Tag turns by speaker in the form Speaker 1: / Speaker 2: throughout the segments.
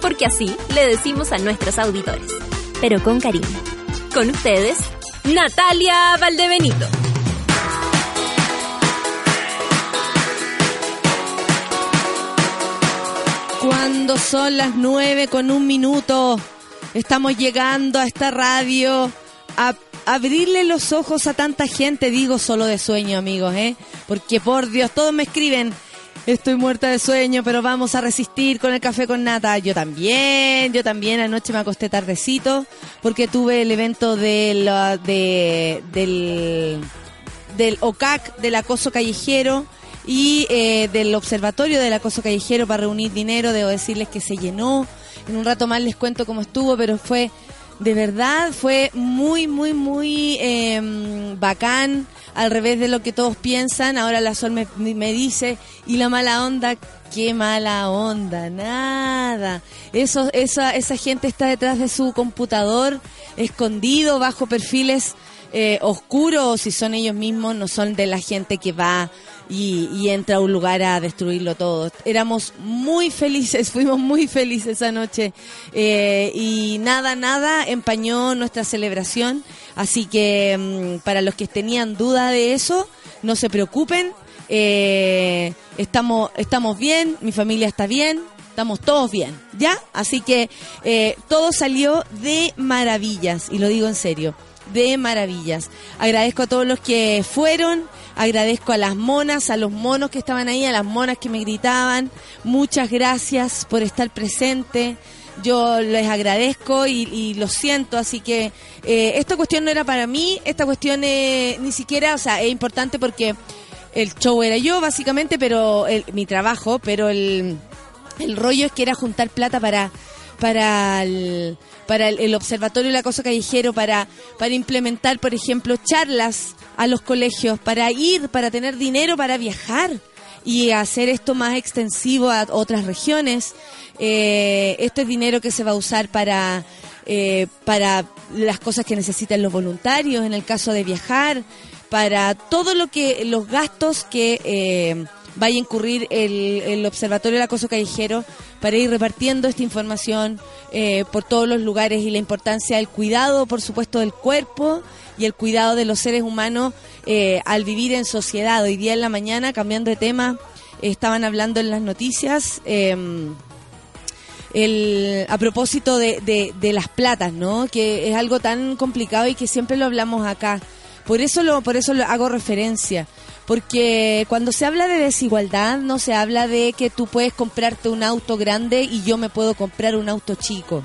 Speaker 1: Porque así le decimos a nuestros auditores. Pero con cariño. Con ustedes, Natalia Valdebenito.
Speaker 2: Cuando son las nueve con un minuto, estamos llegando a esta radio a abrirle los ojos a tanta gente, digo solo de sueño, amigos, ¿eh? Porque por Dios, todos me escriben, estoy muerta de sueño, pero vamos a resistir con el café con nata. Yo también, yo también, anoche me acosté tardecito, porque tuve el evento de, del, del OCAC, del acoso callejero, y eh, del observatorio del acoso callejero para reunir dinero. Debo decirles que se llenó. En un rato más les cuento cómo estuvo, pero fue de verdad fue muy, muy, muy eh, bacán, al revés de lo que todos piensan. Ahora la Sol me, me, dice, y la mala onda, qué mala onda, nada. Eso, esa, esa gente está detrás de su computador, escondido bajo perfiles eh, oscuros, si son ellos mismos, no son de la gente que va y, entra a un lugar a destruirlo todo. Éramos muy felices, fuimos muy felices esa noche eh, y nada, nada empañó nuestra celebración. Así que mm, para los que tenían duda de eso, no se preocupen. Eh, estamos, estamos bien, mi familia está bien, estamos todos bien, ¿ya? Así que eh, todo salió de maravillas, y lo digo en serio, de maravillas. Agradezco a todos los que fueron, Agradezco a las monas, a los monos que estaban ahí, a las monas que me gritaban. Muchas gracias por estar presente. Yo les agradezco y, lo siento, así que eh, esta cuestión no era para mí, esta cuestión ni siquiera, o sea, es importante porque el show era yo, básicamente, pero mi trabajo, pero el, el rollo es que era juntar plata para para el, para el, observatorio La Cosa Callejero, para, para implementar, por ejemplo, charlas a los colegios, para ir, para tener dinero para viajar y hacer esto más extensivo a otras regiones. Eh, esto es dinero que se va a usar para, eh, para las cosas que necesitan los voluntarios, en el caso de viajar, para todo lo que, los gastos que eh, vaya a incurrir el, el Observatorio del Acoso Callejero para ir repartiendo esta información eh, por todos los lugares y la importancia del cuidado, por supuesto, del cuerpo y el cuidado de los seres humanos eh, al vivir en sociedad. Hoy día en la mañana, cambiando de tema, estaban hablando en las noticias. Em, el, a propósito de, de, las platas, ¿no? Que es algo tan complicado y que siempre lo hablamos acá. Por eso lo, por eso lo hago referencia. Porque cuando se habla de desigualdad, no se habla de que tú puedes comprarte un auto grande y yo me puedo comprar un auto chico.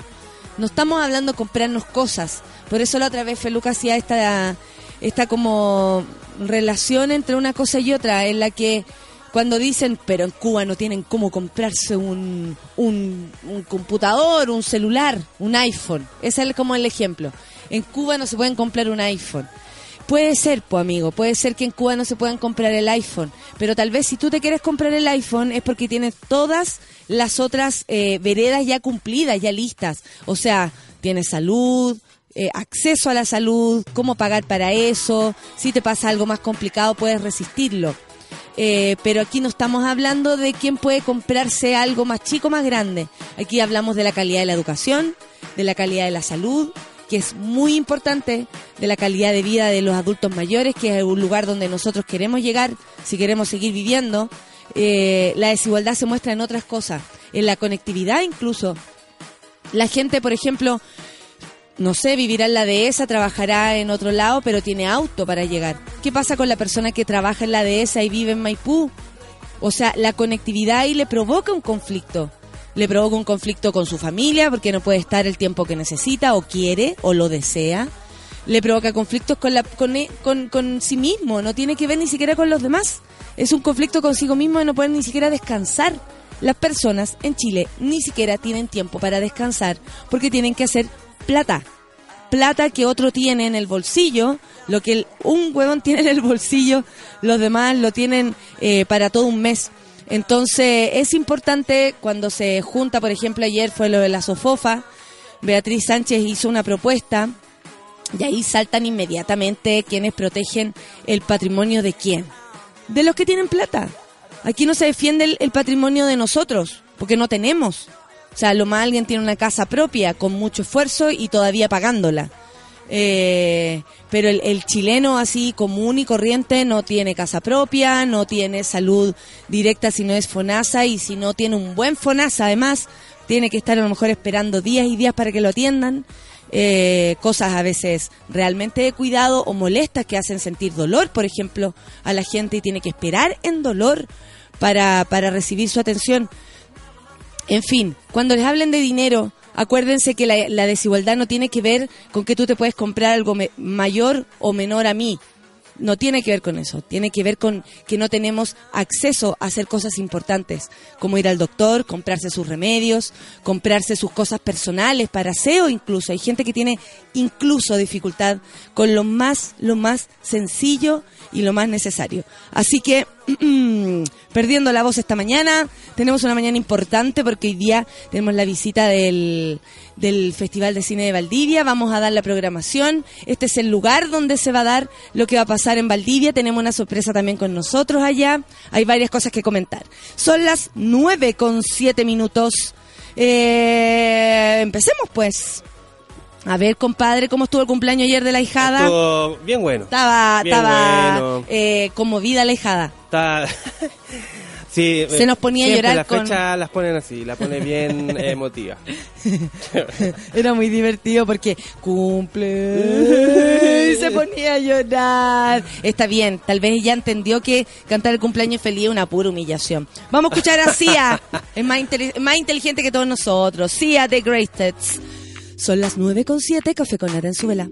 Speaker 2: No estamos hablando de comprarnos cosas. Por eso la otra vez Feluca hacía esta, esta como relación entre una cosa y otra, en la que cuando dicen, pero en Cuba no tienen cómo comprarse un, un, un computador, un celular, un iPhone. Ese es como el ejemplo. En Cuba no se pueden comprar un iPhone. Puede ser, pues amigo, puede ser que en Cuba no se puedan comprar el iPhone, pero tal vez si tú te quieres comprar el iPhone es porque tienes todas las otras eh, veredas ya cumplidas, ya listas. O sea, tienes salud, eh, acceso a la salud, cómo pagar para eso, si te pasa algo más complicado puedes resistirlo. Eh, pero aquí no estamos hablando de quién puede comprarse algo más chico, más grande. Aquí hablamos de la calidad de la educación, de la calidad de la salud, que es muy importante de la calidad de vida de los adultos mayores, que es un lugar donde nosotros queremos llegar, si queremos seguir viviendo. Eh, la desigualdad se muestra en otras cosas, en la conectividad incluso. La gente, por ejemplo, no sé, vivirá en la dehesa, trabajará en otro lado, pero tiene auto para llegar. ¿Qué pasa con la persona que trabaja en la dehesa y vive en Maipú? O sea, la conectividad ahí le provoca un conflicto le provoca un conflicto con su familia porque no puede estar el tiempo que necesita o quiere o lo desea. Le provoca conflictos con, la, con, e, con, con sí mismo, no tiene que ver ni siquiera con los demás. Es un conflicto consigo mismo de no poder ni siquiera descansar. Las personas en Chile ni siquiera tienen tiempo para descansar porque tienen que hacer plata. Plata que otro tiene en el bolsillo, lo que un huevón tiene en el bolsillo, los demás lo tienen eh, para todo un mes. Entonces es importante cuando se junta, por ejemplo, ayer fue lo de la Sofofa, Beatriz Sánchez hizo una propuesta y ahí saltan inmediatamente quienes protegen el patrimonio de quién. De los que tienen plata. Aquí no se defiende el, patrimonio de nosotros, porque no tenemos. O sea, lo más alguien tiene una casa propia con mucho esfuerzo y todavía pagándola. Eh, pero el, chileno así común y corriente no tiene casa propia, no tiene salud directa si no es FONASA y si no tiene un buen FONASA además, tiene que estar a lo mejor esperando días y días para que lo atiendan. Eh, cosas a veces realmente de cuidado o molestas que hacen sentir dolor, por ejemplo, a la gente y tiene que esperar en dolor para, para recibir su atención. En fin, cuando les hablen de dinero, acuérdense que la, desigualdad no tiene que ver con que tú te puedes comprar algo mayor o menor a mí. No tiene que ver con eso, tiene que ver con que no tenemos acceso a hacer cosas importantes, como ir al doctor, comprarse sus remedios, comprarse sus cosas personales para aseo incluso. Hay gente que tiene incluso dificultad con lo más, lo más sencillo y lo más necesario. Así que, perdiendo la voz esta mañana, tenemos una mañana importante porque hoy día tenemos la visita del, del Festival de Cine de Valdivia, vamos a dar la programación, este es el lugar donde se va a dar lo que va a pasar en Valdivia, tenemos una sorpresa también con nosotros allá, hay varias cosas que comentar. Son las nueve con siete minutos. Eh, empecemos pues. A ver, compadre, ¿cómo estuvo el cumpleaños ayer de la hijada?
Speaker 3: Estuvo bien bueno.
Speaker 2: Estaba, estaba eh, conmovida la hijada.
Speaker 3: sí,
Speaker 2: se nos ponía a llorar
Speaker 3: las fechas las ponen así, la pone bien emotiva.
Speaker 2: Era muy divertido porque cumple y se ponía a llorar. Está bien, tal vez ella entendió que cantar el cumpleaños feliz es una pura humillación. Vamos a escuchar a Sia, es más, más inteligente que todos nosotros. Sia The Greatest. Son las 9 con 7, café con nata en su vela.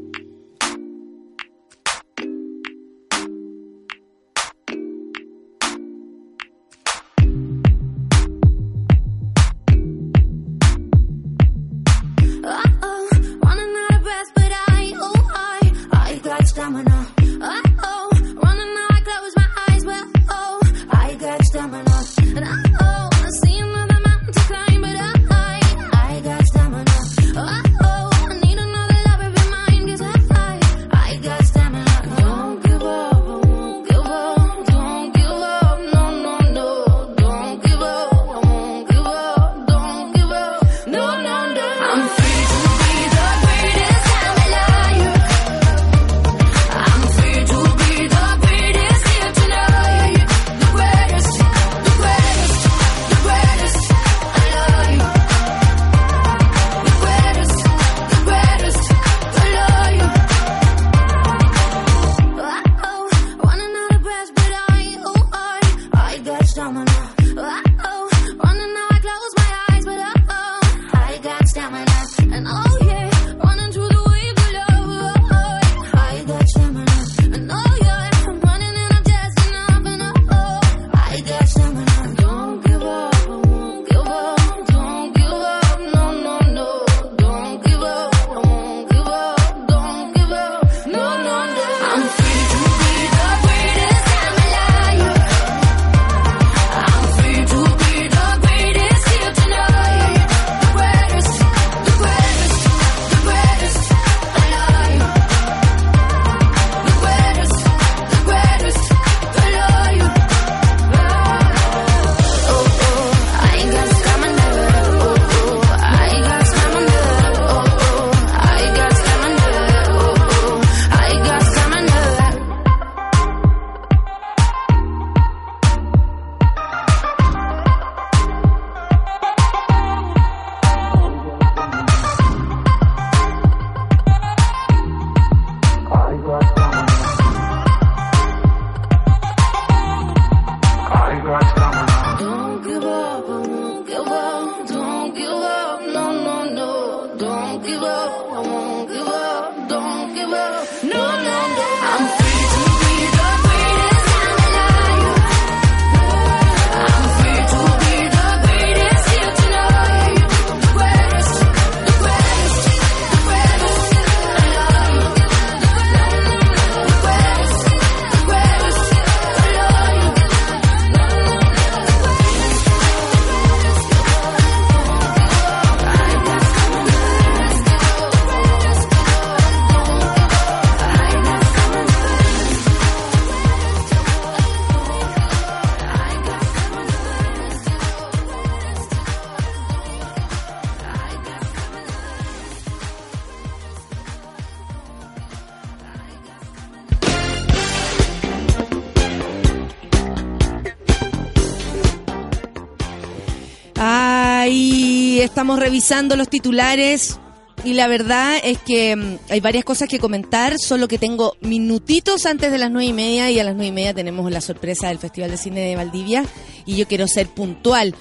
Speaker 2: Estamos revisando los titulares y la verdad es que mm, hay varias cosas que comentar, solo que tengo minutitos antes de las nueve y media y a las nueve y media tenemos la sorpresa del Festival de Cine de Valdivia y yo quiero ser puntual.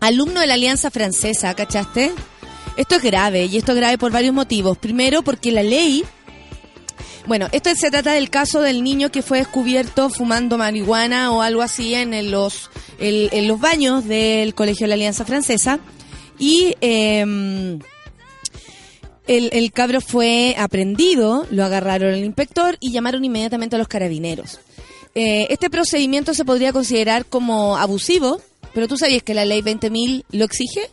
Speaker 2: Alumno de la Alianza Francesa, ¿cachaste? Esto es grave y esto es grave por varios motivos. Primero, porque la ley bueno, esto se trata del caso del niño que fue descubierto fumando marihuana o algo así en los, en los baños del Colegio de la Alianza Francesa. Y em, el, el cabro fue aprendido, lo agarraron el inspector y llamaron inmediatamente a los carabineros. Eh, este procedimiento se podría considerar como abusivo, pero tú sabías que la ley 20.000 lo exige,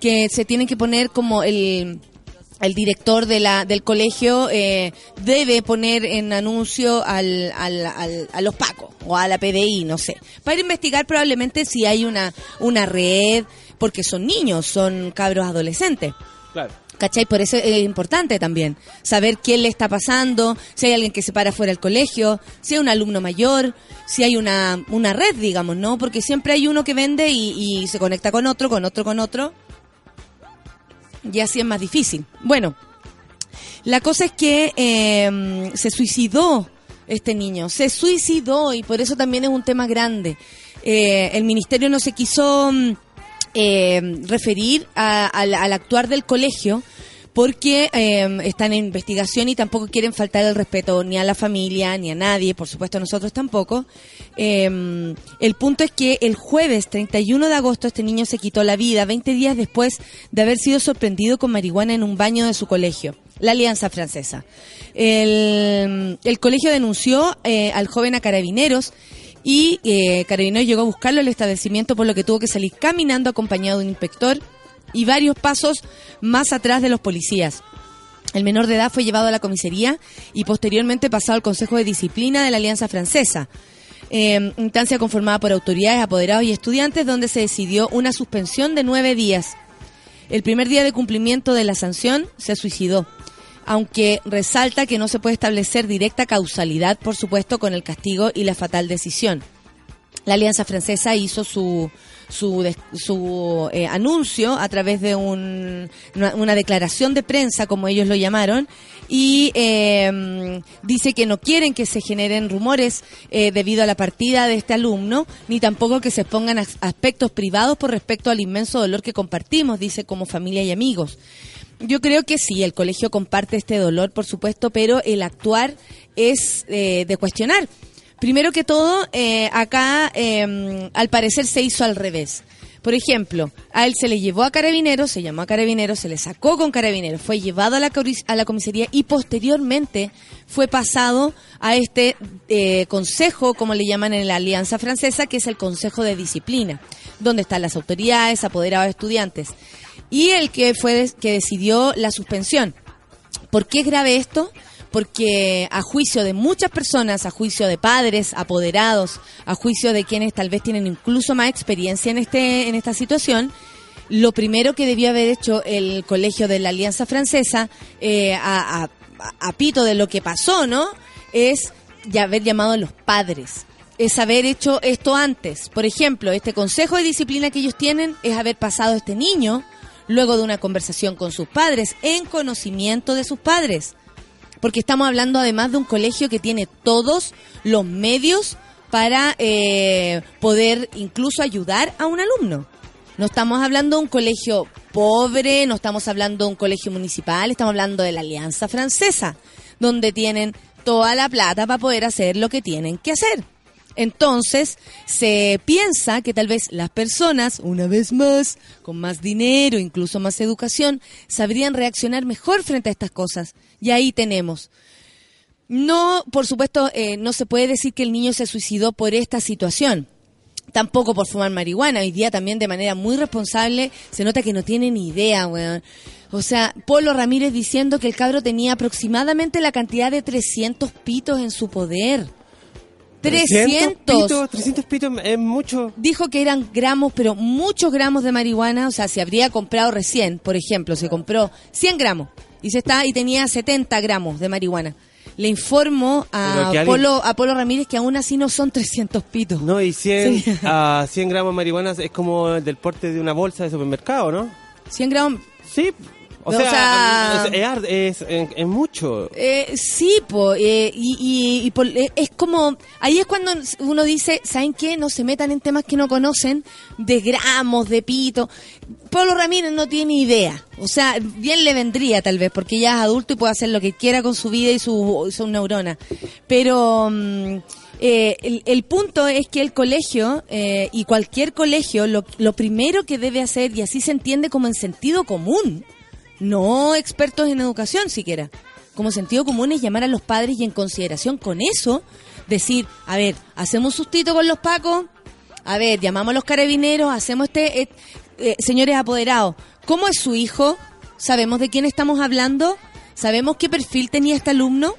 Speaker 2: que se tiene que poner como el, el director de la, del colegio eh, debe poner en anuncio al, al, al, a los PACO o a la PDI, no sé, para investigar probablemente si hay una, una red, porque son niños, son cabros adolescentes.
Speaker 3: Claro.
Speaker 2: ¿Cachai? Por eso es importante también saber quién le está pasando, si hay alguien que se para fuera del colegio, si hay un alumno mayor, si hay una, una red, digamos, ¿no? Porque siempre hay uno que vende y, y se conecta con otro, con otro, con otro. Y así es más difícil. Bueno, la cosa es que eh, se suicidó este niño, se suicidó y por eso también es un tema grande. Eh, el ministerio no se quiso mm, eh, referir a- al, actuar del colegio porque eh, están en investigación y tampoco quieren faltar el respeto ni a la familia ni a nadie, por supuesto a nosotros tampoco. Eh, el punto es que el jueves 31 de agosto este niño se quitó la vida 20 días después de haber sido sorprendido con marihuana en un baño de su colegio, la Alianza Francesa. El, el colegio denunció eh, al joven a carabineros y eh, llegó a buscarlo al establecimiento por lo que tuvo que salir caminando acompañado de un inspector y varios pasos más atrás de los policías. El menor de edad fue llevado a la comisaría y posteriormente pasado al Consejo de Disciplina de la Alianza Francesa, eh, instancia conformada por autoridades, apoderados y estudiantes, donde se decidió una suspensión de nueve días. El primer día de cumplimiento de la sanción se suicidó, aunque resalta que no se puede establecer directa causalidad, por supuesto, con el castigo y la fatal decisión. La Alianza Francesa hizo su su, su eh, anuncio a través de un- una, una declaración de prensa, como ellos lo llamaron, y eh, dice que no quieren que se generen rumores eh, debido a la partida de este alumno, ni tampoco que se expongan as- aspectos privados por respecto al inmenso dolor que compartimos, dice como familia y amigos. Yo creo que sí, el colegio comparte este dolor, por supuesto, pero el actuar es eh, de cuestionar. Primero que todo, eh, acá eh, al parecer se hizo al revés. Por ejemplo, a él se le llevó a carabineros, se llamó a carabineros, se le sacó con carabineros, fue llevado a la, a la comisaría y posteriormente fue pasado a este eh, consejo, como le llaman en la Alianza Francesa, que es el Consejo de Disciplina, donde están las autoridades, apoderados, estudiantes. Y el que fue que decidió la suspensión. ¿Por qué es grave esto? Porque a juicio de muchas personas, a juicio de padres, apoderados, a juicio de quienes tal vez tienen incluso más experiencia en este en esta situación, lo primero que debió haber hecho el colegio de la Alianza Francesa eh, a, a- a pito de lo que pasó, ¿no? Es ya haber llamado a los padres es haber hecho esto antes. Por ejemplo, este consejo de disciplina que ellos tienen es haber pasado a este niño luego de una conversación con sus padres, en conocimiento de sus padres. Porque estamos hablando además de un colegio que tiene todos los medios para eh, poder incluso ayudar a un alumno. No estamos hablando de un colegio pobre, no estamos hablando de un colegio municipal, estamos hablando de la Alianza Francesa, donde tienen toda la plata para poder hacer lo que tienen que hacer. Entonces, se piensa que tal vez las personas, una vez más, con más dinero, incluso más educación, sabrían reaccionar mejor frente a estas cosas. Y ahí tenemos. No, por supuesto, eh, no se puede decir que el niño se suicidó por esta situación. Tampoco por fumar marihuana. Hoy día también de manera muy responsable se nota que no tiene ni idea, weón. O sea, Polo Ramírez diciendo que el cabro tenía aproximadamente la cantidad de 300 pitos en su poder. 300.
Speaker 3: pitos, 300 pitos es mucho.
Speaker 2: Dijo que eran gramos, pero muchos gramos de marihuana. O sea, si habría comprado recién, por ejemplo, se compró 100 gramos y se está y tenía 70 gramos de marihuana. Le informo a
Speaker 3: alguien-
Speaker 2: Polo, a Polo Ramírez que aún así no son 300 pitos.
Speaker 3: No, y 100,
Speaker 2: Sí.
Speaker 3: a 100 gramos de marihuana es como del porte de una bolsa de supermercado, ¿no?
Speaker 2: 100 gramos.
Speaker 3: Sí. O sea,
Speaker 2: sea-
Speaker 3: es, es art- es- es- es mucho.
Speaker 2: Eh, sí, po, eh, y, y- y por- eh, es como, ahí es cuando uno dice, ¿saben qué? No se metan en temas que no conocen, de gramos, de pito. Pablo Ramírez no tiene idea. O sea, bien le vendría tal vez, porque ya es adulto y puede hacer lo que quiera con su vida y su- sus neuronas. Pero mm, eh, el, el punto es que el colegio eh, y cualquier colegio, lo, lo primero que debe hacer, y así se entiende como en sentido común, no expertos en educación siquiera. Como sentido común es llamar a los padres y en consideración con eso, decir, a ver, hacemos un sustito con los pacos, a ver, llamamos a los carabineros, hacemos este, eh, señores apoderados, ¿cómo es su hijo? ¿Sabemos de quién estamos hablando? ¿Sabemos qué perfil tenía este alumno?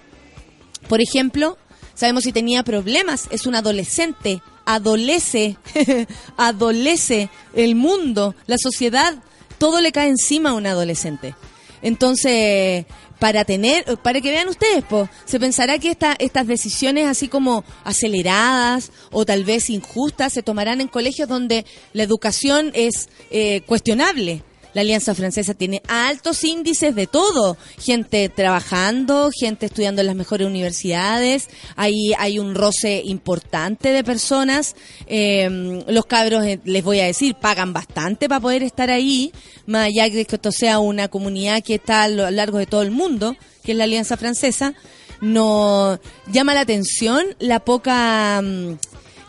Speaker 2: Por ejemplo, sabemos si tenía problemas, es un adolescente, adolece, adolece el mundo, la sociedad, todo le cae encima a un adolescente. Entonces, para tener, para que vean ustedes, po, se pensará que esta, estas decisiones así como aceleradas o tal vez injustas se tomarán en colegios donde la educación es eh, cuestionable. La Alianza Francesa tiene altos índices de todo. Gente trabajando, gente estudiando en las mejores universidades. Ahí hay un roce importante de personas. Eh, los cabros, eh, les voy a decir, pagan bastante para poder estar ahí. Más allá de que esto sea una comunidad que está a lo largo de todo el mundo, que es la Alianza Francesa. No llama la atención la poca... mm,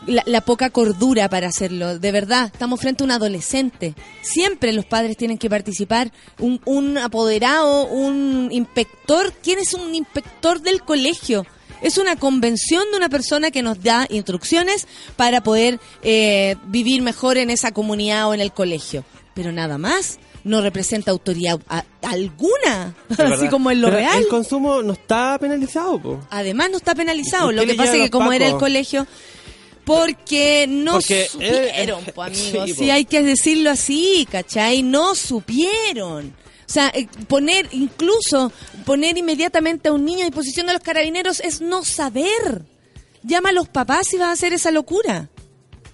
Speaker 2: la, la poca cordura para hacerlo. De verdad, estamos frente a un adolescente. Siempre los padres tienen que participar. Un, un apoderado, un inspector. ¿Quién es un inspector del colegio? Es una convención de una persona que nos da instrucciones para poder eh, vivir mejor en esa comunidad o en el colegio. Pero nada más. No representa autoridad a- alguna. Así como en lo
Speaker 3: Pero
Speaker 2: real.
Speaker 3: El consumo no está penalizado, po.
Speaker 2: Además no está penalizado.
Speaker 3: ¿Y
Speaker 2: Lo que pasa es que como era el colegio, porque no
Speaker 3: Porque, eh,
Speaker 2: supieron,
Speaker 3: eh,
Speaker 2: po, amigos.
Speaker 3: sí,
Speaker 2: hay que decirlo así, ¿cachai? No supieron. O sea, eh, poner, incluso poner inmediatamente a un niño a disposición de los carabineros es no saber. Llama a los papás si vas a hacer esa locura.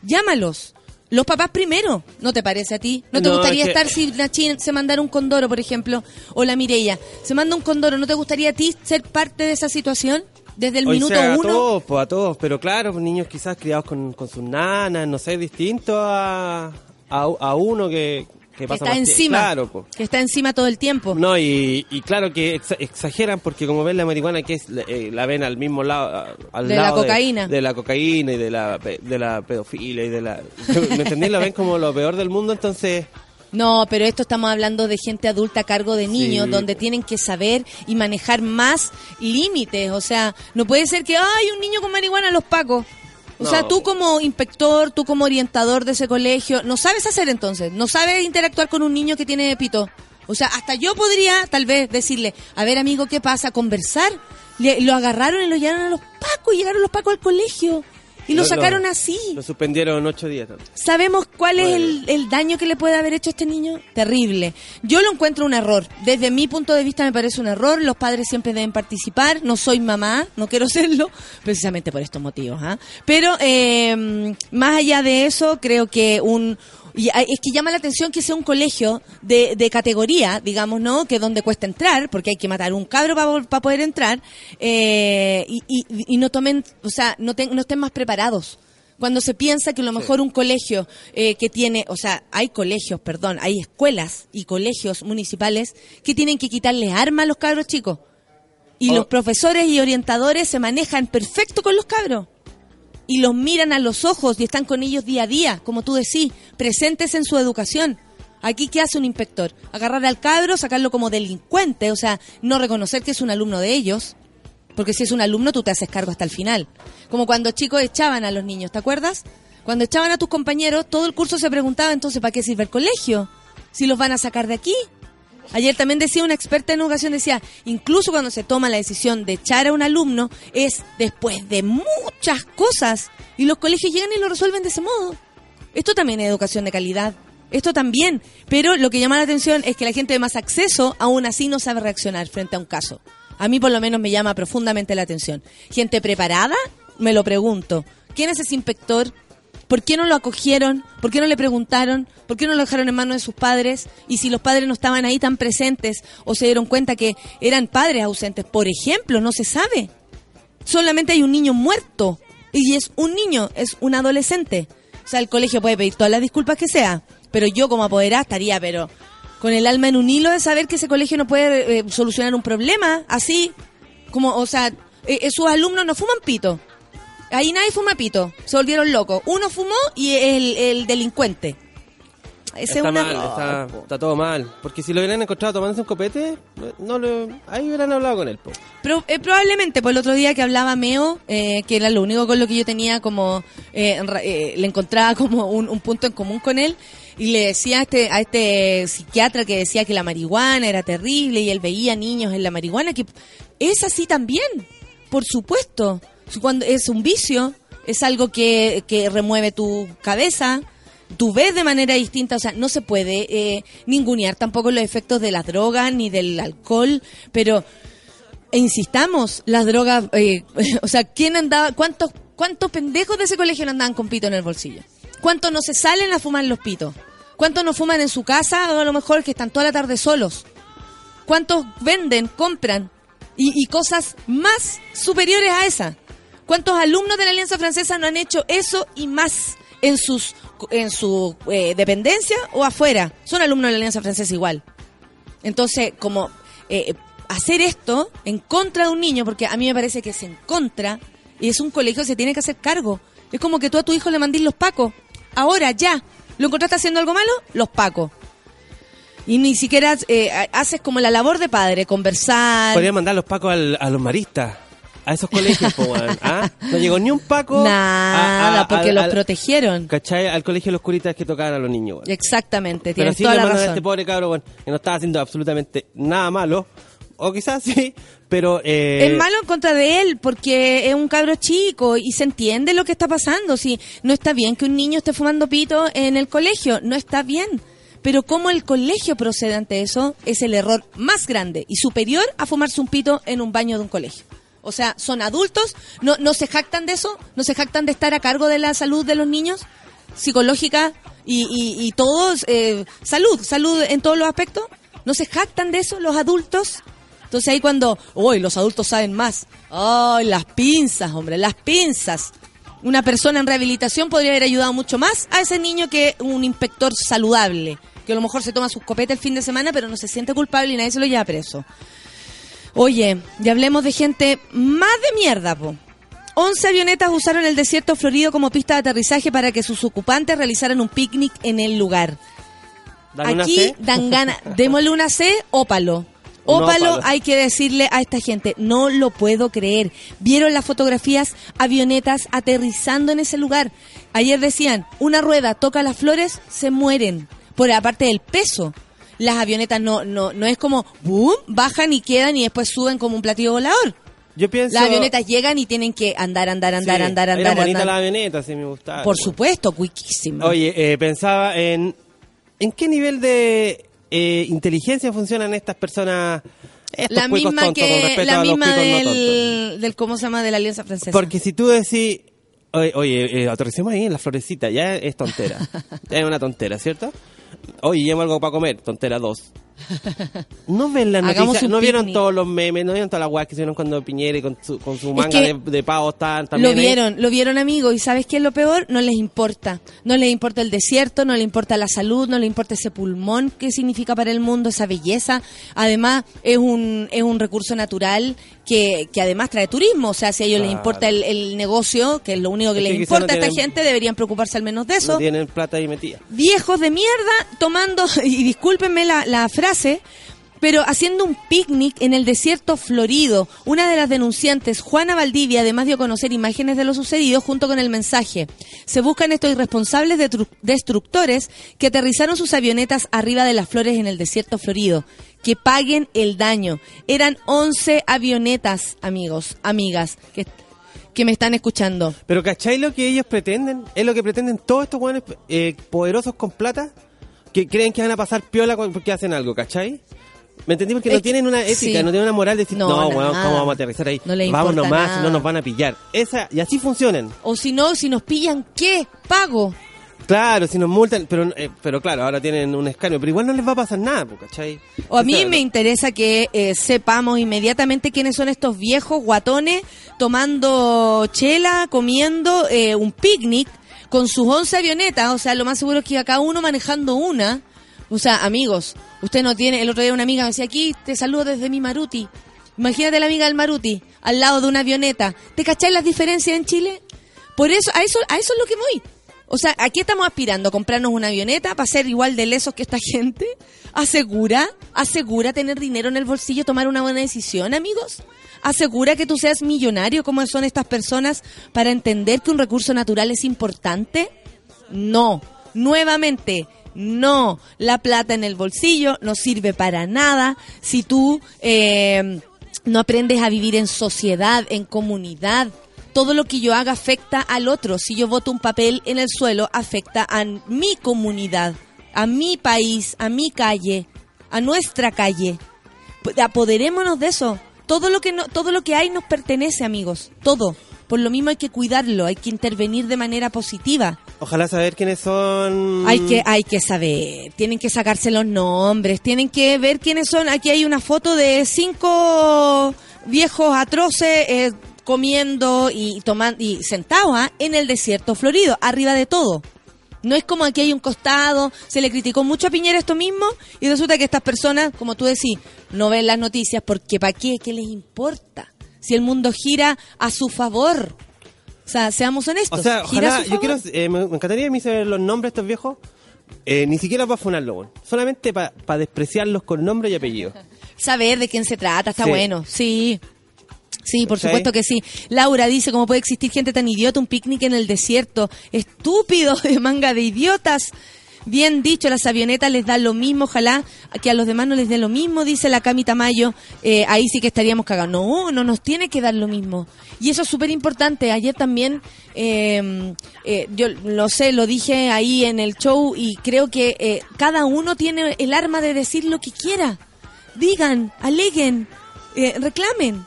Speaker 2: Llámalos. Los papás primero, ¿no te parece a ti? ¿No te
Speaker 3: No,
Speaker 2: gustaría
Speaker 3: que-
Speaker 2: estar si la se mandara un condoro, por ejemplo, o la Mireya se manda un condoro, ¿no te gustaría a ti ser parte de esa situación desde el
Speaker 3: O
Speaker 2: minuto
Speaker 3: sea, a
Speaker 2: uno?
Speaker 3: todos, po, a todos. Pero claro, pues, niños quizás criados con, con sus nanas, no sé, distinto a, a, a uno que, que
Speaker 2: que
Speaker 3: pasa
Speaker 2: está
Speaker 3: más tie-
Speaker 2: encima,
Speaker 3: Claro, po.
Speaker 2: que está encima todo el tiempo.
Speaker 3: No, y, y claro que exa- exageran porque como ven la marihuana que es eh, la ven al mismo lado a- al
Speaker 2: De la
Speaker 3: lado
Speaker 2: cocaína.
Speaker 3: de, la cocaína y de la de la pedofilia y de la ¿me entendés? la ven como lo peor del mundo, entonces
Speaker 2: No, pero esto estamos hablando de gente adulta a cargo de niños,
Speaker 3: Sí.
Speaker 2: donde tienen que saber y manejar más límites. O sea, no puede ser que hay un niño con marihuana los pacos. O
Speaker 3: No.
Speaker 2: sea, tú como inspector, tú como orientador de ese colegio, no sabes hacer entonces, no sabes interactuar con un niño que tiene pito. O sea, hasta yo podría tal vez decirle, a ver amigo, ¿qué pasa? Conversar. Le- lo agarraron y lo llevaron a los pacos, llegaron los pacos al colegio y lo, sacaron así.
Speaker 3: lo suspendieron ocho días.
Speaker 2: ¿Sabemos cuál es el daño que le puede haber hecho a este niño? Terrible. Yo lo encuentro un error. Desde mi punto de vista me parece un error. Los padres siempre deben participar. No soy mamá, no quiero serlo, precisamente por estos motivos. ¿ah? Pero eh, más allá de eso, creo que un... y es que llama la atención que sea un colegio de, de categoría, digamos, ¿no? Que donde cuesta entrar, porque hay que matar un cabro para poder entrar, eh, y, y- y no tomen, o sea, no, ten- no estén más preparados cuando se piensa que a lo mejor un colegio eh, que tiene, o sea, hay colegios, perdón, hay escuelas y colegios municipales que tienen que quitarles armas a los cabros chicos. Y
Speaker 3: Oh.
Speaker 2: los profesores y orientadores se manejan perfecto con los cabros. Y los miran a los ojos y están con ellos día a día, como tú decís, presentes en su educación. Aquí, ¿qué hace un inspector? Agarrar al cabro, sacarlo como delincuente, o sea, no reconocer que es un alumno de ellos. Porque si es un alumno, tú te haces cargo hasta el final. Como cuando chicos echaban a los niños, ¿te acuerdas? Cuando echaban a tus compañeros, todo el curso se preguntaba entonces, ¿para qué sirve el colegio? Si los van a sacar de aquí. Ayer también decía una experta en educación, decía, incluso cuando se toma la decisión de echar a un alumno, es después de muchas cosas. Y los colegios llegan y lo resuelven de ese modo. Esto también es educación de calidad. Esto también. Pero lo que llama la atención es que la gente de más acceso aún así no sabe reaccionar frente a un caso. A mí por lo menos me llama profundamente la atención. Gente preparada, me lo pregunto. ¿Quién es ese inspector? ¿Por qué no lo acogieron? ¿Por qué no le preguntaron? ¿Por qué no lo dejaron en manos de sus padres? Y si los padres no estaban ahí tan presentes o se dieron cuenta que eran padres ausentes, por ejemplo, no se sabe. Solamente hay un niño muerto y es un niño, es un adolescente. O sea, el colegio puede pedir todas las disculpas que sea, pero yo como apoderada estaría, pero con el alma en un hilo de saber que ese colegio no puede eh, solucionar un problema así, como, o sea, eh, eh, sus alumnos no fuman pito. Ahí nadie fuma pito, se volvieron locos. Uno fumó y el, el delincuente. Ese
Speaker 3: está
Speaker 2: es una
Speaker 3: mal, está, está todo mal. Porque si lo hubieran encontrado tomándose un copete, no lo, ahí hubieran hablado con él. po.
Speaker 2: Eh, probablemente, por el otro día que hablaba Meo, eh, que era lo único con lo que yo tenía como, eh, eh, le encontraba como un, un punto en común con él, y le decía a este, a este psiquiatra que decía que la marihuana era terrible y él veía niños en la marihuana, que es así también, por supuesto. Cuando es un vicio, es algo que, que remueve tu cabeza, tú ves de manera distinta, o sea, no se puede eh, ningunear tampoco los efectos de las drogas ni del alcohol, pero e insistamos, las drogas, eh, o sea, ¿quién andaba, cuántos, cuántos pendejos de ese colegio no andaban con pito en el bolsillo? ¿Cuántos no se salen a fumar los pitos? ¿Cuántos no fuman en su casa o a lo mejor que están toda la tarde solos? ¿Cuántos venden, compran y, y cosas más superiores a esa? ¿Cuántos alumnos de la Alianza Francesa no han hecho eso y más en sus en su eh, dependencia o afuera? Son alumnos de la Alianza Francesa igual. Entonces, como eh, hacer esto en contra de un niño, porque a mí me parece que es en contra, y es un colegio, se tiene que hacer cargo. Es como que tú a tu hijo le mandís los pacos. Ahora, ya. ¿Lo encontraste haciendo algo malo? Los pacos. Y ni siquiera eh, haces como la labor de padre, conversar.
Speaker 3: Podrían mandar los pacos al- a los maristas. A esos colegios, po, weón. ¿Ah? No llegó ni un paco.
Speaker 2: Nada,
Speaker 3: a- a-
Speaker 2: porque los protegieron.
Speaker 3: ¿Cachai? Al colegio de los curitas que tocaban a los niños, weón.
Speaker 2: Exactamente,
Speaker 3: Pero
Speaker 2: tienes
Speaker 3: sí
Speaker 2: toda la
Speaker 3: mandan a
Speaker 2: razón.
Speaker 3: este pobre cabro, bueno, que no estaba haciendo absolutamente nada malo. O quizás sí, pero... Eh,
Speaker 2: Es malo en contra de él porque es un cabro chico y se entiende lo que está pasando. Si no está bien que un niño esté fumando pito en el colegio, no está bien. Pero cómo el colegio procede ante eso es el error más grande y superior a fumarse un pito en un baño de un colegio. O sea, son adultos, no, no se jactan de eso, no se jactan de estar a cargo de la salud de los niños, psicológica y, y, todos, eh, salud, salud en todos los aspectos. No se jactan de eso los adultos. Entonces ahí cuando, uy, los adultos saben más. Ay, las pinzas, hombre, las pinzas. Una persona en rehabilitación podría haber ayudado mucho más a ese niño que un inspector saludable, que a lo mejor se toma sus copetes el fin de semana, pero no se siente culpable y nadie se lo lleva preso. Oye, ya hablemos de gente más de mierda, po. 11 avionetas usaron el desierto florido como pista de aterrizaje para que sus ocupantes realizaran un picnic en el lugar.
Speaker 3: ¿dan una
Speaker 2: Aquí dan ganas. Démosle una C, Ópalo, ópalo. hay que decirle a esta gente, no lo puedo creer. ¿Vieron las fotografías? Avionetas aterrizando en ese lugar. Ayer decían, una rueda toca las flores, se mueren. Por aparte del peso. Las avionetas no, no, no es como, boom, bajan y quedan y después suben como un platillo volador.
Speaker 3: Yo pienso...
Speaker 2: Las avionetas llegan y tienen que andar, andar, andar,
Speaker 3: Sí,
Speaker 2: andar,
Speaker 3: Era
Speaker 2: andar,
Speaker 3: bonita
Speaker 2: andar.
Speaker 3: la avioneta, sí me gustaba.
Speaker 2: Por supuesto, cuiquísima.
Speaker 3: Oye, eh, pensaba en... ¿En qué nivel de eh, inteligencia funcionan estas personas? Estos
Speaker 2: la misma que la misma
Speaker 3: cuicos no
Speaker 2: del, del cómo se llama de la Alianza Francesa.
Speaker 3: Porque si tú decís, oye, oye eh, aterricemos ahí en la florecita, ya es tontera. ya es una tontera, ¿cierto? Oye, llevo algo para comer, tontera 2. No ven noticias,
Speaker 2: un
Speaker 3: no vieron
Speaker 2: picnic.
Speaker 3: todos los memes, no vieron todas las weas que hicieron cuando Piñera con su, con su manga
Speaker 2: que
Speaker 3: de, de pavo estaban también.
Speaker 2: Lo
Speaker 3: ahí?
Speaker 2: vieron, lo vieron amigos, y ¿sabes qué es lo peor? No les importa. No les importa el desierto, no les importa la salud, no les importa ese pulmón que significa para el mundo, esa belleza. Además, es un, es un recurso natural que, que además trae turismo. O sea, si a ellos les importa el, el negocio, que es lo único que
Speaker 3: Es
Speaker 2: les
Speaker 3: que
Speaker 2: importa
Speaker 3: no
Speaker 2: a esta gente, deberían preocuparse al menos de eso.
Speaker 3: No tienen plata ahí metida.
Speaker 2: viejos de mierda tomando, y discúlpenme la, la frase, pero haciendo un picnic en el desierto florido. Una de las denunciantes, Juana Valdivia, además dio conocer imágenes de lo sucedido junto con el mensaje. Se buscan estos irresponsables destructores que aterrizaron sus avionetas arriba de las flores en el desierto florido. Que paguen el daño. Eran 11 avionetas, amigos, amigas, que, me están escuchando.
Speaker 3: Pero ¿cachai lo que ellos pretenden? Es lo que pretenden todos estos buenos poderosos con plata que creen que van a pasar piola porque hacen algo, ¿cachai? ¿Me entendí? Porque
Speaker 2: Es
Speaker 3: no tienen una ética,
Speaker 2: sí.
Speaker 3: no tienen una moral de decir,
Speaker 2: No,
Speaker 3: no, weón. ¿cómo vamos a aterrizar ahí?
Speaker 2: No
Speaker 3: vamos nomás, no nos van a pillar. Esa, y así funcionan.
Speaker 2: O si no, si nos pillan, ¿qué? Pago.
Speaker 3: Claro, si nos multan, pero eh, pero claro, ahora tienen un escándalo, pero igual no les va a pasar nada, po, ¿cachai?
Speaker 2: O a mí me interesa que eh, sepamos inmediatamente quiénes son estos viejos guatones tomando chela, comiendo eh, un picnic con sus 11 avionetas. O sea, lo más seguro es que iba cada uno manejando una. O sea, amigos, usted no tiene... El otro día una amiga me decía, aquí te saludo desde mi Maruti. Imagínate la amiga del Maruti, al lado de una avioneta. ¿Te cacháis las diferencias en Chile? Por eso, a eso, a eso es lo que voy. O sea, aquí estamos aspirando a comprarnos una avioneta para ser igual de lesos que esta gente. ¿Asegura? ¿Asegura tener dinero en el bolsillo, tomar una buena decisión, amigos? ¿Asegura que tú seas millonario como son estas personas para entender que un recurso natural es importante? No. Nuevamente, no. La plata en el bolsillo no sirve para nada si tú eh, no aprendes a vivir en sociedad, en comunidad. Todo lo que yo haga afecta al otro. Si yo boto un papel en el suelo, afecta a mi comunidad, a mi país, a mi calle, a nuestra calle. P- Apoderémonos de eso. Todo lo que no, todo lo que hay nos pertenece, amigos. Todo. Por lo mismo hay que cuidarlo, hay que intervenir de manera positiva.
Speaker 3: Ojalá saber quiénes son.
Speaker 2: Hay que, hay que saber, tienen que sacarse los nombres, tienen que ver quiénes son. Aquí hay una foto de cinco viejos atroces eh, comiendo y tomando y sentados ¿ah? en el desierto florido, arriba de todo. No es como aquí hay un costado, se le criticó mucho a Piñera esto mismo y resulta que estas personas, como tú decís, no ven las noticias porque ¿para qué? ¿Qué les importa? Si el mundo gira a su favor. O sea, seamos honestos.
Speaker 3: O sea,
Speaker 2: gira a
Speaker 3: yo quiero, eh, me, me encantaría que me hicieran los nombres de estos viejos, eh, ni siquiera para funarlo, weón. solamente para despreciarlos con nombre y apellido.
Speaker 2: saber de quién se trata, está
Speaker 3: Sí.
Speaker 2: bueno, sí. Sí, por supuesto que sí. Laura dice, ¿cómo puede existir gente tan idiota? Un picnic en el desierto. Estúpido, de manga de idiotas. Bien dicho, las avionetas les dan lo mismo, ojalá que a los demás no les dé lo mismo, dice la Cami Tamayo, eh, ahí sí que estaríamos cagados. No, no nos tiene que dar lo mismo. Y eso es súper importante. Ayer también, eh, eh, yo lo sé, lo dije ahí en el show y creo que eh, cada uno tiene el arma de decir lo que quiera. Digan, aleguen, eh, reclamen.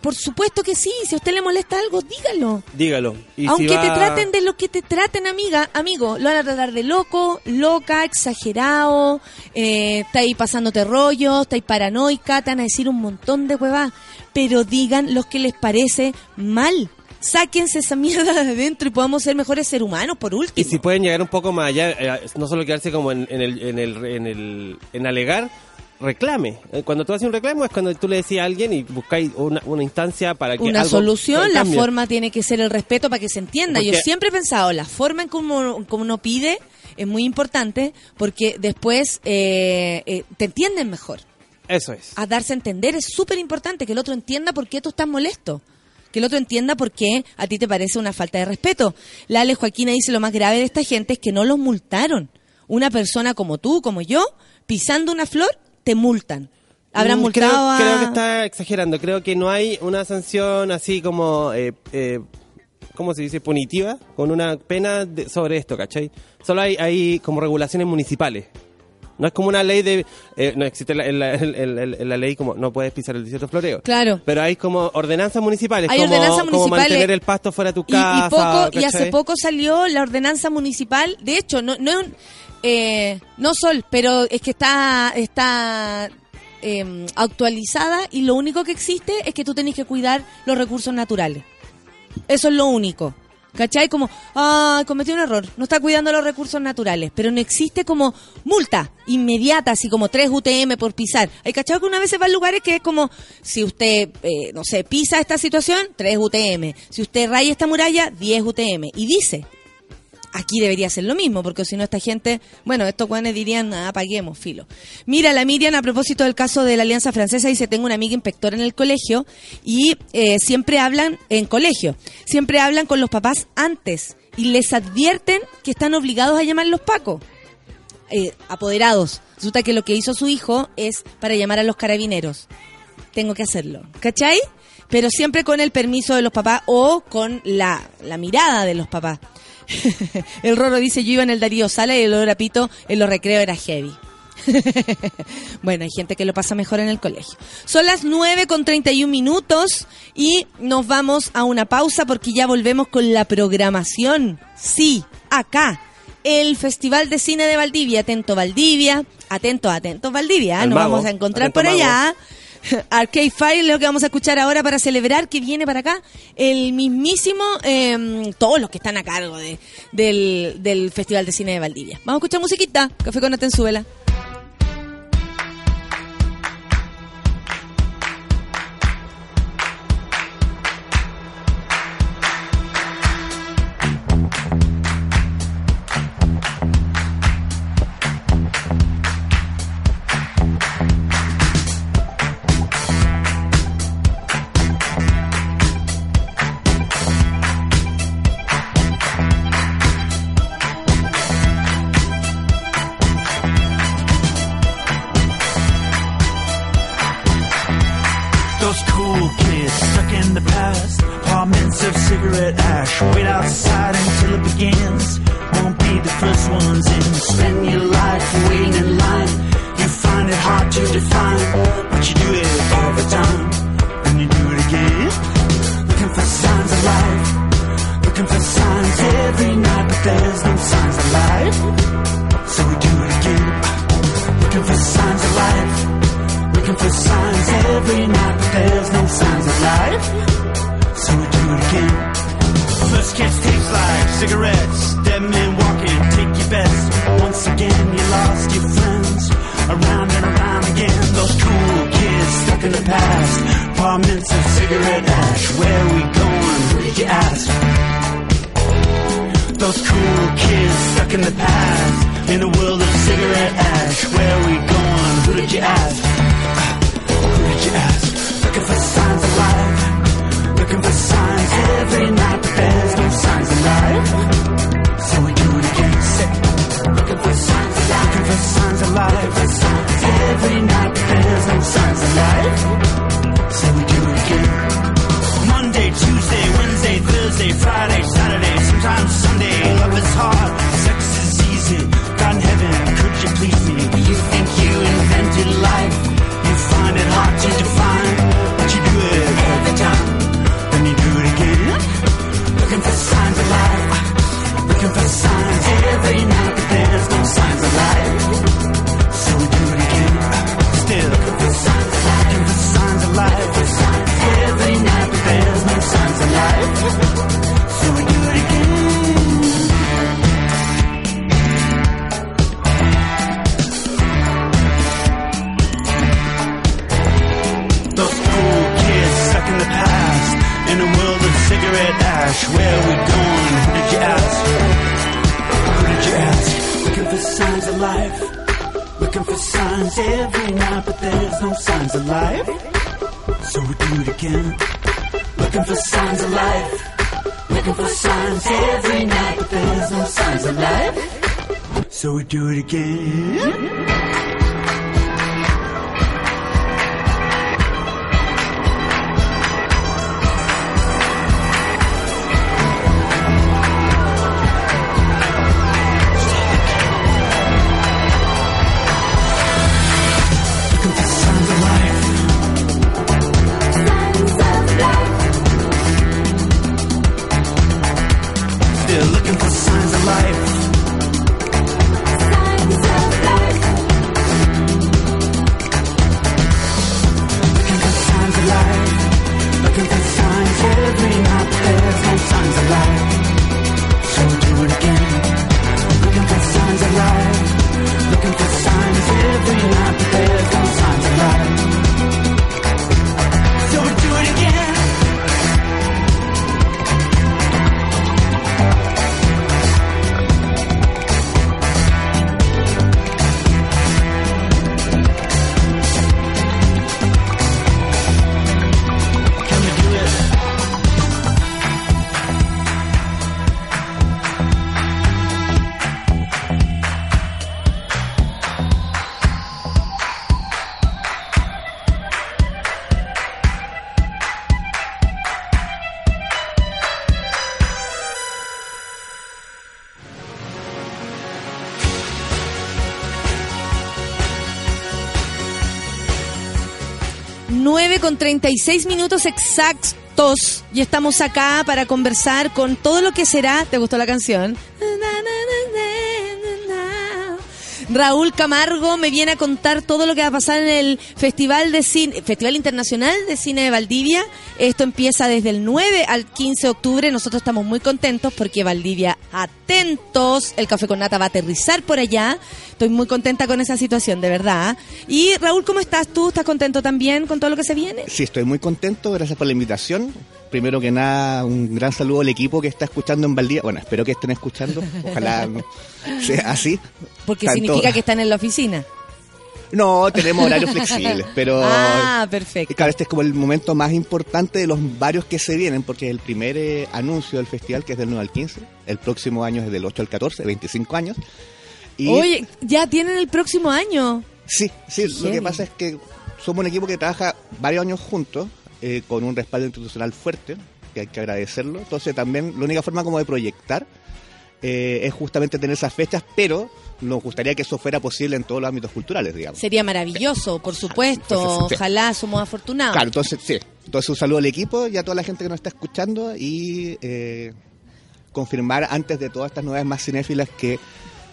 Speaker 2: Por supuesto que sí, si a usted le molesta algo, dígalo.
Speaker 3: Dígalo. Y si
Speaker 2: Aunque te traten de lo que te traten, amiga, amigo, lo van a tratar de loco, loca, exagerado, eh, está ahí pasándote rollo, está ahí paranoica, te van a decir un montón de huevas, pero digan lo que les parece mal. Sáquense esa mierda de adentro y podamos ser mejores seres humanos, por
Speaker 3: Y
Speaker 2: último.
Speaker 3: si pueden llegar un poco más allá, eh, no solo quedarse como en, en el, en, el, en, el, en alegar, reclame. Eh, Cuando tú haces un reclamo es cuando tú le decís a alguien y buscáis una, una instancia para que
Speaker 2: Una
Speaker 3: algo
Speaker 2: solución, la forma tiene que ser el respeto para que se entienda. Yo siempre he pensado, la forma en cómo, cómo uno pide es muy importante porque después eh, eh, te entienden mejor.
Speaker 3: Eso es.
Speaker 2: a darse a entender. Es súper importante que el otro entienda por qué tú estás molesto. Que el otro entienda por qué a ti te parece una falta de respeto. La Ale Joaquina dice lo más grave de esta gente es que no los multaron. Una persona como tú, como yo, pisando una flor, te multan. Habrán
Speaker 3: Mm,
Speaker 2: multado
Speaker 3: creo,
Speaker 2: a...
Speaker 3: creo que está exagerando. Creo que no hay una sanción así como, eh, eh, ¿cómo se dice? Punitiva, con una pena de- sobre esto, ¿cachai? Solo hay, hay como regulaciones municipales. No es como una ley de... eh, no existe la, en la, la ley como no puedes pisar el desierto floreo.
Speaker 2: Claro.
Speaker 3: Pero hay como ordenanzas municipales.
Speaker 2: Hay
Speaker 3: como,
Speaker 2: ordenanzas
Speaker 3: como
Speaker 2: municipales.
Speaker 3: mantener el pasto fuera de tu
Speaker 2: Y, y
Speaker 3: casa.
Speaker 2: poco, y hace poco salió la ordenanza municipal. De hecho, no, no es un, eh, no Sol, pero es que está, está eh, actualizada y lo único que existe es que tú tenés que cuidar los recursos naturales. Eso es lo único. ¿Cachai? Como, ah, cometió un error, no está cuidando los recursos naturales, pero no existe como multa inmediata, así como 3 UTM por pisar. Hay cachado que una vez se va a lugares que es como, si usted, eh, no sé, pisa esta situación, 3 UTM. Si usted raya esta muralla, 10 UTM. Y dice, aquí debería ser lo mismo, porque si no esta gente, bueno, estos guanes dirían, ah, paguemos, filo. Mira, la Miriam, a propósito del caso de la Alianza Francesa, dice, tengo una amiga inspectora en el colegio y eh, siempre hablan, en colegio, siempre hablan con los papás antes y les advierten que están obligados a llamar los pacos. Eh, apoderados. Resulta que lo que hizo su hijo es para llamar a los carabineros. Tengo que hacerlo. ¿Cachai? Pero siempre con el permiso de los papás o con la mirada de los papás. el Roro dice, yo iba en el Darío Sala y el olor a pito en los recreos era heavy.
Speaker 4: bueno, hay gente que lo pasa mejor en el colegio. Son las 9 con 31 minutos y nos vamos a una pausa porque ya volvemos con la programación. Sí, acá. El Festival de Cine de Valdivia, atento Valdivia, atento, atento Valdivia,
Speaker 2: el
Speaker 4: nos vamos a encontrar por allá. Arcade Fire es lo que vamos a escuchar ahora para celebrar que viene para acá el mismísimo, em, todos los que están a cargo de, del, Festival de Cine de Valdivia. Vamos a escuchar musiquita, Café con Atenzuela.
Speaker 5: Looking for signs every night, but there's no signs of life. So we do it again. Looking for signs of life. Looking for signs every night, but there's no signs of life. So we do it again.
Speaker 2: Con 36 minutos exactos y estamos acá para conversar con todo lo que será. ¿Te gustó la canción? Raúl Camargo me viene a contar todo lo que va a pasar en el Festival de Cine, Festival Internacional de Cine de Valdivia. Esto empieza desde el 9 al 15 de octubre. Nosotros estamos muy contentos porque Valdivia, atentos, el café con nata va a aterrizar por allá. Estoy muy contenta con esa situación, de verdad. Y Raúl, ¿cómo estás tú? ¿Estás contento también con todo lo que se viene?
Speaker 6: Sí, estoy muy contento, gracias por la invitación. Primero que nada, un gran saludo al equipo que está escuchando en Valdivia. Bueno, espero que estén escuchando. Ojalá sea así.
Speaker 2: Porque
Speaker 6: Tanto-
Speaker 2: significa que están en la oficina.
Speaker 6: No, tenemos horarios flexibles, pero...
Speaker 2: Ah, perfecto.
Speaker 6: Claro, este es como el momento más importante de los varios que se vienen, porque es el primer eh, anuncio del festival, que es del 9 al 15. El próximo año es del 8 al 14, 25 años. Y
Speaker 2: Oye, ya tienen el próximo año.
Speaker 6: Sí, sí, lo que pasa es que somos un equipo que trabaja varios años juntos, eh, con un respaldo institucional fuerte, que hay que agradecerlo. Entonces también la única forma como de proyectar eh, es justamente tener esas fechas, pero nos gustaría que eso fuera posible en todos los ámbitos culturales, digamos.
Speaker 2: Sería maravilloso, por supuesto.
Speaker 6: Entonces, sí.
Speaker 2: Ojalá somos afortunados.
Speaker 6: Claro, entonces sí. Entonces un saludo al equipo y a toda la gente que nos está escuchando y eh, confirmar antes de todas estas novedades más cinéfilas que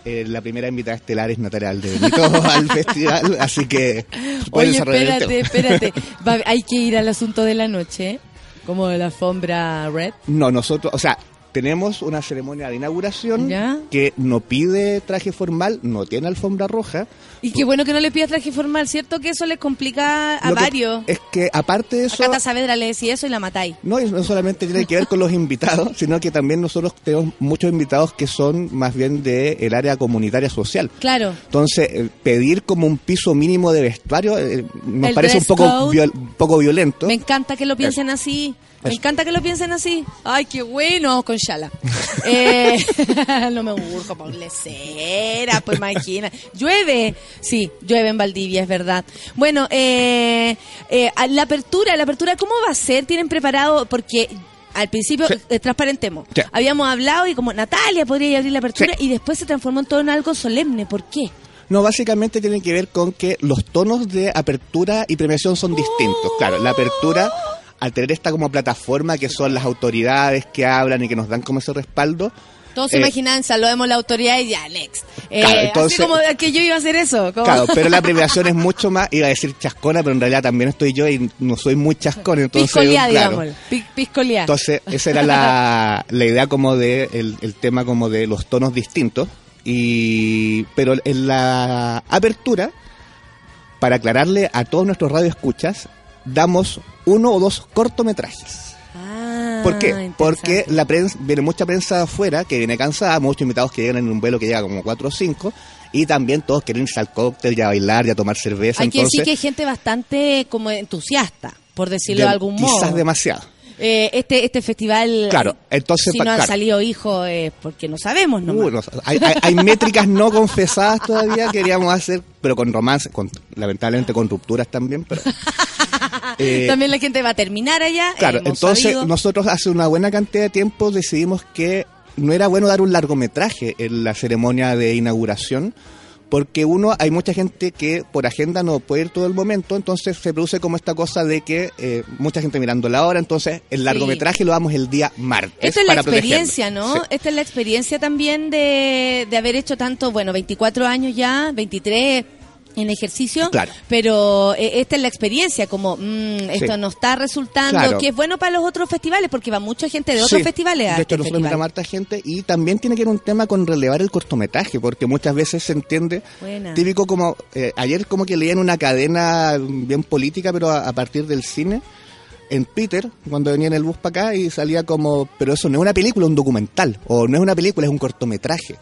Speaker 6: eh, la primera invitada estelar es Natalia Aldebenito al festival, así que
Speaker 2: Oye, espérate, espérate. Va- hay que ir al asunto de la noche, como de la alfombra red.
Speaker 6: No, nosotros, o sea, tenemos una ceremonia de inauguración
Speaker 2: ¿Ya?
Speaker 6: que no pide traje formal, no tiene alfombra roja.
Speaker 2: Y qué bueno que no le pidas traje formal, ¿cierto? Que eso les complica a
Speaker 6: Lo que
Speaker 2: varios.
Speaker 6: Es que aparte de
Speaker 2: A
Speaker 6: eso,
Speaker 2: Cata Saavedra le decía eso y la matáis.
Speaker 6: no, y no solamente tiene que ver con los invitados, sino que también nosotros tenemos muchos invitados que son más bien del el área comunitaria social.
Speaker 2: Claro.
Speaker 6: Entonces, eh, pedir como un piso mínimo de vestuario eh, nos
Speaker 2: El
Speaker 6: parece un poco,
Speaker 2: code.
Speaker 6: viol- un poco violento.
Speaker 2: Me encanta que lo piensen así. Me encanta que lo piensen así. Ay, qué bueno, con Shala. Eh, no me urjo, ponle cera, pues imagina. Llueve, sí, llueve en Valdivia, es verdad. Bueno, eh, eh, la apertura, la apertura, ¿cómo va a ser? ¿Tienen preparado? Porque al principio,
Speaker 6: Sí.
Speaker 2: eh, transparentemos,
Speaker 6: Sí.
Speaker 2: habíamos hablado y como Natalia podría abrir la apertura
Speaker 6: Sí.
Speaker 2: y después se transformó en todo en algo solemne. ¿Por qué?
Speaker 6: No, básicamente tiene que ver con que los tonos de apertura y premiación son distintos. Claro, la apertura, al tener esta como plataforma que son las autoridades que hablan y que nos dan como ese respaldo,
Speaker 2: Todos se
Speaker 6: Eh,
Speaker 2: imaginan, saludemos la autoridad y ya, next. Eh,
Speaker 6: Claro, entonces-
Speaker 2: así como que yo iba a hacer eso.
Speaker 6: claro, pero la premiación es mucho más, iba a decir chascona, pero en realidad también estoy yo y no soy muy chascón, entonces...
Speaker 2: Piscolía,
Speaker 6: claro.
Speaker 2: digamos.
Speaker 6: Entonces, esa era la, la idea como de el, el tema como de los tonos distintos. Y pero en la apertura, para aclararle a todos nuestros radioescuchas, damos uno o dos cortometrajes.
Speaker 2: Ah,
Speaker 6: ¿Por qué? Porque la prensa, viene mucha prensa afuera que viene cansada, muchos invitados que llegan en un vuelo que llega como 4 o 5, y también todos quieren irse al cóctel, ya a bailar, ya a tomar cerveza.
Speaker 2: Hay que
Speaker 6: entonces,
Speaker 2: decir que hay gente bastante como entusiasta, por decirlo de,
Speaker 6: de-
Speaker 2: algún modo.
Speaker 6: Quizás demasiado.
Speaker 2: Eh, este, este festival,
Speaker 6: Claro, entonces,
Speaker 2: si no han
Speaker 6: claro.
Speaker 2: salido hijos, es porque no sabemos nomás.
Speaker 6: Uh, no, hay, hay- hay métricas no confesadas todavía que queríamos hacer, pero con romance, con, lamentablemente con rupturas también. Pero, eh,
Speaker 2: También la gente va a terminar allá.
Speaker 6: claro,
Speaker 2: hemos
Speaker 6: entonces
Speaker 2: sabido.
Speaker 6: nosotros hace una buena cantidad de tiempo decidimos que no era bueno dar un largometraje en la ceremonia de inauguración. Porque uno, hay mucha gente que por agenda no puede ir todo el momento, entonces se produce como esta cosa de que eh, mucha gente mirando la hora, entonces el largometraje lo damos el día martes.
Speaker 2: Esta es la
Speaker 6: protegerlo.
Speaker 2: experiencia, ¿no?
Speaker 6: Sí.
Speaker 2: Esta es la experiencia también de, de haber hecho tanto, bueno, 24 años ya, 23 en ejercicio,
Speaker 6: Claro.
Speaker 2: pero eh, esta es la experiencia, como mm, esto
Speaker 6: Sí.
Speaker 2: no está resultando,
Speaker 6: Claro.
Speaker 2: que es bueno para los otros festivales, porque va mucha gente de otros
Speaker 6: Sí,
Speaker 2: festivales a
Speaker 6: De
Speaker 2: este
Speaker 6: hecho, nosotros invitamos a harta gente y también tiene que ver un tema con relevar el cortometraje, porque muchas veces se entiende
Speaker 2: Buena.
Speaker 6: típico como eh, ayer como que leía en una cadena bien política, pero a, a partir del cine. En Peter, cuando venía en el bus para acá y salía como, pero eso no es una película, un documental, o no es una película, es un cortometraje.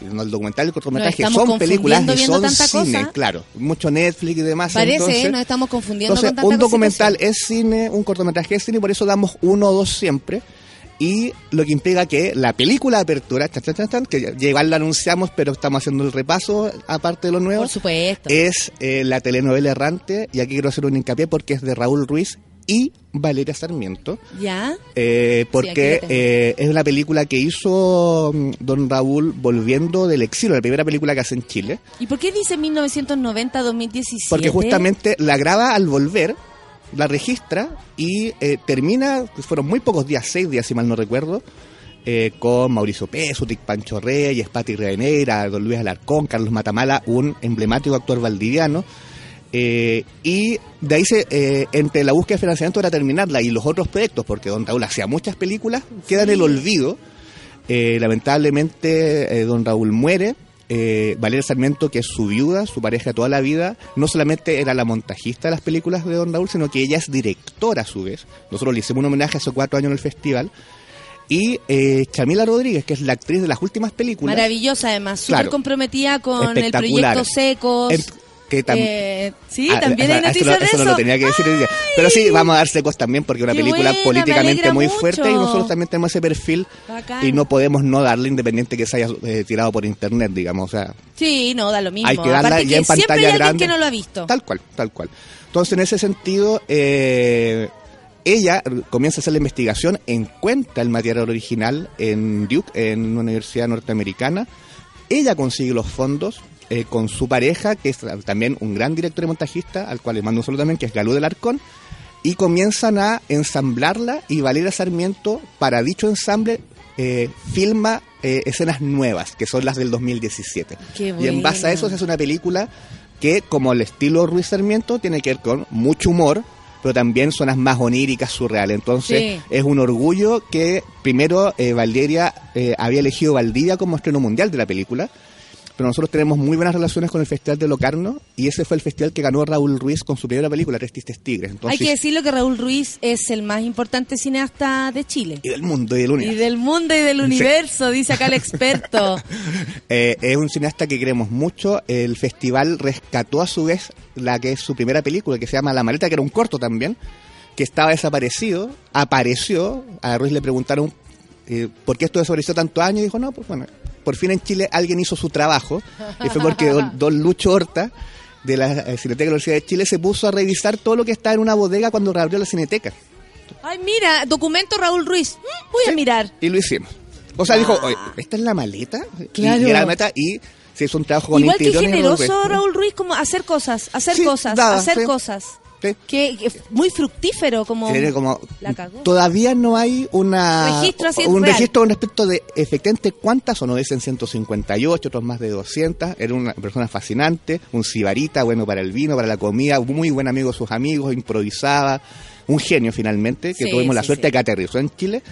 Speaker 6: No, el documental y el cortometraje son películas y son cine,
Speaker 2: cosa.
Speaker 6: claro. Mucho Netflix y demás.
Speaker 2: Parece,
Speaker 6: entonces,
Speaker 2: ¿eh? Nos estamos confundiendo
Speaker 6: entonces,
Speaker 2: con tanta
Speaker 6: un documental es cine, un cortometraje es cine, y por eso damos uno o dos siempre. Y lo que implica que la película de apertura, chan, chan, chan, que ya ya igual la anunciamos, pero estamos haciendo el repaso, aparte de lo nuevo,
Speaker 2: Por supuesto.
Speaker 6: es eh, la telenovela Errante. Y aquí quiero hacer un hincapié porque es de Raúl Ruiz y Valeria Sarmiento.
Speaker 2: ¿Ya?
Speaker 6: Eh, porque eh, es la película que hizo mm, don Raúl volviendo del exilio, la primera película que hace en Chile.
Speaker 2: ¿Y por qué dice 1990-2017?
Speaker 6: Porque justamente la graba al volver la registra y eh, termina, fueron muy pocos días, seis días si mal no recuerdo, eh, con Mauricio Pesutic, Pancho Reyes, Pati Revenera, Don Luis Alarcón, Carlos Matamala, un emblemático actor valdiviano. Eh, y de ahí se, eh, entre la búsqueda de financiamiento para terminarla y los otros proyectos, porque Don Raúl hacía muchas películas, queda en el olvido. Eh, lamentablemente, eh, Don Raúl muere. Eh, Valeria Sarmiento, que es su viuda, su pareja toda la vida, no solamente era la montajista de las películas de Don Raúl, sino que ella es directora a su vez. Nosotros le hicimos un homenaje hace cuatro años en el festival. Y eh, Chamila Rodríguez, que es la actriz de las últimas películas.
Speaker 2: Maravillosa además, súper
Speaker 6: Claro.
Speaker 2: comprometida con el proyecto Secos.
Speaker 6: En- que tam-
Speaker 2: Eh, sí,
Speaker 6: Ah,
Speaker 2: también
Speaker 6: eso-
Speaker 2: hay
Speaker 6: eso
Speaker 2: noticias
Speaker 6: lo-
Speaker 2: de
Speaker 6: eso
Speaker 2: eso.
Speaker 6: no lo tenía que decir. Pero sí, vamos a dar secos también porque es una película
Speaker 2: buena,
Speaker 6: políticamente muy
Speaker 2: mucho.
Speaker 6: fuerte y nosotros también tenemos ese perfil
Speaker 2: Bacán.
Speaker 6: y no podemos no darle independiente que se haya eh, tirado por internet, digamos. O sea,
Speaker 2: Sí, no, da lo mismo.
Speaker 6: hay que darla
Speaker 2: Aparte
Speaker 6: ya
Speaker 2: que
Speaker 6: en
Speaker 2: siempre hay
Speaker 6: pantalla grande.
Speaker 2: que no lo ha visto.
Speaker 6: Tal cual, tal cual. Entonces, en ese sentido, eh, ella comienza a hacer la investigación, encuentra el material original en Duke, en una universidad norteamericana. Ella consigue los fondos eh, con su pareja, que es también un gran director y montajista, al cual le mando un saludo también, que es Galú del Arcón, y comienzan a ensamblarla y Valeria Sarmiento, para dicho ensamble, eh, filma eh, escenas nuevas, que son las del 2017.
Speaker 2: Qué
Speaker 6: Y en base a eso se hace una película que, como el estilo Ruiz Sarmiento, tiene que ver con mucho humor, pero también zonas más oníricas, surreales. Entonces,
Speaker 2: Sí.
Speaker 6: es un orgullo que primero eh, Valeria eh, había elegido Valdivia como estreno mundial de la película, pero nosotros tenemos muy buenas relaciones con el Festival de Locarno y ese fue el festival que ganó Raúl Ruiz con su primera película, Tres Tistes Tigres. Entonces,
Speaker 2: Hay que decirlo que Raúl Ruiz es el más importante cineasta de Chile.
Speaker 6: y del mundo y del
Speaker 2: Y
Speaker 6: universo.
Speaker 2: del mundo y del universo, dice acá el experto.
Speaker 6: Eh, es un cineasta que queremos mucho. El festival rescató a su vez la que es su primera película, que se llama La Maleta, que era un corto también, que estaba desaparecido, apareció. A Ruiz le preguntaron eh, por qué esto desapareció tantos años y dijo, no, pues bueno, por fin en Chile alguien hizo su trabajo. Y fue porque don, don Lucho Horta, de la eh, Cineteca de la Universidad de Chile, se puso a revisar todo lo que estaba en una bodega cuando reabrió la Cineteca.
Speaker 2: Ay, mira, documento Raúl Ruiz. Mm, Voy a mirar.
Speaker 6: Y lo hicimos. O sea, dijo, oye, ¿esta es la maleta?
Speaker 2: Claro.
Speaker 6: Y, la maleta y se hizo un trabajo con
Speaker 2: Igual que generoso
Speaker 6: Raúl Ruiz.
Speaker 2: Raúl Ruiz, como hacer cosas, hacer
Speaker 6: Sí,
Speaker 2: cosas, hacer
Speaker 6: sí.
Speaker 2: cosas. Que, que muy fructífero, como...
Speaker 6: Tiene como
Speaker 2: La cagó.
Speaker 6: todavía no hay una
Speaker 2: Registro
Speaker 6: un
Speaker 2: real.
Speaker 6: registro con respecto de efectivamente cuántas uno dicen 158 otros más de 200 era una persona fascinante un sibarita bueno para el vino para la comida muy buen amigo de sus amigos improvisaba un genio finalmente que
Speaker 2: Sí,
Speaker 6: tuvimos la
Speaker 2: sí,
Speaker 6: suerte de que aterrizó en Chile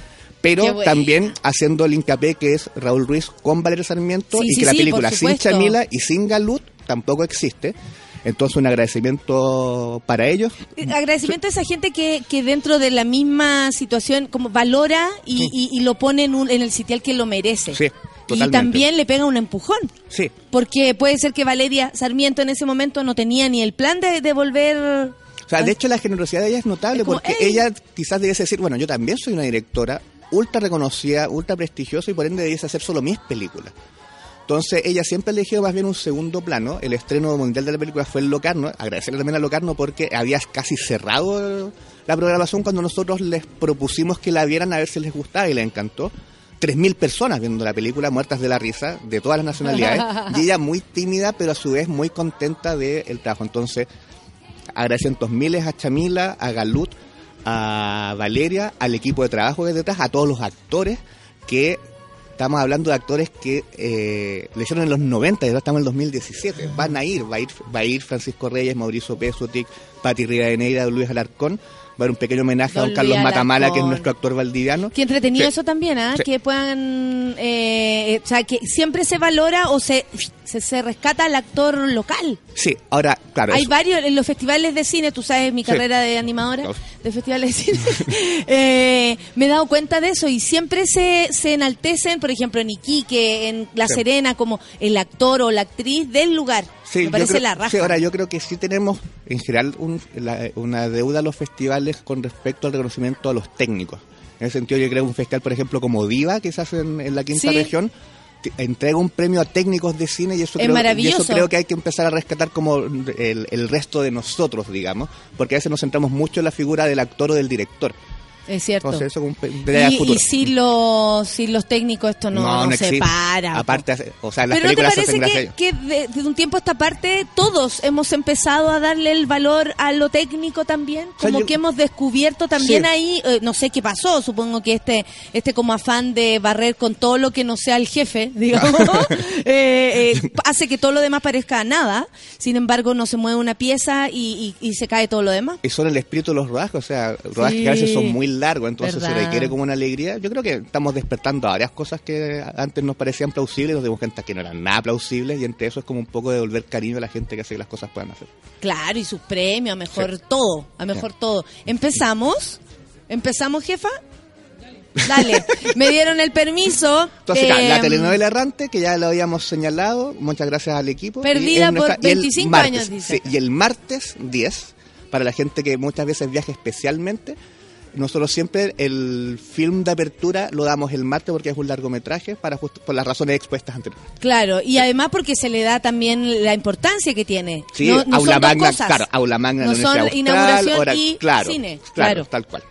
Speaker 6: pero también haciendo el hincapié que es Raúl Ruiz con Valeria Sarmiento
Speaker 2: Sí,
Speaker 6: y
Speaker 2: sí,
Speaker 6: que la película sin. Chamila y sin Galut tampoco existe entonces un agradecimiento para ellos
Speaker 2: Eh, Agradecimiento a esa gente que, que dentro de la misma situación como valora y, y- y lo pone en, un- en el sitial que lo merece.
Speaker 6: Sí,
Speaker 2: y
Speaker 6: totalmente.
Speaker 2: también le pega un empujón.
Speaker 6: sí
Speaker 2: Porque puede ser que Valeria Sarmiento en ese momento no tenía ni el plan de, de volver...
Speaker 6: O sea, de hecho la generosidad de ella es notable
Speaker 2: Es como,
Speaker 6: porque
Speaker 2: "Ey".
Speaker 6: ella quizás debiese decir, bueno, yo también soy una directora ultra reconocida, ultra prestigiosa y por ende debiese hacer solo mis películas. Entonces ella siempre elegido más bien un segundo plano. El estreno mundial de la película fue en Locarno. Agradecerle también a Locarno porque había casi cerrado la programación cuando nosotros les propusimos que la vieran a ver si les gustaba y les encantó. 3.000 personas viendo la película, muertas de la risa, de todas las nacionalidades. y ella muy tímida, pero a su vez muy contenta del trabajo. Entonces, agradecimientos miles a Chamila, a Galut, a Valeria, al equipo de trabajo que detrás, a todos los actores que estamos hablando de actores que eh, le hicieron en los 90 y ahora estamos en el 2017. Van a ir, va a ir, va a ir Francisco Reyes, Mauricio Pesutic, Pati Rivadeneira, Luis Alarcón. Va a haber un pequeño homenaje a
Speaker 2: Don
Speaker 6: Carlos Matamala, que es nuestro actor valdiviano.
Speaker 2: Qué entretenido
Speaker 6: Sí.
Speaker 2: eso también, ¿ah?
Speaker 6: Sí.
Speaker 2: Que puedan... eh, o sea, que siempre se valora o se, se, se rescata al actor local.
Speaker 6: Sí, ahora, claro.
Speaker 2: Hay
Speaker 6: eso-
Speaker 2: varios en los festivales de cine, tú sabes mi
Speaker 6: Sí.
Speaker 2: carrera de animadora de festivales de cine. Eh, me he dado cuenta de eso y siempre se, se enaltecen, por ejemplo, en Iquique, en La. Serena, como el actor o la actriz del lugar.
Speaker 6: Sí,
Speaker 2: me parece
Speaker 6: creo-
Speaker 2: la raja.
Speaker 6: sí, ahora yo creo que sí tenemos en general un- la- una deuda a los festivales con respecto al reconocimiento a los técnicos. En ese sentido yo creo que un festival, por ejemplo, como Diva, que se hace en, en la quinta
Speaker 2: Sí.
Speaker 6: región, entrega un premio a técnicos de cine y eso,
Speaker 2: Es
Speaker 6: creo, y eso creo que hay que empezar a rescatar como el, el resto de nosotros, digamos, porque a veces nos centramos mucho en la figura del actor o del director.
Speaker 2: Es cierto.
Speaker 6: Entonces, eso como un de
Speaker 2: Y, y sin los, sin los técnicos esto no, no se para.
Speaker 6: Aparte, o sea, las
Speaker 2: Pero ¿no te parece que, que de, de un tiempo a esta parte todos hemos empezado a darle el valor a lo técnico también?
Speaker 6: sea,
Speaker 2: Como
Speaker 6: yo-
Speaker 2: que hemos descubierto también
Speaker 6: Sí.
Speaker 2: ahí, eh, no sé qué pasó, supongo que este este como afán de barrer con todo lo que no sea el jefe, digamos, eh, eh, hace que todo lo demás parezca nada. Sin embargo, no se mueve una pieza y, y- y se cae todo lo demás.
Speaker 6: Y son el espíritu de los rodajes, o sea, rodajes
Speaker 2: Sí.
Speaker 6: que a veces son muy largos, entonces se requiere como una alegría. Yo creo que estamos despertando a varias cosas que antes nos parecían plausibles, nos dimos cuenta que no eran nada plausibles, y entre eso es como un poco devolver cariño a la gente que hace que las cosas puedan hacer.
Speaker 2: Claro, y sus premios, a mejor
Speaker 6: Sí.
Speaker 2: todo, a mejor todo. ¿Empezamos? ¿Empezamos, jefa? Dale, me dieron el permiso.
Speaker 6: Entonces, la
Speaker 2: eh,
Speaker 6: telenovela errante, que ya lo habíamos señalado, muchas gracias al equipo.
Speaker 2: Perdida por
Speaker 6: el
Speaker 2: 25
Speaker 6: martes,
Speaker 2: años, dice.
Speaker 6: sí, y el martes 10, para la gente que muchas veces viaja especialmente, nosotros siempre el film de apertura lo damos el martes porque es un largometraje para justo- por las razones expuestas anteriormente.
Speaker 2: Claro, y además porque se le da también la importancia que tiene.
Speaker 6: Sí,
Speaker 2: no, no
Speaker 6: aula
Speaker 2: son dos
Speaker 6: magna,
Speaker 2: cosas.
Speaker 6: claro, aula magna
Speaker 2: No
Speaker 6: la
Speaker 2: son
Speaker 6: Universidad
Speaker 2: inauguración
Speaker 6: Austral,
Speaker 2: y
Speaker 6: claro,
Speaker 2: cine,
Speaker 6: claro,
Speaker 2: claro.
Speaker 6: tal cual.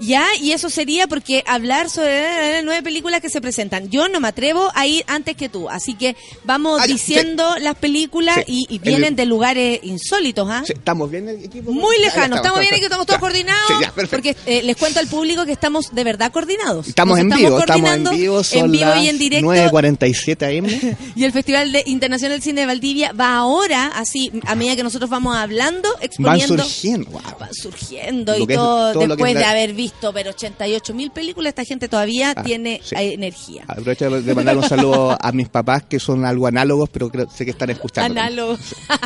Speaker 2: Ya, y eso sería porque hablar sobre nueve películas que se presentan. Yo no me atrevo a ir antes que tú, así que vamos
Speaker 6: Ah,
Speaker 2: diciendo las películas
Speaker 6: Sí.
Speaker 2: y, y vienen
Speaker 6: El-
Speaker 2: de lugares insólitos, ¿ah?
Speaker 6: Sí, ¿Estamos bien el equipo?
Speaker 2: Muy
Speaker 6: Ya, ya
Speaker 2: lejano, estamos bien que estamos todos
Speaker 6: Ya.
Speaker 2: coordinados.
Speaker 6: Sí, ya,
Speaker 2: porque eh, les cuento al público que estamos de verdad coordinados.
Speaker 6: Estamos
Speaker 2: Nos
Speaker 6: en vivo, estamos en vivo, son
Speaker 2: en vivo
Speaker 6: las
Speaker 2: y en directo.
Speaker 6: 9.47 am.
Speaker 2: Y el Festival de Internacional Cine de Valdivia va ahora, así, a medida que nosotros vamos hablando,
Speaker 6: Van
Speaker 2: exponiendo.
Speaker 6: surgiendo. wow.
Speaker 2: van surgiendo y todo, después
Speaker 6: es
Speaker 2: de haber visto pero 88 mil películas, esta gente todavía
Speaker 6: Ah,
Speaker 2: tiene
Speaker 6: sí.
Speaker 2: eh, energía.
Speaker 6: Aprovecho de mandar un saludo a mis papás que son algo análogos, pero creo, sé que están escuchando.
Speaker 2: Análogo.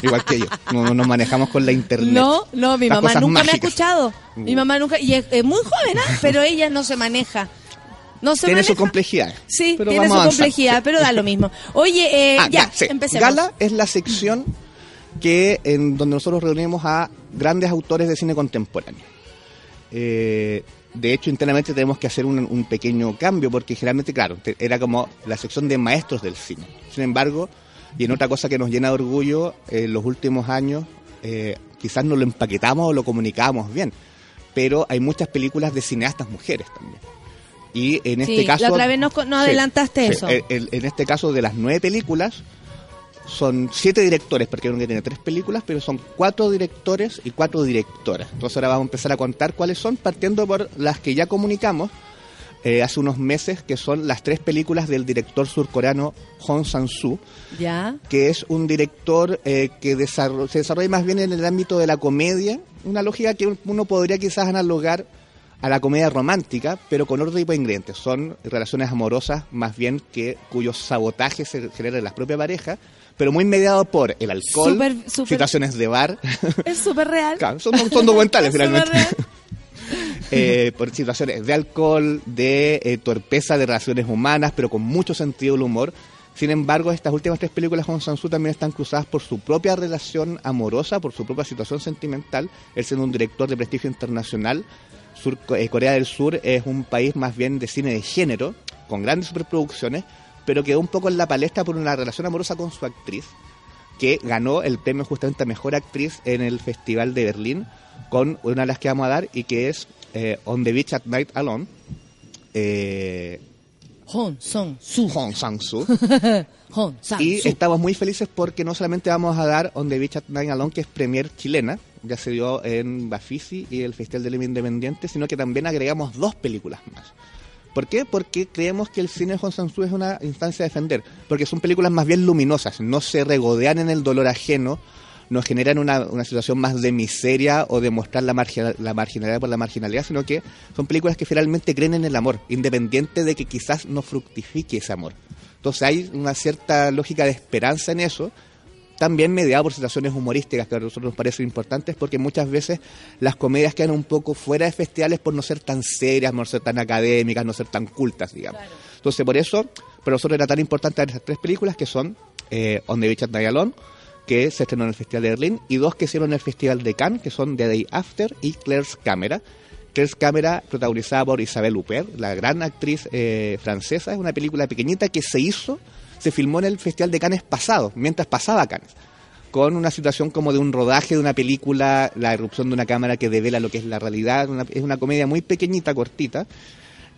Speaker 6: Igual que yo. No, no nos manejamos con la internet.
Speaker 2: No, no, mi
Speaker 6: Las
Speaker 2: mamá nunca me ha escuchado. Mi
Speaker 6: Uh.
Speaker 2: mamá nunca, y es, es muy joven, ¿ah? pero ella no se maneja. No se
Speaker 6: Tiene su complejidad.
Speaker 2: Sí,
Speaker 6: pero
Speaker 2: tiene su
Speaker 6: avanzar.
Speaker 2: complejidad, pero da lo mismo. Oye, eh,
Speaker 6: Ah,
Speaker 2: ya,
Speaker 6: sí.
Speaker 2: empecemos.
Speaker 6: Gala es la sección que en donde nosotros reunimos a grandes autores de cine contemporáneo. Eh, de hecho, internamente tenemos que hacer un, un pequeño cambio porque generalmente, claro, era como la sección de maestros del cine. Sin embargo, y en otra cosa que nos llena de orgullo, en los últimos años eh, quizás no lo empaquetamos o lo comunicábamos bien, pero hay muchas películas de cineastas mujeres también. Y en
Speaker 2: Sí,
Speaker 6: este caso...
Speaker 2: la otra vez nos adelantaste
Speaker 6: Sí,
Speaker 2: eso.
Speaker 6: en este caso, de las nueve películas, son siete directores, porque uno que tiene tres películas, pero son cuatro directores y cuatro directoras. Entonces ahora vamos a empezar a contar cuáles son, partiendo por las que ya comunicamos eh, hace unos meses, que son las tres películas del director surcoreano Hong Sang-soo,
Speaker 2: Ya.
Speaker 6: que es un director eh, que desarro- se desarrolla más bien en el ámbito de la comedia, una lógica que uno podría quizás analogar a la comedia romántica, pero con otro tipo de ingredientes. Son relaciones amorosas más bien que cuyos sabotajes se generan en las propias parejas, pero muy mediado por el alcohol,
Speaker 2: Súper, súper-
Speaker 6: situaciones de bar.
Speaker 2: Es súper real.
Speaker 6: Claro, son, son documentales finalmente. Eh, por situaciones de alcohol, de eh, torpeza de relaciones humanas, pero con mucho sentido del humor. Sin embargo, estas últimas tres películas con Sansu también están cruzadas por su propia relación amorosa, por su propia situación sentimental. Él siendo un director de prestigio internacional, Sur- eh, Corea del Sur es un país más bien de cine de género, con grandes superproducciones, pero quedó un poco en la palestra por una relación amorosa con su actriz, que ganó el premio justamente a Mejor Actriz en el Festival de Berlín, con una de las que vamos a dar y que es eh, On the Beach at Night Alone. Eh,
Speaker 2: Hon, son, su.
Speaker 6: Hong Sang-soo.
Speaker 2: Hon, san,
Speaker 6: Y
Speaker 2: su.
Speaker 6: estamos muy felices porque no solamente vamos a dar On the Beach at Night Alone, que es premier chilena, ya se dio en Bafisi y el Festival del Lima Independiente, sino que también agregamos dos películas más. ¿Por qué? Porque creemos que el cine Sang-soo es una instancia a defender, porque son películas más bien luminosas, no se regodean en el dolor ajeno, no generan una, una situación más de miseria o de mostrar la, margina- la marginalidad por la marginalidad, sino que son películas que finalmente creen en el amor, independiente de que quizás no fructifique ese amor. Entonces hay una cierta lógica de esperanza en eso, también mediada por situaciones humorísticas que a nosotros nos parecen importantes porque muchas veces las comedias quedan un poco fuera de festivales por no ser tan serias, no ser tan académicas, no ser tan cultas, digamos. Entonces por eso, para nosotros era tan importante esas tres películas que son eh, On the Beach at Alone, que se estrenó en el Festival de Berlín, y dos que hicieron en el Festival de Cannes, que son The Day After y Claire's Camera. Claire's Camera, protagonizada por Isabelle Huppert, la gran actriz eh, francesa, es una película pequeñita que se hizo, se filmó en el Festival de Cannes pasado, mientras pasaba Cannes. con una situación como de un rodaje de una película, la erupción de una cámara que devela lo que es la realidad. una- es una comedia muy pequeñita, cortita.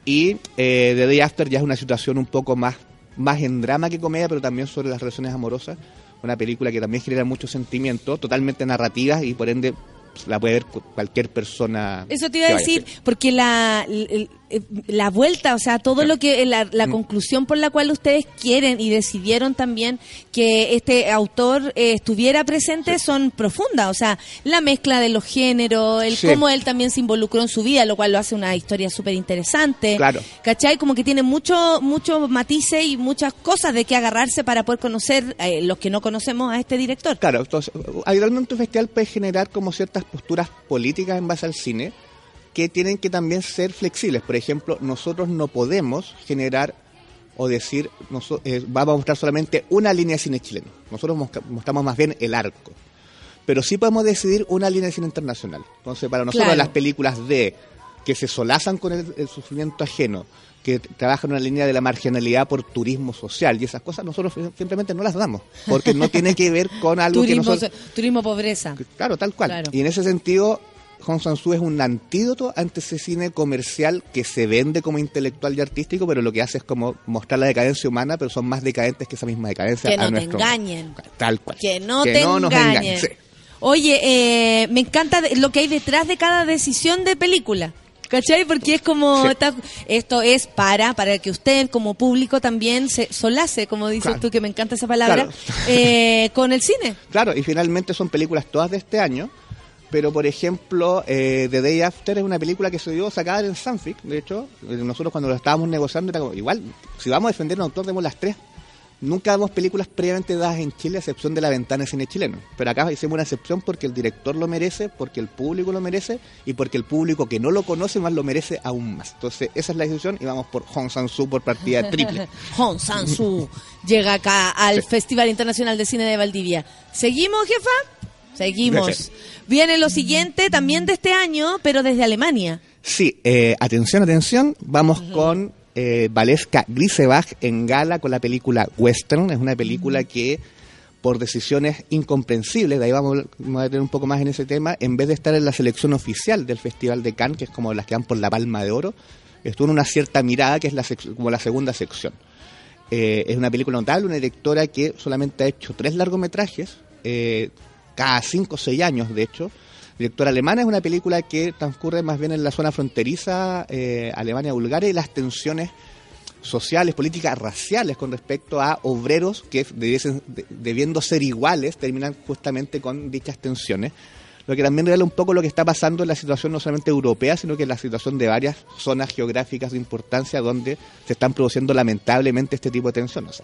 Speaker 6: Y eh, The Day After ya es una situación un poco más, más en drama que comedia, pero también sobre las relaciones amorosas. Una película que también genera mucho sentimiento, totalmente narrativa y por ende la puede ver cu- cualquier persona.
Speaker 2: Eso te iba a decir, porque la, el- la vuelta, o sea, todo lo que, la, la
Speaker 6: Mm.
Speaker 2: conclusión por la cual ustedes quieren y decidieron también que este autor eh, estuviera presente son profundas, o sea, la mezcla de los géneros, el
Speaker 6: Sí.
Speaker 2: cómo él también se involucró en su vida, lo cual lo hace una historia súper interesante.
Speaker 6: Claro.
Speaker 2: ¿Cachai? Como que tiene muchos muchos matices y muchas cosas de que agarrarse para poder conocer eh, los que no conocemos a este director.
Speaker 6: Claro, entonces, habitualmente un festival puede generar como ciertas posturas políticas en base al cine que tienen que también ser flexibles. Por ejemplo, nosotros no podemos generar o decir, noso- eh, vamos a mostrar solamente una línea de cine chileno. Nosotros mostramos más bien el arco. Pero sí podemos decidir una línea de cine internacional. Entonces, para nosotros
Speaker 2: Claro.
Speaker 6: las películas de que se solazan con el, el sufrimiento ajeno, que trabajan en una línea de la marginalidad por turismo social y esas cosas, nosotros simplemente no las damos. Porque no tiene que ver con algo que
Speaker 2: Turismo,
Speaker 6: nosotros...
Speaker 2: turismo pobreza.
Speaker 6: Claro, tal cual.
Speaker 2: Claro.
Speaker 6: Y en ese sentido, Hong Sang-soo es un antídoto ante ese cine comercial que se vende como intelectual y artístico, pero lo que hace es como mostrar la decadencia humana, pero son más decadentes que esa misma decadencia.
Speaker 2: Que
Speaker 6: a
Speaker 2: no te
Speaker 6: nuestro-
Speaker 2: engañen.
Speaker 6: Tal cual.
Speaker 2: Que no
Speaker 6: Que
Speaker 2: te
Speaker 6: no nos
Speaker 2: engañen.
Speaker 6: sí.
Speaker 2: Oye, eh, me encanta lo que hay detrás de cada decisión de película. ¿Cachai? Porque es como,
Speaker 6: Sí.
Speaker 2: está- esto es para, para que usted como público también se solace, como dices
Speaker 6: Claro.
Speaker 2: tú, que me encanta esa palabra,
Speaker 6: Claro.
Speaker 2: eh, con el cine.
Speaker 6: Claro, y finalmente son películas todas de este año. Pero, por ejemplo, eh, The Day After es una película que se dio sacada en Sanfic. De hecho, eh, nosotros cuando lo estábamos negociando era como, igual, si vamos a defender a un autor, demos las tres. Nunca damos películas previamente dadas en Chile, a excepción de la ventana de cine chileno. Pero acá hicimos una excepción porque el director lo merece, porque el público lo merece y porque el público que no lo conoce más lo merece aún más. Entonces, esa es la decisión y vamos por Hong Sang-soo por partida triple.
Speaker 2: Hong Sang-soo llega acá al Festival Internacional de Cine de Valdivia. ¿Seguimos, jefa? Seguimos. Viene lo siguiente, también de este año, pero desde Alemania.
Speaker 6: Sí, eh, atención, atención. Vamos con eh, Valeska Grisebach en gala con la película Western. Es una película que, por decisiones incomprensibles, de ahí vamos, vamos a tener un poco más en ese tema, en vez de estar en la selección oficial del Festival de Cannes, que es como las que van por la palma de oro, estuvo en una cierta mirada, que es la como la segunda sección. Eh, es una película notable, una directora que solamente ha hecho tres largometrajes, eh, cada cinco o seis años, de hecho. Directora alemana es una película que transcurre más bien en la zona fronteriza eh, Alemania-Bulgaria y las tensiones sociales, políticas, raciales con respecto a obreros que debiesen- de- debiendo ser iguales terminan justamente con dichas tensiones. Lo que también revela un poco lo que está pasando en la situación no solamente europea, sino que en la situación de varias zonas geográficas de importancia donde se están produciendo lamentablemente este tipo de tensiones.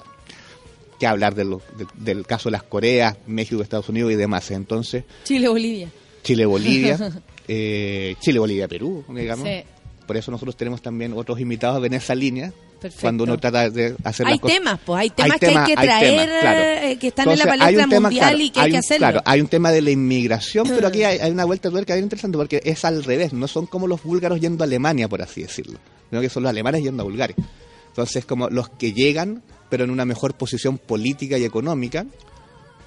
Speaker 6: Que hablar de lo- de- del caso de las Coreas, México, Estados Unidos y demás. Entonces,
Speaker 2: Chile, Bolivia.
Speaker 6: Chile-Bolivia, eh, Chile-Bolivia-Perú, digamos.
Speaker 2: Sí.
Speaker 6: Por eso nosotros tenemos también otros invitados en esa línea.
Speaker 2: Perfecto.
Speaker 6: Cuando uno trata de hacer
Speaker 2: Hay
Speaker 6: las cosas.
Speaker 2: temas, pues hay temas que
Speaker 6: temas,
Speaker 2: hay que
Speaker 6: hay
Speaker 2: traer,
Speaker 6: temas, claro.
Speaker 2: eh, que están en la
Speaker 6: hay
Speaker 2: palestra
Speaker 6: tema,
Speaker 2: mundial
Speaker 6: claro,
Speaker 2: y que hay, que
Speaker 6: un-
Speaker 2: hacerlo.
Speaker 6: Claro, hay un tema de la inmigración, pero aquí hay, hay una vuelta de tuerca bien interesante porque es al revés, no son como los búlgaros yendo a Alemania, por así decirlo, sino que son los alemanes yendo a Bulgaria. Entonces, como los que llegan, pero en una mejor posición política y económica,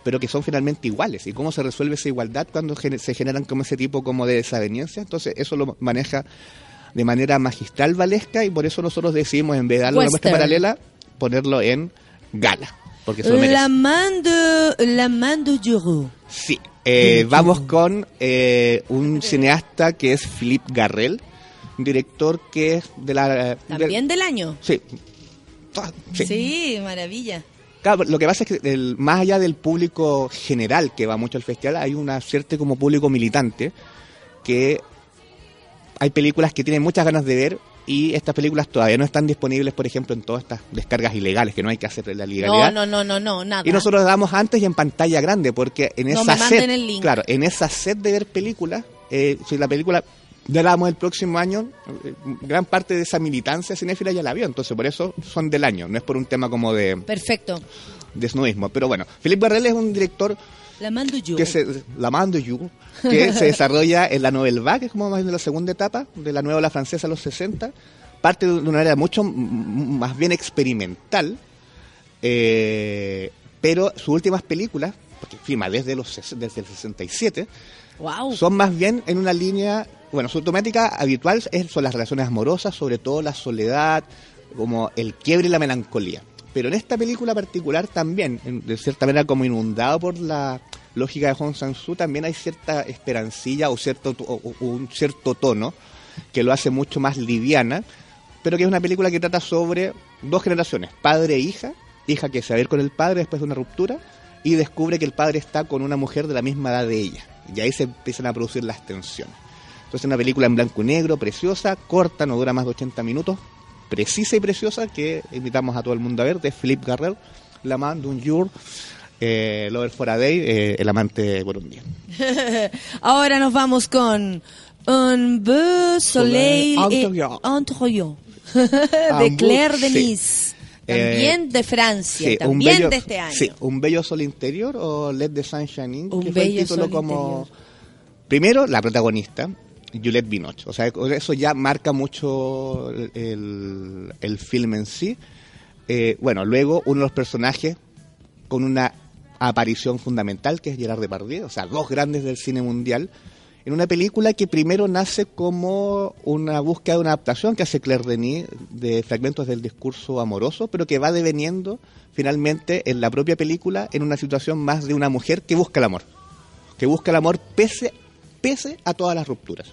Speaker 6: pero que son finalmente iguales. ¿Y cómo se resuelve esa igualdad cuando se generan como ese tipo como de desaveniencia? Entonces, eso lo maneja de manera magistral Valesca y por eso nosotros decidimos, en vez de darle una muestra paralela, ponerlo en gala. Porque se lo merece.
Speaker 2: La main de, la main de Giroud.
Speaker 6: Sí, eh, vamos con eh, un cineasta que es Philippe Garrel, un director que es de la...
Speaker 2: También
Speaker 6: de-
Speaker 2: del año.
Speaker 6: sí. Sí.
Speaker 2: Sí, maravilla.
Speaker 6: Claro, lo que pasa es que el- más allá del público general que va mucho al festival, hay una cierta como público militante que hay películas que tienen muchas ganas de ver y estas películas todavía no están disponibles, por ejemplo, en todas estas descargas ilegales, que no hay que hacer la
Speaker 2: No,
Speaker 6: legalidad.
Speaker 2: no, no, no, no, nada.
Speaker 6: Y nosotros damos antes y en pantalla grande, porque en
Speaker 2: No
Speaker 6: esa set, claro, en esa set de ver películas, eh, si la película ya la damos el próximo año, eh, gran parte de esa militancia cinéfila ya la vio, entonces por eso son del año, no es por un tema como de,
Speaker 2: Perfecto.
Speaker 6: de snobismo. Pero bueno, Philippe Barrel es un director
Speaker 2: La de Giroud.
Speaker 6: que se, la mando you, que se desarrolla en la Nouvelle Vague, que es como más bien la segunda etapa de la nueva ola francesa a los 60, parte de una manera mucho más bien experimental, eh, pero sus últimas películas porque firma desde, los, desde el 67,
Speaker 2: Wow.
Speaker 6: son más bien en una línea, bueno, su temática habitual son las relaciones amorosas, sobre todo la soledad, como el quiebre y la melancolía. Pero en esta película particular también, de cierta manera como inundado por la lógica de Hong Sang-soo, también hay cierta esperancilla o, cierto, to- o- o un cierto tono que lo hace mucho más liviana, pero que es una película que trata sobre dos generaciones, padre e hija, hija que se va a ir con el padre después de una ruptura y descubre que el padre está con una mujer de la misma edad de ella. Y ahí se empiezan a producir las tensiones. Entonces una película en blanco y negro, preciosa, corta, no dura más de 80 minutos, precisa y preciosa, que invitamos a todo el mundo a ver, de Philippe Garrel, La Man d'un jour, eh, Lover for a Day, eh, el amante por un día.
Speaker 2: Ahora nos vamos con Un beau soleil et
Speaker 6: Anturion.
Speaker 2: Anturion de Claire
Speaker 6: sí.
Speaker 2: Denis. También
Speaker 6: Eh,
Speaker 2: de Francia,
Speaker 6: Sí,
Speaker 2: también de este año.
Speaker 6: Sí, un bello sol interior o Let the Sun Shine In,
Speaker 2: Un
Speaker 6: que fue el
Speaker 2: bello
Speaker 6: título
Speaker 2: sol
Speaker 6: como...
Speaker 2: interior.
Speaker 6: Primero, la protagonista, Juliette Binoche. O sea, eso ya marca mucho el, el, film en sí. Eh, bueno, luego uno de los personajes con una aparición fundamental, que es Gerard Depardieu, o sea, dos grandes del cine mundial, en una película que primero nace como una búsqueda de una adaptación que hace Claire Denis de fragmentos del discurso amoroso, pero que va deveniendo finalmente en la propia película en una situación más de una mujer que busca el amor, que busca el amor pese, pese a todas las rupturas.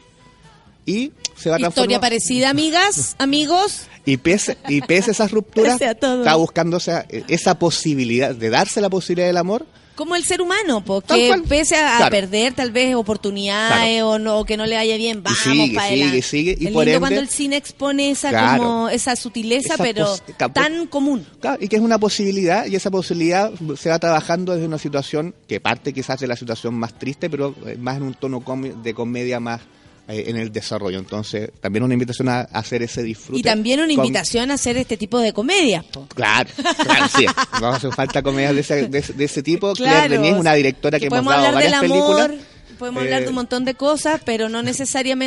Speaker 6: Y se va
Speaker 2: Historia
Speaker 6: transformando-
Speaker 2: parecida, amigas, amigos.
Speaker 6: y pese, y pese a esas rupturas,
Speaker 2: a
Speaker 6: está buscando esa, esa posibilidad de darse la posibilidad del amor.
Speaker 2: Como el ser humano, porque pese a, a
Speaker 6: Claro.
Speaker 2: perder tal vez oportunidades
Speaker 6: Claro.
Speaker 2: o, no, o que no le vaya bien, vamos
Speaker 6: sigue,
Speaker 2: para
Speaker 6: sigue,
Speaker 2: adelante.
Speaker 6: sigue, y
Speaker 2: es
Speaker 6: por
Speaker 2: lindo
Speaker 6: ende-
Speaker 2: cuando el cine expone esa
Speaker 6: Claro.
Speaker 2: como esa sutileza,
Speaker 6: Esa
Speaker 2: pero tan común.
Speaker 6: Claro, y que es una posibilidad, y esa posibilidad se va trabajando desde una situación que parte quizás de la situación más triste, pero más en un tono comi- de comedia más eh, en el desarrollo. Entonces, también una invitación a, a hacer ese disfrute.
Speaker 2: Y también una invitación a hacer este tipo de comedias. po.
Speaker 6: Claro, claro, sí. No hace falta comedias de ese, de, de ese tipo.
Speaker 2: Claro,
Speaker 6: Claire Denis es una directora que, hemos dado varias películas.
Speaker 2: podemos
Speaker 6: Eh,
Speaker 2: hablar de un montón de cosas, pero no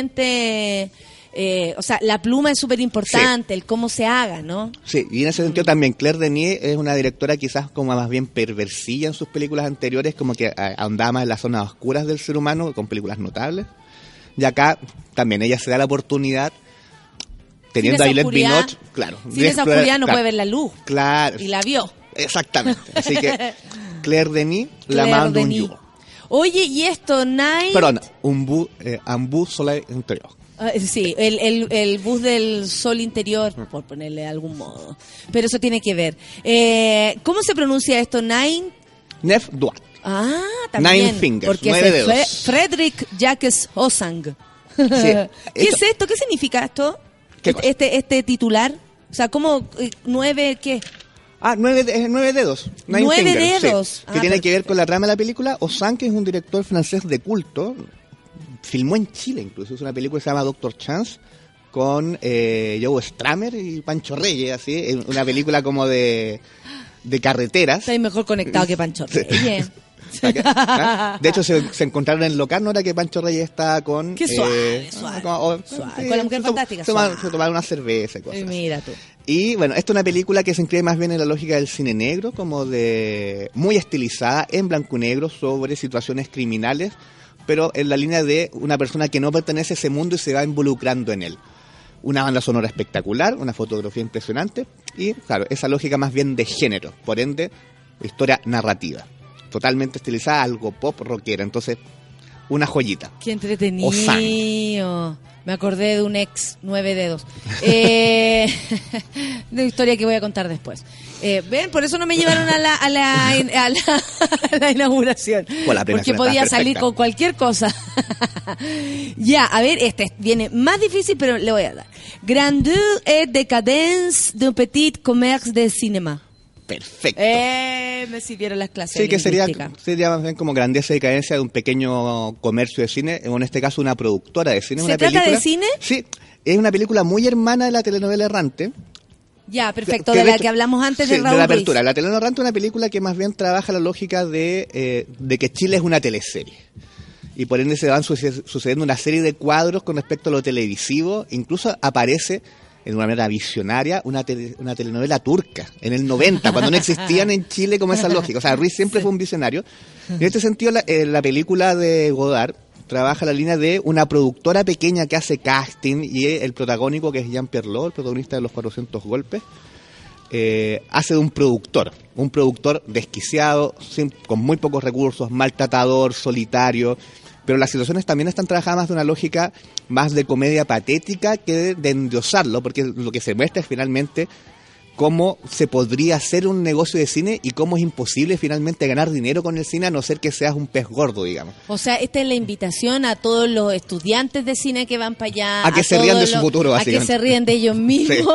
Speaker 2: necesariamente, eh, o sea, la pluma es súper importante, el cómo se haga, ¿no?
Speaker 6: Sí, y en ese sentido también Claire Denis es una directora quizás como más bien perversilla en sus películas anteriores, como que eh, ahondaba más en las zonas oscuras del ser humano, con películas notables. Y acá también ella se da la oportunidad, teniendo a Juliette Binoche, claro.
Speaker 2: Sin esa oscuridad no
Speaker 6: claro,
Speaker 2: puede ver la luz.
Speaker 6: Claro.
Speaker 2: Y la vio.
Speaker 6: Exactamente. Así que Claire Denis, la
Speaker 2: Claire
Speaker 6: mando un jour.
Speaker 2: Oye, y esto, Night...
Speaker 6: Perdón, un bu, eh, un bu soleil interior.
Speaker 2: Ah, sí, el, el, el bus del sol interior, por ponerle de algún modo. Pero eso tiene que ver. Eh, ¿Cómo se pronuncia esto? Nine.
Speaker 6: Nef Duat.
Speaker 2: Ah, también.
Speaker 6: Nine fingers,
Speaker 2: porque
Speaker 6: nueve dedos.
Speaker 2: Fre- Frederick Jacques Hosang.
Speaker 6: Sí,
Speaker 2: ¿Qué es esto? ¿Qué significa esto? Este, este titular. O sea, ¿cómo? eh, ¿Nueve qué?
Speaker 6: Ah, nueve, de- eh, nueve dedos. Nine
Speaker 2: Nueve
Speaker 6: fingers, sí.
Speaker 2: dedos.
Speaker 6: que
Speaker 2: Ah,
Speaker 6: tiene que ver con la trama de la película. Osan, que es un director francés de culto, filmó en Chile incluso. Es una película que se llama Doctor Chance con eh, Joe Stramer y Pancho Reyes, así. Una película como de, de carreteras.
Speaker 2: Estoy mejor conectado que Pancho. Reyes.
Speaker 6: ¿Ah? De hecho, se, se encontraron en el local, no era que Pancho Reyes estaba con...
Speaker 2: Qué suave, suave,
Speaker 6: como- o-
Speaker 2: suave. Con la Mujer
Speaker 6: se
Speaker 2: Fantástica,
Speaker 6: Se tomaron, tomaron una cerveza y cosas
Speaker 2: Eh,
Speaker 6: así.
Speaker 2: Mira tú.
Speaker 6: Y bueno, esta es una película que se inscribe más bien en la lógica del cine negro, como de muy estilizada, en blanco y negro, sobre situaciones criminales, pero en la línea de una persona que no pertenece a ese mundo y se va involucrando en él. Una banda sonora espectacular, una fotografía impresionante y, claro, esa lógica más bien de género, por ende, historia narrativa. Totalmente estilizada, algo pop rockera, entonces, una joyita.
Speaker 2: Qué entretenido. Me acordé de un ex, nueve dedos. Eh, de historia que voy a contar después. Eh, Ven, por eso no me llevaron a la, a la, a la, a la inauguración. Porque podía salir con cualquier cosa. ya, a ver, este viene más difícil, pero le voy a dar. Grandeur et décadence d'un petit commerce de cinéma.
Speaker 6: Perfecto.
Speaker 2: Eh, me sirvieron las clases.
Speaker 6: Sí,
Speaker 2: de
Speaker 6: que sería, sería más bien como grandeza y decadencia de un pequeño comercio de cine, o en este caso una productora de cine.
Speaker 2: ¿Se
Speaker 6: una
Speaker 2: trata
Speaker 6: película,
Speaker 2: de cine?
Speaker 6: Sí, es una película muy hermana de la telenovela Errante.
Speaker 2: Ya, perfecto,
Speaker 6: Que
Speaker 2: de la
Speaker 6: hecho-
Speaker 2: que hablamos antes
Speaker 6: sí,
Speaker 2: de Raúl
Speaker 6: la
Speaker 2: Ruiz.
Speaker 6: apertura. La telenovela Errante es una película que más bien trabaja la lógica de, eh, de que Chile es una teleserie. Y por ende se van suce- sucediendo una serie de cuadros con respecto a lo televisivo. Incluso aparece en una manera visionaria, una, tele- una telenovela turca, en el 90, cuando no existían en Chile como esa lógica. O sea, Ruiz siempre fue un visionario. En este sentido, la, eh, la película de Godard trabaja la línea de una productora pequeña que hace casting y el protagónico, que es Jean-Pierre Lot, el protagonista de Los 400 Golpes, eh, hace de un productor, un productor desquiciado, sin- con muy pocos recursos, maltratador, solitario, pero las situaciones también están trabajadas más de una lógica más de comedia patética que de, endiosarlo, porque lo que se muestra es finalmente cómo se podría hacer un negocio de cine y cómo es imposible finalmente ganar dinero con el cine a no ser que seas un pez gordo, digamos.
Speaker 2: O sea, esta es la invitación a todos los estudiantes de cine que van para allá.
Speaker 6: A que se rían de su futuro,
Speaker 2: A que se ríen de ellos mismos.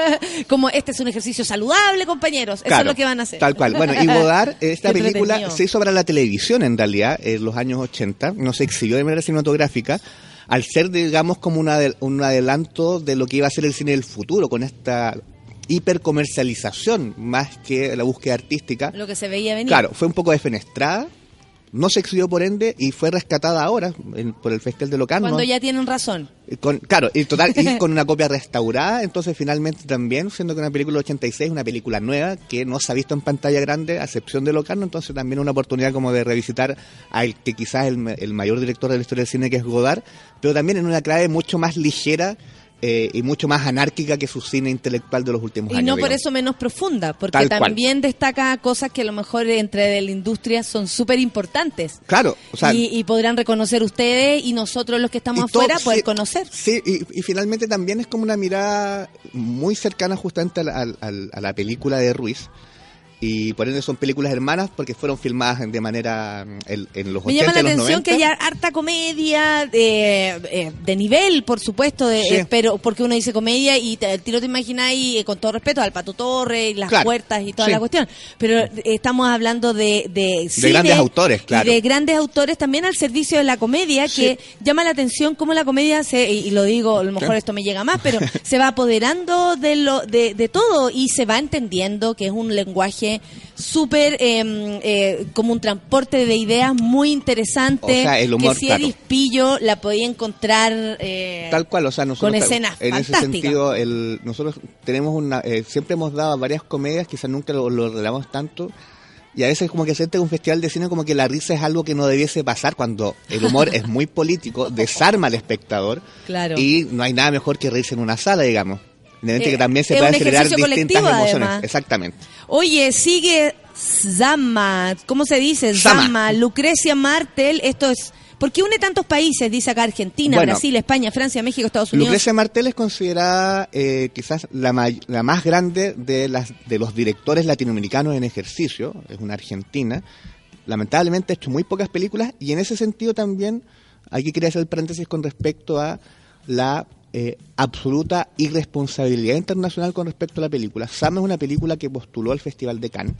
Speaker 2: Como este es un ejercicio saludable, compañeros. Eso es lo que van a hacer.
Speaker 6: Tal cual. Bueno, y Godard, esta
Speaker 2: Qué
Speaker 6: película
Speaker 2: entretenido.
Speaker 6: se hizo para la televisión en realidad, en los años 80, no se exhibió de manera cinematográfica, al ser, digamos, como un adelanto de lo que iba a ser el cine del futuro, con esta hipercomercialización más que la búsqueda artística.
Speaker 2: Lo que se veía venir.
Speaker 6: Claro, fue un poco defenestrada, no se exhibió por ende y fue rescatada ahora en- por el Festival de Locarno.
Speaker 2: Cuando ya tienen razón.
Speaker 6: Con, claro, y total, y con una copia restaurada, entonces finalmente también, siendo que una película del 86, una película nueva que no se ha visto en pantalla grande, a excepción de Locarno, entonces también una oportunidad como de revisitar al que quizás es el, el mayor director de la historia del cine que es Godard, pero también en una clave mucho más ligera eh, y mucho más anárquica que su cine intelectual de los últimos
Speaker 2: Y
Speaker 6: años.
Speaker 2: no por
Speaker 6: digamos.
Speaker 2: eso menos profunda, porque
Speaker 6: Tal cual.
Speaker 2: también destaca cosas que a lo mejor entre de la industria son súper importantes.
Speaker 6: Claro, o sea,
Speaker 2: y, y podrán reconocer ustedes y nosotros los que estamos
Speaker 6: Y
Speaker 2: afuera poder
Speaker 6: sí,
Speaker 2: conocer.
Speaker 6: Sí, y, y finalmente también es como una mirada muy cercana justamente a la, a la película de Ruiz. Y por ende son películas hermanas porque fueron filmadas de manera mm, en, en los
Speaker 2: Me
Speaker 6: 80
Speaker 2: llama la
Speaker 6: y los
Speaker 2: atención
Speaker 6: 90.
Speaker 2: que haya harta comedia de, eh, de nivel, por supuesto, de,
Speaker 6: Sí.
Speaker 2: eh, pero porque uno dice comedia y te, al tiro te imagináis, eh, con todo respeto, al Pato Torre y las
Speaker 6: Claro.
Speaker 2: puertas y toda
Speaker 6: Sí.
Speaker 2: la cuestión. Pero estamos hablando de, de,
Speaker 6: grandes autores, claro.
Speaker 2: Y de grandes autores también al servicio de la comedia,
Speaker 6: Sí.
Speaker 2: que llama la atención cómo la comedia se, y lo digo, a lo mejor esto me llega más, pero se va apoderando de, lo, de, de todo y se va entendiendo que es un lenguaje súper eh, eh, como un transporte de ideas muy interesante.
Speaker 6: O sea, el humor,
Speaker 2: que si
Speaker 6: claro.
Speaker 2: Edith Pillo la podía encontrar eh,
Speaker 6: Tal cual, o sea, nosotros
Speaker 2: con escenas
Speaker 6: en ese sentido, el, nosotros tenemos una, eh, siempre hemos dado varias comedias, quizás nunca lo, lo revelamos tanto, y a veces como que siente un festival de cine como que la risa es algo que no debiese pasar cuando el humor es muy político, desarma al espectador,
Speaker 2: Claro.
Speaker 6: y no hay nada mejor que reírse en una sala, digamos. Evidentemente
Speaker 2: Eh,
Speaker 6: que también se
Speaker 2: un
Speaker 6: generar distintas emociones.
Speaker 2: además.
Speaker 6: Exactamente.
Speaker 2: Oye, sigue Zama, ¿cómo se dice?
Speaker 6: Zama.
Speaker 2: Zama, Lucrecia Martel, esto es... ¿Por qué une tantos países? Dice acá Argentina,
Speaker 6: Bueno.
Speaker 2: Brasil, España, Francia, México, Estados Unidos.
Speaker 6: Lucrecia Martel es considerada eh, quizás la, may- la más grande de, las, de los directores latinoamericanos en ejercicio, es una argentina. Lamentablemente ha hecho muy pocas películas y en ese sentido también aquí quería hacer el paréntesis con respecto a la eh, absoluta irresponsabilidad internacional con respecto a la película. Sam es una película que postuló al Festival de Cannes.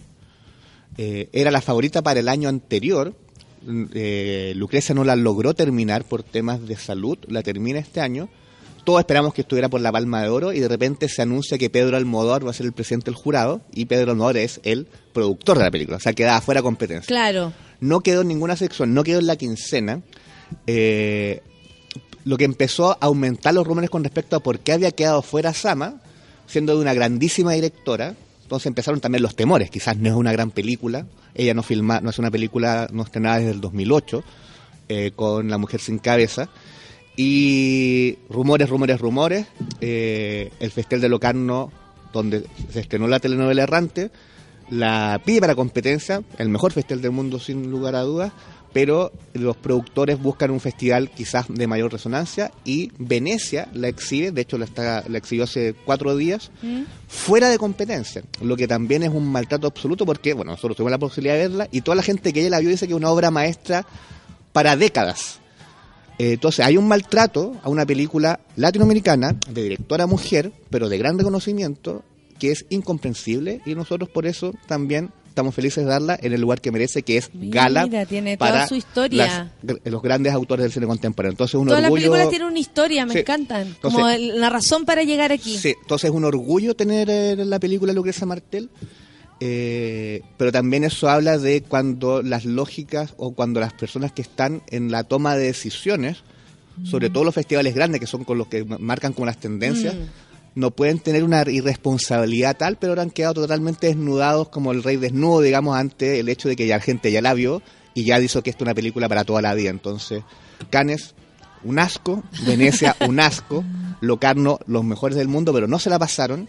Speaker 6: Eh, era la favorita para el año anterior. Mm, eh, Lucrecia no la logró terminar por temas de salud, la termina este año. Todos esperamos que estuviera por la Palma de Oro y de repente se anuncia que Pedro Almodóvar va a ser el presidente del jurado y Pedro Almodóvar es el productor de la película, o sea, queda fuera competencia.
Speaker 2: Claro.
Speaker 6: No quedó en ninguna sección, no quedó en la quincena. Eh, lo que empezó a aumentar los rumores con respecto a por qué había quedado fuera Sama, siendo de una grandísima directora. Entonces empezaron también los temores. Quizás no es una gran película. Ella no filma, no es una película no estrenada desde el 2008 eh, con La Mujer sin Cabeza. Y rumores, rumores, rumores. Eh, el Festival de Locarno, donde se estrenó la telenovela Errante, la pide para competencia, el mejor festival del mundo sin lugar a dudas, pero los productores buscan un festival quizás de mayor resonancia y Venecia la exhibe, de hecho la, está, la exhibió hace cuatro días, fuera de competencia, lo que también es un maltrato absoluto porque, bueno, nosotros tuvimos la posibilidad de verla y toda la gente que ella la vio dice que es una obra maestra para décadas. Eh, Entonces hay un maltrato a una película latinoamericana de directora mujer, pero de gran reconocimiento, que es incomprensible y nosotros por eso también estamos felices de darla en el lugar que merece, que es
Speaker 2: Mira,
Speaker 6: Gala
Speaker 2: tiene toda
Speaker 6: para
Speaker 2: su historia.
Speaker 6: las- los grandes autores del cine contemporáneo. Entonces un
Speaker 2: Todas las
Speaker 6: orgullo.
Speaker 2: películas tienen una historia, me
Speaker 6: Sí.
Speaker 2: encantan.
Speaker 6: Entonces-
Speaker 2: Como la razón para llegar aquí.
Speaker 6: Sí, entonces es un orgullo tener eh, la película Lucrecia Martel, eh, pero también eso habla de cuando las lógicas o cuando las personas que están en la toma de decisiones, sobre todo los festivales grandes que son con los que ma- marcan como las tendencias,
Speaker 2: Mm.
Speaker 6: No pueden tener una irresponsabilidad tal, pero ahora han quedado totalmente desnudados como el rey desnudo, digamos, ante el hecho de que ya la gente ya la vio y ya dijo que esto es una película para toda la vida. Entonces, Cannes, un asco, Venecia, un asco, Locarno, los mejores del mundo, pero no se la pasaron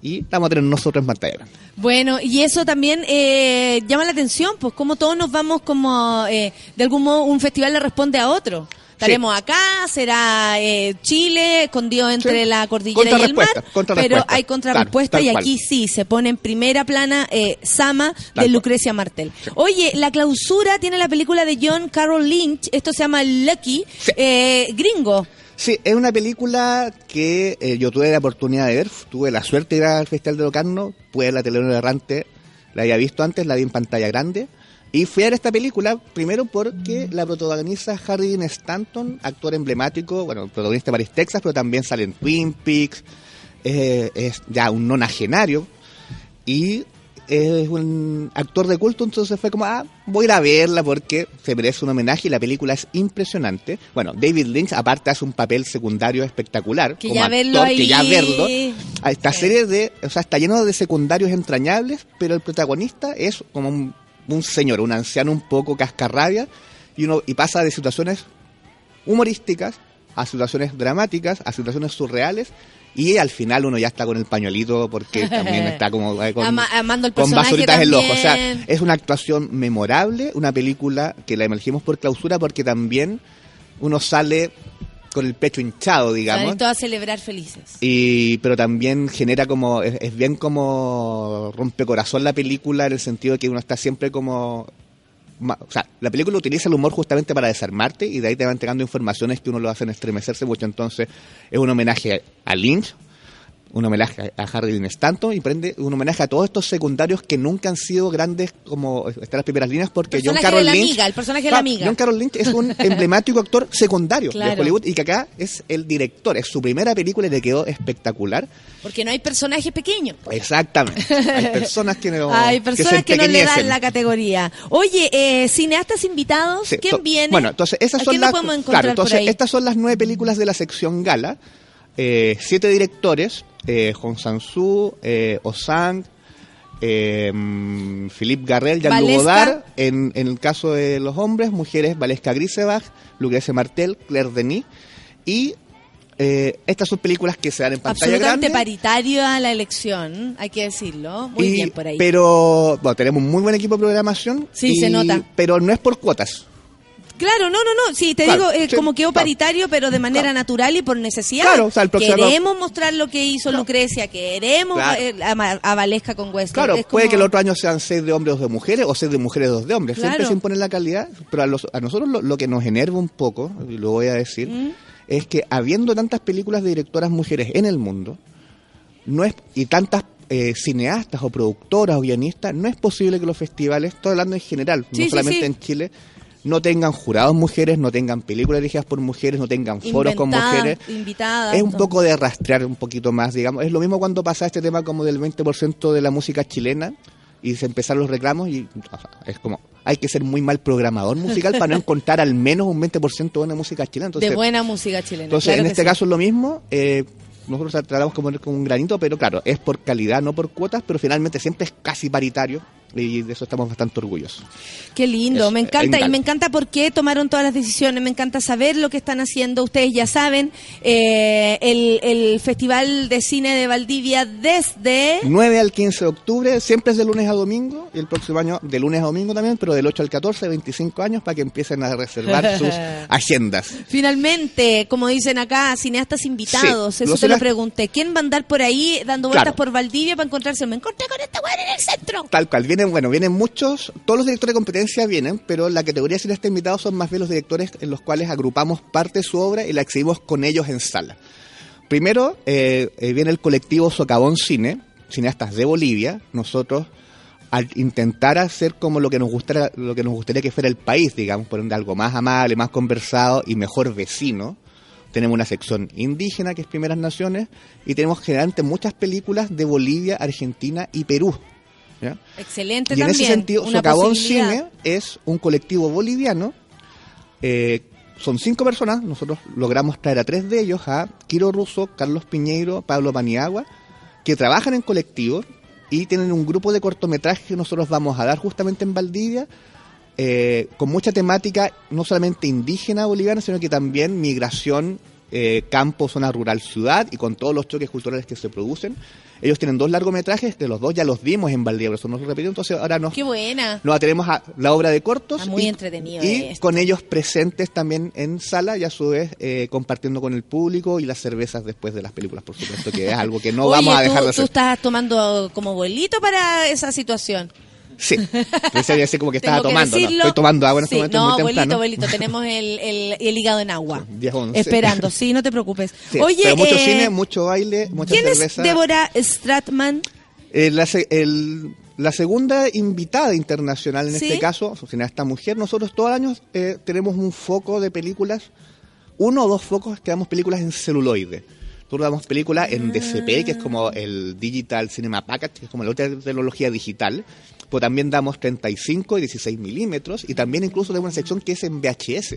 Speaker 6: y vamos a tener nosotros en pantalla.
Speaker 2: Bueno, y eso también eh, llama la atención, pues como todos nos vamos como, eh, de algún modo, un festival le responde a otro. Estaremos acá, será eh, Chile, escondido entre
Speaker 6: Sí.
Speaker 2: la cordillera y el mar, pero hay contrarrespuesta
Speaker 6: Claro,
Speaker 2: y aquí sí, se pone en primera plana eh, Sama
Speaker 6: Tal
Speaker 2: de
Speaker 6: cual.
Speaker 2: Lucrecia Martel. Oye, la clausura tiene la película de John Carroll Lynch, esto se llama Lucky, eh, gringo.
Speaker 6: Sí, es una película que eh, yo tuve la oportunidad de ver, tuve la suerte de ir al Festival de Locarno, pude ver la telenovela errante, la había visto antes, la vi en pantalla grande, y fui a ver esta película primero porque la protagoniza Harry Dean Stanton, actor emblemático, bueno, protagonista de Paris, Texas, pero también sale en Twin Peaks, eh, es ya un nonagenario, y es un actor de culto, entonces fue como, ah, voy a ir a verla porque se merece un homenaje y la película es impresionante. Bueno, David Lynch aparte hace un papel secundario espectacular.
Speaker 2: Que
Speaker 6: como
Speaker 2: ya
Speaker 6: actor,
Speaker 2: verlo ahí-
Speaker 6: Que ya verlo. A Esta serie de, o sea, está lleno de secundarios entrañables, pero el protagonista es como un, un señor, un anciano un poco cascarrabia y uno y pasa de situaciones humorísticas a situaciones dramáticas, a situaciones surreales y al final uno ya está con el pañuelito porque también está como eh, con,
Speaker 2: Ama- amando el
Speaker 6: con basuritas en el ojo. O sea, es una actuación memorable, una película que la emergimos por clausura porque también uno sale con el pecho hinchado, digamos.
Speaker 2: Todos a celebrar felices.
Speaker 6: Y, pero también genera como, es, es bien como rompecorazón la película en el sentido de que uno está siempre como... O sea, la película utiliza el humor justamente para desarmarte y de ahí te va entregando informaciones que uno lo hacen estremecerse mucho. Entonces, es un homenaje a Lynch, un homenaje a Harry Stanton y prende un homenaje a todos estos secundarios que nunca han sido grandes como están las primeras líneas porque John Carroll Lynch
Speaker 2: amiga, el personaje de la amiga.
Speaker 6: John Carroll Lynch es un emblemático actor secundario de. Hollywood y que acá es el director, es su primera película y le quedó espectacular.
Speaker 2: Porque no hay personajes pequeños.
Speaker 6: Exactamente. Hay personas que no
Speaker 2: Hay personas que, no le dan la categoría. Oye, eh, cineastas invitados,
Speaker 6: Sí,
Speaker 2: ¿quién viene?
Speaker 6: Bueno, entonces esas
Speaker 2: ¿A
Speaker 6: son
Speaker 2: quién
Speaker 6: las
Speaker 2: nos podemos encontrar
Speaker 6: claro, entonces estas son las nueve películas de la sección gala. Eh, siete directores: eh, Hong Sang-soo, eh, Osang, eh, mm, Philippe Garrel, Jean-Luc
Speaker 2: Valesca.
Speaker 6: Godard. En, en el caso de los hombres, mujeres: Valesca Grisebach, Lucrecia Martel, Claire Denis. Y eh, estas son películas que se dan en pantalla
Speaker 2: Absolutamente
Speaker 6: grande.
Speaker 2: paritario a la elección, hay que decirlo. Muy
Speaker 6: Y-
Speaker 2: bien por ahí.
Speaker 6: Pero, bueno, tenemos un muy buen equipo de programación.
Speaker 2: Sí, se nota.
Speaker 6: Pero no es por cuotas.
Speaker 2: Claro, no, no, no, sí, te
Speaker 6: Claro,
Speaker 2: digo, eh,
Speaker 6: sí,
Speaker 2: como quedó
Speaker 6: claro.
Speaker 2: paritario, pero de manera
Speaker 6: Claro.
Speaker 2: natural y por necesidad.
Speaker 6: Claro, o sea, el próximo-
Speaker 2: Queremos mostrar lo que hizo Lucrecia, queremos eh, a, Valesca con Wesley.
Speaker 6: Claro, puede que el otro año sean seis de hombres, dos de mujeres, o seis de mujeres, dos de hombres. Siempre se impone la calidad, pero a, los- a nosotros lo, lo que nos enerva un poco, y lo voy a decir,
Speaker 2: ¿Mm?
Speaker 6: es que habiendo tantas películas de directoras mujeres en el mundo, no es y tantas eh, cineastas o productoras o guionistas, no es posible que los festivales, estoy hablando en general,
Speaker 2: Sí,
Speaker 6: no solamente
Speaker 2: sí.
Speaker 6: en Chile, no tengan jurados mujeres, no tengan películas dirigidas por mujeres, no tengan foros con mujeres.
Speaker 2: invitada,
Speaker 6: Es un poco de rastrear un poquito más, digamos. Es lo mismo cuando pasa este tema como del 20% de la música chilena y se empezaron los reclamos y o sea, es como, hay que ser muy mal programador musical para no encontrar al menos un 20% de buena música chilena. Entonces,
Speaker 2: de buena música chilena.
Speaker 6: entonces
Speaker 2: claro
Speaker 6: en este
Speaker 2: sí.
Speaker 6: caso es lo mismo. eh, nosotros tratamos como con un granito, pero claro, es por calidad, no por cuotas, pero finalmente siempre es casi paritario y de eso estamos bastante orgullosos.
Speaker 2: Qué lindo,
Speaker 6: Es-
Speaker 2: me encanta y me encanta por qué tomaron todas las decisiones, me encanta saber lo que están haciendo, ustedes ya saben, eh, el, el Festival de Cine de Valdivia desde...
Speaker 6: 9 al 15 de octubre, siempre es de lunes a domingo, y el próximo año de lunes a domingo también, pero del 8 al 14, 25 años, para que empiecen a reservar sus agendas.
Speaker 2: Finalmente, como dicen acá, cineastas invitados,
Speaker 6: Sí,
Speaker 2: eso te lo pregunté. ¿Quién va a andar por ahí dando vueltas
Speaker 6: Claro.
Speaker 2: por Valdivia para encontrarse? Me encontré con esta weá en el centro.
Speaker 6: Tal cual, bueno, vienen muchos, todos los directores de competencia vienen, pero la categoría de cineastas invitados son más bien los directores en los cuales agrupamos parte de su obra y la exhibimos con ellos en sala. Primero eh, eh, viene el colectivo Socavón Cine, cineastas de Bolivia. Nosotros, al intentar hacer como lo que nos gustaría, lo que nos gustaría que fuera el país, digamos, por ende, algo más amable, más conversado y mejor vecino, tenemos una sección indígena que es Primeras Naciones y tenemos generalmente muchas películas de Bolivia, Argentina y Perú. ¿Ya?
Speaker 2: Excelente
Speaker 6: Y en
Speaker 2: también.
Speaker 6: ese sentido, Socavón. Cine es un colectivo boliviano eh, son cinco personas, nosotros logramos traer a tres de ellos, a Kiro Russo, Carlos Piñeiro, Pablo Paniagua, que trabajan en colectivo y tienen un grupo de cortometrajes que nosotros vamos a dar justamente en Valdivia, eh, con mucha temática, no solamente indígena boliviana, sino que también migración, eh, campo, zona rural, ciudad, y con todos los choques culturales que se producen. Ellos tienen dos largometrajes, de los dos ya los vimos en Valdivia, pero eso no se repitió, entonces ahora nos,
Speaker 2: Qué buena.
Speaker 6: nos atenemos a la obra de cortos.
Speaker 2: Está muy
Speaker 6: y,
Speaker 2: entretenido
Speaker 6: Y
Speaker 2: esto.
Speaker 6: con ellos presentes también en sala y a su vez eh, compartiendo con el público y las cervezas después de las películas, por supuesto, que es algo que no
Speaker 2: Oye,
Speaker 6: vamos a dejar
Speaker 2: tú,
Speaker 6: de
Speaker 2: tú
Speaker 6: hacer.
Speaker 2: estás tomando como bolito para esa situación.
Speaker 6: Sí, pensé que como que estaba
Speaker 2: Tengo que
Speaker 6: tomando. Estoy tomando agua en este
Speaker 2: Sí,
Speaker 6: momento,
Speaker 2: No,
Speaker 6: muy
Speaker 2: bolito,
Speaker 6: temprano.
Speaker 2: bolito. Tenemos el, el, el hígado en agua.
Speaker 6: Sí, 10, 11.
Speaker 2: Esperando, sí, no te preocupes.
Speaker 6: Sí,
Speaker 2: Oye,
Speaker 6: pero mucho
Speaker 2: eh,
Speaker 6: cine, mucho baile, mucha
Speaker 2: ¿quién
Speaker 6: cerveza.
Speaker 2: es Débora Stratman?
Speaker 6: Eh, la, el- la segunda invitada internacional en este caso, esta mujer, nosotros todos los años eh, tenemos un foco de películas, uno o dos focos que damos películas en celuloide. Nosotros damos películas en DCP, que es como el Digital Cinema Package, que es como la otra tecnología digital, pero también damos 35 y 16 milímetros, y también incluso tenemos una sección que es en VHS.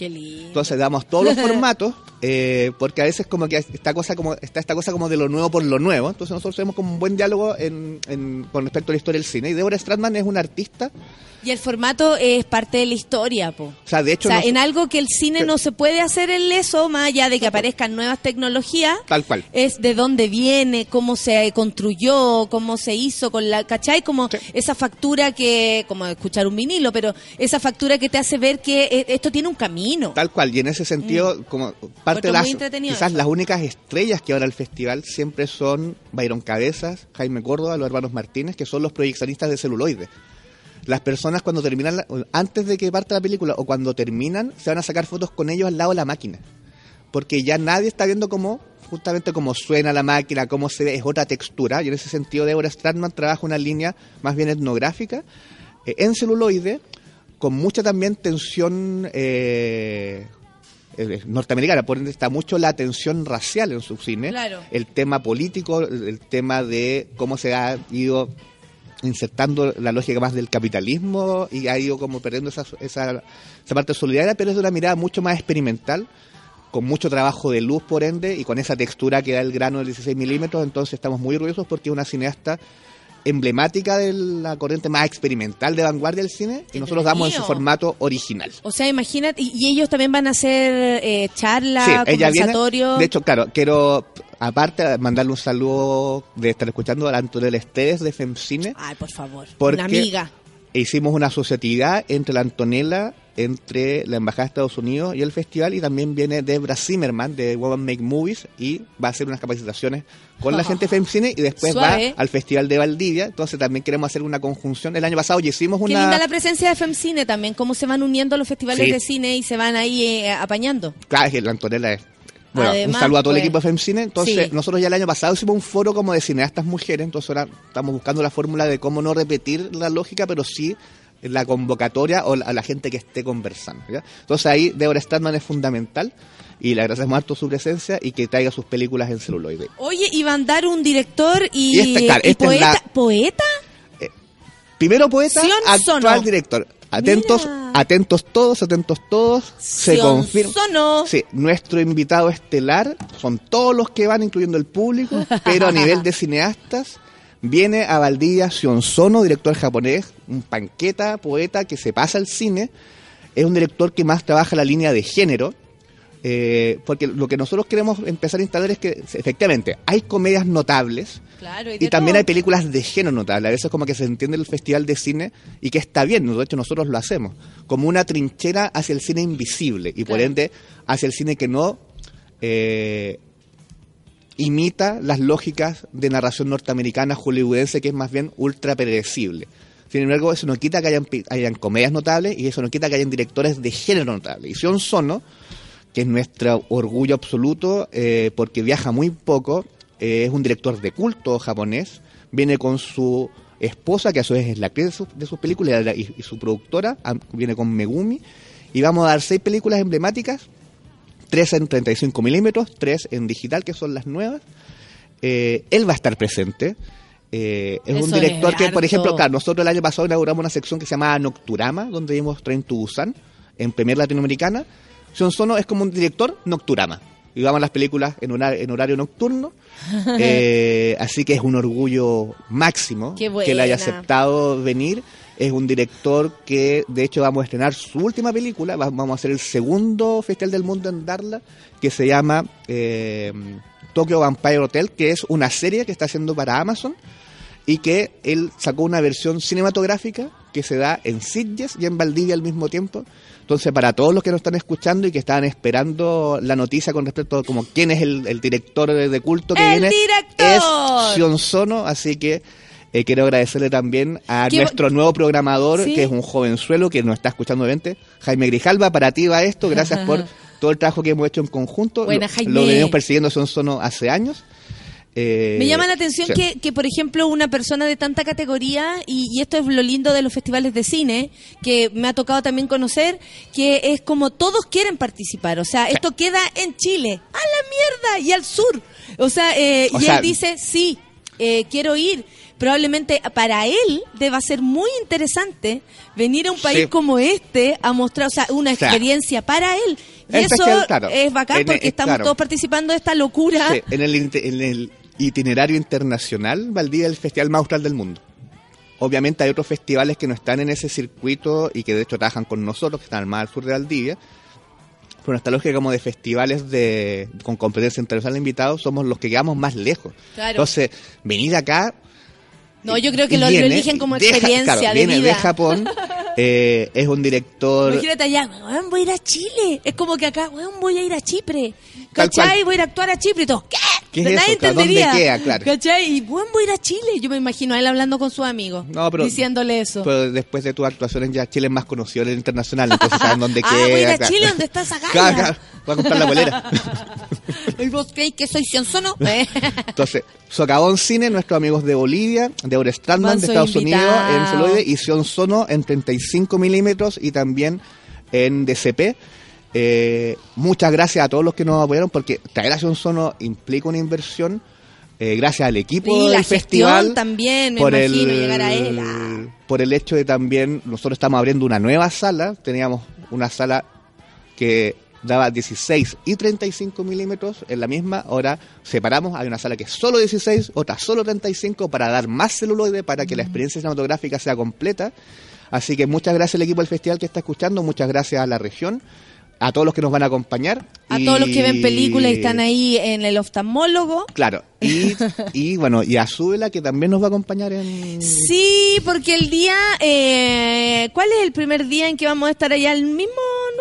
Speaker 2: Qué lindo.
Speaker 6: Entonces damos todos los formatos, eh, porque a veces como que esta cosa como está esta cosa como de lo nuevo por lo nuevo. Entonces nosotros tenemos como un buen diálogo en, en- con respecto a la historia del cine. Y Deborah Stratman es una artista,
Speaker 2: Y el formato es parte de la historia, po.
Speaker 6: o sea, de hecho,
Speaker 2: o sea,
Speaker 6: nos-
Speaker 2: en algo que el cine
Speaker 6: Sí.
Speaker 2: no se puede hacer en eso, más allá de que aparezcan nuevas tecnologías,
Speaker 6: tal cual.
Speaker 2: es de dónde viene, cómo se construyó, cómo se hizo con la, ¿cachai? Como
Speaker 6: Sí.
Speaker 2: esa factura que, como escuchar un vinilo, pero esa factura que te hace ver que eh, esto tiene un camino.
Speaker 6: Tal cual, y en ese sentido, como parte de las, quizás
Speaker 2: eso.
Speaker 6: las únicas estrellas que ahora el festival siempre son Byron Cabezas, Jaime Córdoba, los hermanos Martínez, que son los proyeccionistas de celuloide. Las personas cuando terminan, la- antes de que parte la película o cuando terminan, se van a sacar fotos con ellos al lado de la máquina. Porque ya nadie está viendo cómo, justamente cómo suena la máquina, cómo se ve, es otra textura. Y en ese sentido, Deborah Stratman trabaja una línea más bien etnográfica eh, en celuloide, con mucha también tensión eh, eh, norteamericana, por ende está mucho la tensión racial en su cine,
Speaker 2: Claro.
Speaker 6: el tema político, el tema de cómo se ha ido insertando la lógica más del capitalismo y ha ido como perdiendo esa, esa, esa parte solidaria, pero es de una mirada mucho más experimental, con mucho trabajo de luz por ende y con esa textura que da el grano de 16 milímetros, entonces estamos muy orgullosos porque es una cineasta emblemática de la corriente más experimental de vanguardia del cine y nosotros damos en su formato original.
Speaker 2: O sea, imagínate, y, y ellos también van a hacer eh, charlas,
Speaker 6: Sí, ella viene.
Speaker 2: conversatorios.
Speaker 6: De hecho, claro, quiero aparte mandarle un saludo de estar escuchando a la Antonella Esteves de FemCine.
Speaker 2: Ay, por favor,
Speaker 6: Porque-
Speaker 2: una amiga.
Speaker 6: Hicimos una asociatividad entre la Antonella, entre la Embajada de Estados Unidos y el festival, y también viene Debra Zimmerman de Woman Make Movies y va a hacer unas capacitaciones con la gente de FemCine y después
Speaker 2: Suave.
Speaker 6: va al Festival de Valdivia. Entonces también queremos hacer una conjunción. El año pasado ya hicimos
Speaker 2: Qué
Speaker 6: una.
Speaker 2: linda la presencia de FemCine también, cómo se van uniendo los festivales
Speaker 6: Sí.
Speaker 2: de cine y se van ahí eh, apañando.
Speaker 6: Claro, es que la Antonella es. Bueno,
Speaker 2: Además,
Speaker 6: un saludo a todo
Speaker 2: pues,
Speaker 6: el equipo de FemCine. Entonces,
Speaker 2: sí.
Speaker 6: nosotros ya el año pasado hicimos un foro como de cineastas mujeres. Entonces, ahora estamos buscando la fórmula de cómo no repetir la lógica, pero sí la convocatoria o la- a la gente que esté conversando. ¿ya? Entonces, ahí Deborah Stadman es fundamental y le agradecemos harto su presencia y que traiga sus películas en celuloide.
Speaker 2: Oye, y van a dar un director y,
Speaker 6: Y este, claro,
Speaker 2: y
Speaker 6: esta es
Speaker 2: poeta.
Speaker 6: la-
Speaker 2: ¿Poeta?
Speaker 6: Primero poeta, actual
Speaker 2: Sono.
Speaker 6: director. Atentos,
Speaker 2: Mira.
Speaker 6: atentos todos, atentos todos. Se confirma.
Speaker 2: Sono.
Speaker 6: Sí, nuestro invitado estelar son todos los que van, incluyendo el público, pero a nivel de cineastas viene a Valdivia Sionsono, director japonés, un panqueta, poeta que se pasa al cine. Es un director que más trabaja la línea de género, eh, porque lo que nosotros queremos empezar a instalar es que efectivamente hay comedias notables,
Speaker 2: Claro, y,
Speaker 6: también
Speaker 2: todo.
Speaker 6: hay películas de género notable. A veces como que se entiende el festival de cine y que está bien, de hecho nosotros lo hacemos, como una trinchera hacia el cine invisible y por ende hacia el cine que no eh, imita las lógicas de narración norteamericana hollywoodense que es más bien ultra predecible. Sin embargo, eso no quita que hayan, comedias notables y eso no quita que hayan directores de género notable. Y Sion Sono, que es nuestro orgullo absoluto eh, porque viaja muy poco, eh, es un director de culto japonés, viene con su esposa, que a su vez es la actriz de, su- sus películas y, y su productora, viene con Megumi, y vamos a dar seis películas emblemáticas, tres en 35 milímetros, tres en digital, que son las nuevas. Eh, él va a estar presente. Eh, es
Speaker 2: Eso
Speaker 6: un
Speaker 2: es
Speaker 6: director que, por ejemplo, claro, nosotros el año pasado inauguramos una sección que se llamaba Nocturama, donde vimos Train to Busan, en Premier Latinoamericana, Sion Sono es como un director nocturama. Y vamos a las películas en, hora- en horario nocturno. Eh, así que es un orgullo máximo que le haya aceptado venir. Es un director que, de hecho, vamos a estrenar su última película. Va- Vamos a hacer el segundo Festival del Mundo en darla, que se llama eh, Tokyo Vampire Hotel, que es una serie que está haciendo para Amazon y que él sacó una versión cinematográfica que se da en Sitges y en Valdivia al mismo tiempo. Entonces, para todos los que nos están escuchando y que estaban esperando la noticia con respecto a como quién es el, el director de, de culto que
Speaker 2: ¡El
Speaker 6: viene,
Speaker 2: director!
Speaker 6: es Sion Sono, así que eh, quiero agradecerle también a
Speaker 2: Qué
Speaker 6: nuestro nuevo programador,
Speaker 2: Sí.
Speaker 6: que es un jovenzuelo que nos está escuchando obviamente, Jaime Grijalva, para ti va esto, gracias por todo el trabajo que hemos hecho en conjunto.
Speaker 2: Buena, Jaime.
Speaker 6: lo venimos persiguiendo a Sion Sono hace años. Eh,
Speaker 2: Me llama la atención
Speaker 6: sí.
Speaker 2: que, que, por ejemplo, una persona de tanta categoría, y, y esto es lo lindo de los festivales de cine, que me ha tocado también conocer, que es como todos quieren participar. O sea, esto queda en Chile, a la mierda, y al sur. O sea, eh,
Speaker 6: O
Speaker 2: y
Speaker 6: sea-
Speaker 2: él dice, sí, eh, quiero ir. Probablemente para él deba ser muy interesante venir a un país
Speaker 6: Sí.
Speaker 2: como este a mostrar, o sea, una
Speaker 6: O sea,
Speaker 2: experiencia para él. Y eso
Speaker 6: festival, claro,
Speaker 2: es bacán porque estamos
Speaker 6: claro.
Speaker 2: todos participando de esta locura.
Speaker 6: Sí, en el, en el itinerario internacional, Valdivia es el festival más austral del mundo. Obviamente hay otros festivales que no están en ese circuito y que de hecho trabajan con nosotros, que están más al sur de Valdivia. Pero nuestra lógica como de festivales de, con competencia internacional de invitados somos los que quedamos más lejos.
Speaker 2: Claro.
Speaker 6: Entonces, venir acá...
Speaker 2: No, yo creo que lo, eligen como
Speaker 6: deja-
Speaker 2: experiencia
Speaker 6: claro,
Speaker 2: de
Speaker 6: viene
Speaker 2: vida.
Speaker 6: de Japón, eh, es un director...
Speaker 2: Imagínate allá, voy a ir a Chile. Es como que acá, voy a ir a Chipre. ¿Cachai? Voy a ir a actuar a Chipre y todo. ¿Qué?
Speaker 6: ¿Qué es
Speaker 2: Nadie
Speaker 6: eso? ¿dónde queda? Claro.
Speaker 2: ¿Cachai? Y weón, voy a ir a Chile. Yo me imagino a él hablando con sus amigos.
Speaker 6: No, pero-
Speaker 2: diciéndole eso.
Speaker 6: Pero después de tus actuaciones ya Chile es más conocido a nivel internacional, entonces saben dónde
Speaker 2: ah,
Speaker 6: queda.
Speaker 2: voy a ir a
Speaker 6: claro.
Speaker 2: Chile, ¿dónde está esa galla?
Speaker 6: Claro, voy a comprar la bolera.
Speaker 2: ¿Y vos creéis que soy Sionsono? Eh.
Speaker 6: Entonces, Socavón Cine, nuestros amigos de Bolivia, de Orestrandman,
Speaker 2: Van,
Speaker 6: de Estados Unidos,
Speaker 2: invitado.
Speaker 6: en celuloide, y Sion Sono en 35 milímetros y también en DCP. Eh, muchas gracias a todos los que nos apoyaron, porque traer a Sion Sono implica una inversión. eh, gracias al equipo
Speaker 2: Y
Speaker 6: del
Speaker 2: la
Speaker 6: festival.
Speaker 2: también, me imagino, llegar a él. Ah.
Speaker 6: Por el hecho de también, nosotros estamos abriendo una nueva sala. Teníamos una sala que daba 16 y 35 milímetros en la misma. Ahora separamos, hay una sala que es solo 16, otra solo 35 para dar más celuloide, para que la experiencia cinematográfica sea completa. Así que muchas gracias al equipo del festival que está escuchando, muchas gracias a la región, a todos los que nos van a acompañar.
Speaker 2: A
Speaker 6: y-
Speaker 2: todos los que ven películas y están ahí en el oftalmólogo.
Speaker 6: Claro, y, y bueno, y a Súbela que también nos va a acompañar en...
Speaker 2: Sí, porque el día, eh, ¿cuál es el primer día en que vamos a estar allá? ¿El mismo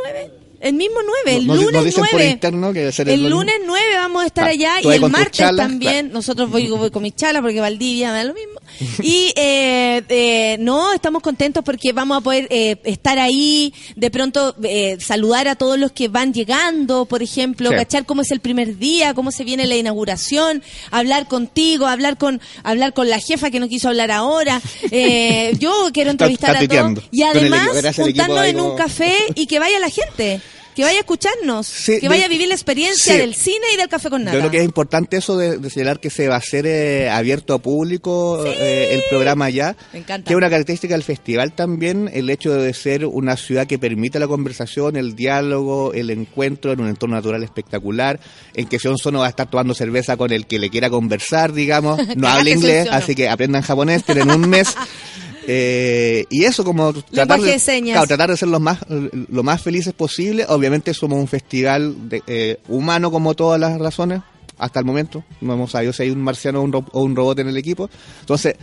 Speaker 2: 9? El mismo 9, el
Speaker 6: Nos- nos
Speaker 2: lunes
Speaker 6: por
Speaker 2: 9.
Speaker 6: interno que debe ser el
Speaker 2: el
Speaker 6: lunes.
Speaker 2: lunes 9 vamos a estar
Speaker 6: Ah,
Speaker 2: allá y el martes
Speaker 6: chalas,
Speaker 2: también.
Speaker 6: claro.
Speaker 2: Nosotros voy, voy con mis chalas porque Valdivia me da lo mismo. Y eh, eh, no, estamos contentos porque vamos a poder eh, estar ahí, de pronto eh, saludar a todos los que van llegando, por ejemplo,
Speaker 6: Sí.
Speaker 2: cachar cómo es el primer día, cómo se viene la inauguración, hablar contigo, hablar con hablar con la jefa que no quiso hablar ahora. Eh, yo quiero entrevistar
Speaker 6: está
Speaker 2: a todos y además juntarnos en un café y que vaya la gente. Que vaya a escucharnos,
Speaker 6: Sí,
Speaker 2: que vaya
Speaker 6: de-
Speaker 2: a vivir la experiencia
Speaker 6: sí.
Speaker 2: del cine y del café con nada.
Speaker 6: Yo creo que es importante eso de, de señalar que se va a hacer eh, abierto a público eh, el programa ya.
Speaker 2: Me encanta.
Speaker 6: Que es una característica del festival también, el hecho de ser una ciudad que permite la conversación, el diálogo, el encuentro en un entorno natural espectacular, en que Sion Sono va a estar tomando cerveza con el que le quiera conversar, digamos. No habla inglés, así que aprendan japonés, tienen un mes. Eh, y eso como tratar de, claro, tratar de ser lo más lo más felices posible. Obviamente somos un festival de- eh, humano como todas las razones. Hasta el momento no hemos sabido si hay un marciano o un, ro- o un robot en el equipo. Entonces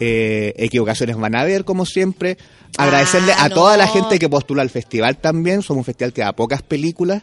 Speaker 6: eh, equivocaciones van a haber como siempre. Agradecerle
Speaker 2: Ah,
Speaker 6: a toda la
Speaker 2: no.
Speaker 6: gente que postula al festival también. Somos un festival que da pocas películas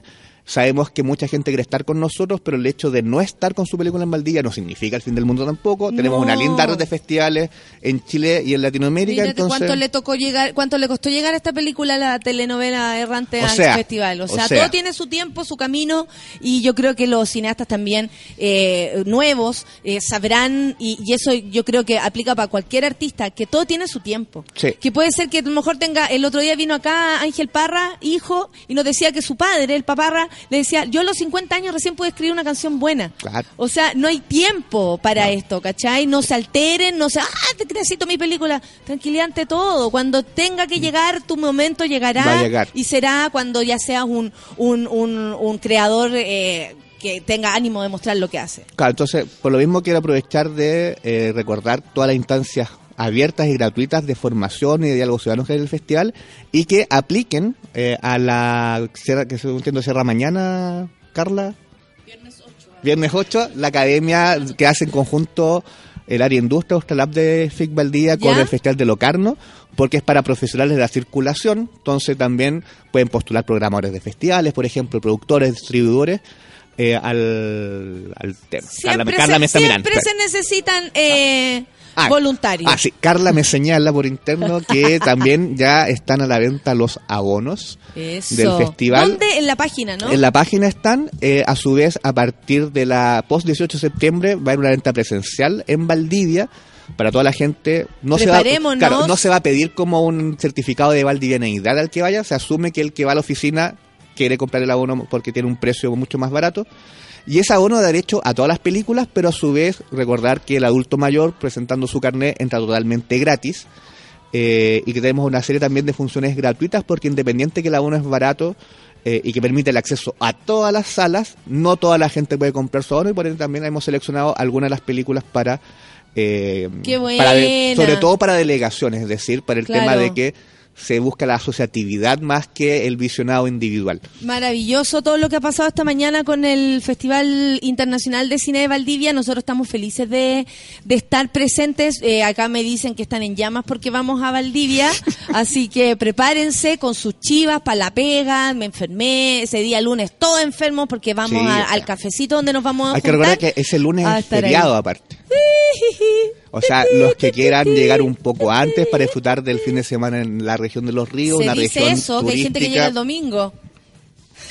Speaker 6: Sabemos que mucha gente quiere estar con nosotros, pero el hecho de no estar con su película en Valdivia no significa el fin del mundo tampoco. Tenemos una linda red de festivales en Chile y en Latinoamérica.
Speaker 2: Mírate
Speaker 6: entonces...
Speaker 2: cuánto le tocó llegar, cuánto le costó llegar a esta película, la telenovela errante
Speaker 6: O
Speaker 2: al
Speaker 6: sea,
Speaker 2: festival. O
Speaker 6: o
Speaker 2: sea,
Speaker 6: sea.
Speaker 2: todo tiene su tiempo, su camino, y yo creo que los cineastas también eh, nuevos eh, sabrán, y, y eso yo creo que aplica para cualquier artista, que todo tiene su tiempo.
Speaker 6: Sí.
Speaker 2: Que puede ser que a lo mejor tenga, el otro día vino acá Ángel Parra, hijo, y nos decía que su padre, el paparra, le decía, yo a los 50 años recién puedo escribir una canción buena.
Speaker 6: Claro.
Speaker 2: O sea, no hay tiempo para esto, ¿cachai? No se alteren, no se, ah, te necesito mi película. Tranquilidad ante todo. Cuando tenga que llegar, tu momento llegará.
Speaker 6: Va a llegar.
Speaker 2: Y será cuando ya seas un, un, un, un creador eh, que tenga ánimo de mostrar lo que hace.
Speaker 6: Claro, entonces, por lo mismo quiero aprovechar de eh, recordar todas las instancias abiertas y gratuitas de formación y de diálogo ciudadano que hay en el festival y que apliquen eh, a la que según entiendo cierra mañana, Carla. Viernes 8. la academia que hace en conjunto el área industria Australab de FIC Valdía con el Festival de Locarno, porque es para profesionales de la circulación, entonces también pueden postular programadores de festivales, por ejemplo, productores, distribuidores, eh, al, al tema. Carla,
Speaker 2: Siempre,
Speaker 6: Carla
Speaker 2: se,
Speaker 6: me está
Speaker 2: siempre
Speaker 6: mirando.
Speaker 2: se necesitan eh,
Speaker 6: Ah,
Speaker 2: voluntarios.
Speaker 6: Ah, sí. Carla me señala por interno que también ya están a la venta los abonos
Speaker 2: Eso.
Speaker 6: del festival.
Speaker 2: ¿Dónde? En la página, ¿no?
Speaker 6: En la página están, eh, a su vez, a partir de la post 18 de septiembre va a haber una venta presencial en Valdivia para toda la gente. No se, va, claro, no se va a pedir como un certificado de valdivianeidad al que vaya, se asume que el que va a la oficina quiere comprar el abono porque tiene un precio mucho más barato. Y ese abono da derecho a todas las películas, pero a su vez recordar que el adulto mayor presentando su carnet entra totalmente gratis. eh, y que tenemos una serie también de funciones gratuitas porque independiente que el abono es barato eh, y que permite el acceso a todas las salas, no toda la gente puede comprar su abono y por ende también hemos seleccionado algunas de las películas para... eh,
Speaker 2: ¡Qué
Speaker 6: para de- sobre todo para delegaciones, es decir, para el
Speaker 2: Claro.
Speaker 6: tema de que se busca la asociatividad más que el visionado individual.
Speaker 2: Maravilloso todo lo que ha pasado esta mañana con el Festival Internacional de Cine de Valdivia. Nosotros estamos felices de, de estar presentes. Eh, acá me dicen que están en llamas porque vamos a Valdivia. Así que prepárense con sus chivas para la pega. Me enfermé ese día lunes, todo enfermo porque vamos
Speaker 6: Sí,
Speaker 2: a- al cafecito donde nos vamos a
Speaker 6: Hay que recordar que ese lunes es
Speaker 2: ahí.
Speaker 6: feriado aparte. O sea, los que quieran llegar un poco antes para disfrutar del fin de semana en la región de los ríos,
Speaker 2: Se
Speaker 6: una
Speaker 2: dice
Speaker 6: región
Speaker 2: eso, que hay gente que
Speaker 6: turística.
Speaker 2: llega el domingo.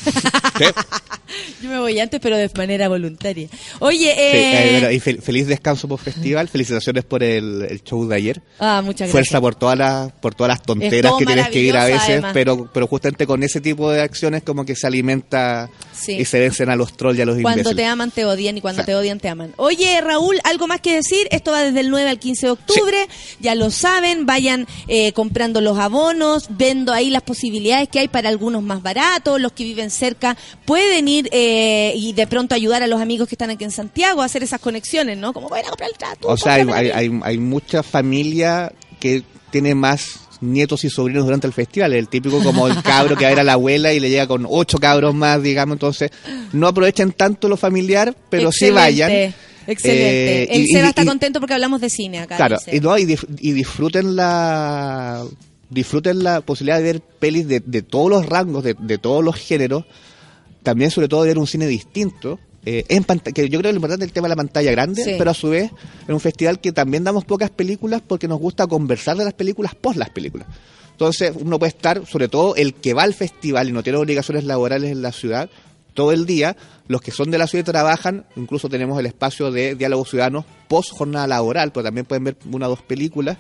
Speaker 2: Yo me voy antes, pero de manera voluntaria. Oye,
Speaker 6: sí,
Speaker 2: eh...
Speaker 6: eh, bueno, y fel- feliz descanso por festival, felicitaciones por el, el show de ayer.
Speaker 2: ah, muchas gracias.
Speaker 6: Fuerza por todas las por todas las tonteras que tienes que ir a veces,
Speaker 2: además.
Speaker 6: pero pero justamente con ese tipo de acciones como que se alimenta
Speaker 2: Sí.
Speaker 6: y se vencen a los trolls y a los
Speaker 2: Cuando
Speaker 6: imbéciles.
Speaker 2: te aman, te odian y cuando te odian, te aman. Oye, Raúl, ¿algo más que decir? Esto va desde el 9 al 15 de octubre. Ya lo saben, vayan eh, comprando los abonos, viendo ahí las posibilidades que hay para algunos más baratos. Los que viven cerca pueden ir eh, y de pronto ayudar a los amigos que están aquí en Santiago a hacer esas conexiones, ¿no? Como voy a comprar el trato.
Speaker 6: O sea, hay, hay,
Speaker 2: a mí".
Speaker 6: hay, hay mucha familia que tiene más nietos y sobrinos durante el festival. El típico como el cabro que va a ver a la abuela y le llega con ocho cabros más, digamos. Entonces, no aprovechen tanto lo familiar, pero sí vayan.
Speaker 2: Excelente.
Speaker 6: Eh,
Speaker 2: El
Speaker 6: y-
Speaker 2: Seba
Speaker 6: y-
Speaker 2: está
Speaker 6: y-
Speaker 2: contento porque hablamos de cine acá.
Speaker 6: Claro, y, no, y disfruten la disfruten la posibilidad de ver pelis de, de todos los rangos, de, de todos los géneros, también sobre todo de ver un cine distinto. eh, en que yo creo que lo importante es el tema de la pantalla grande,
Speaker 2: Sí.
Speaker 6: pero a su vez en un festival que también damos pocas películas porque nos gusta conversar de las películas post las películas. Entonces uno puede estar, sobre todo el que va al festival y no tiene obligaciones laborales en la ciudad, todo el día, los que son de la ciudad y trabajan, incluso tenemos el espacio de diálogos ciudadanos post jornada laboral, pero también pueden ver una o dos películas,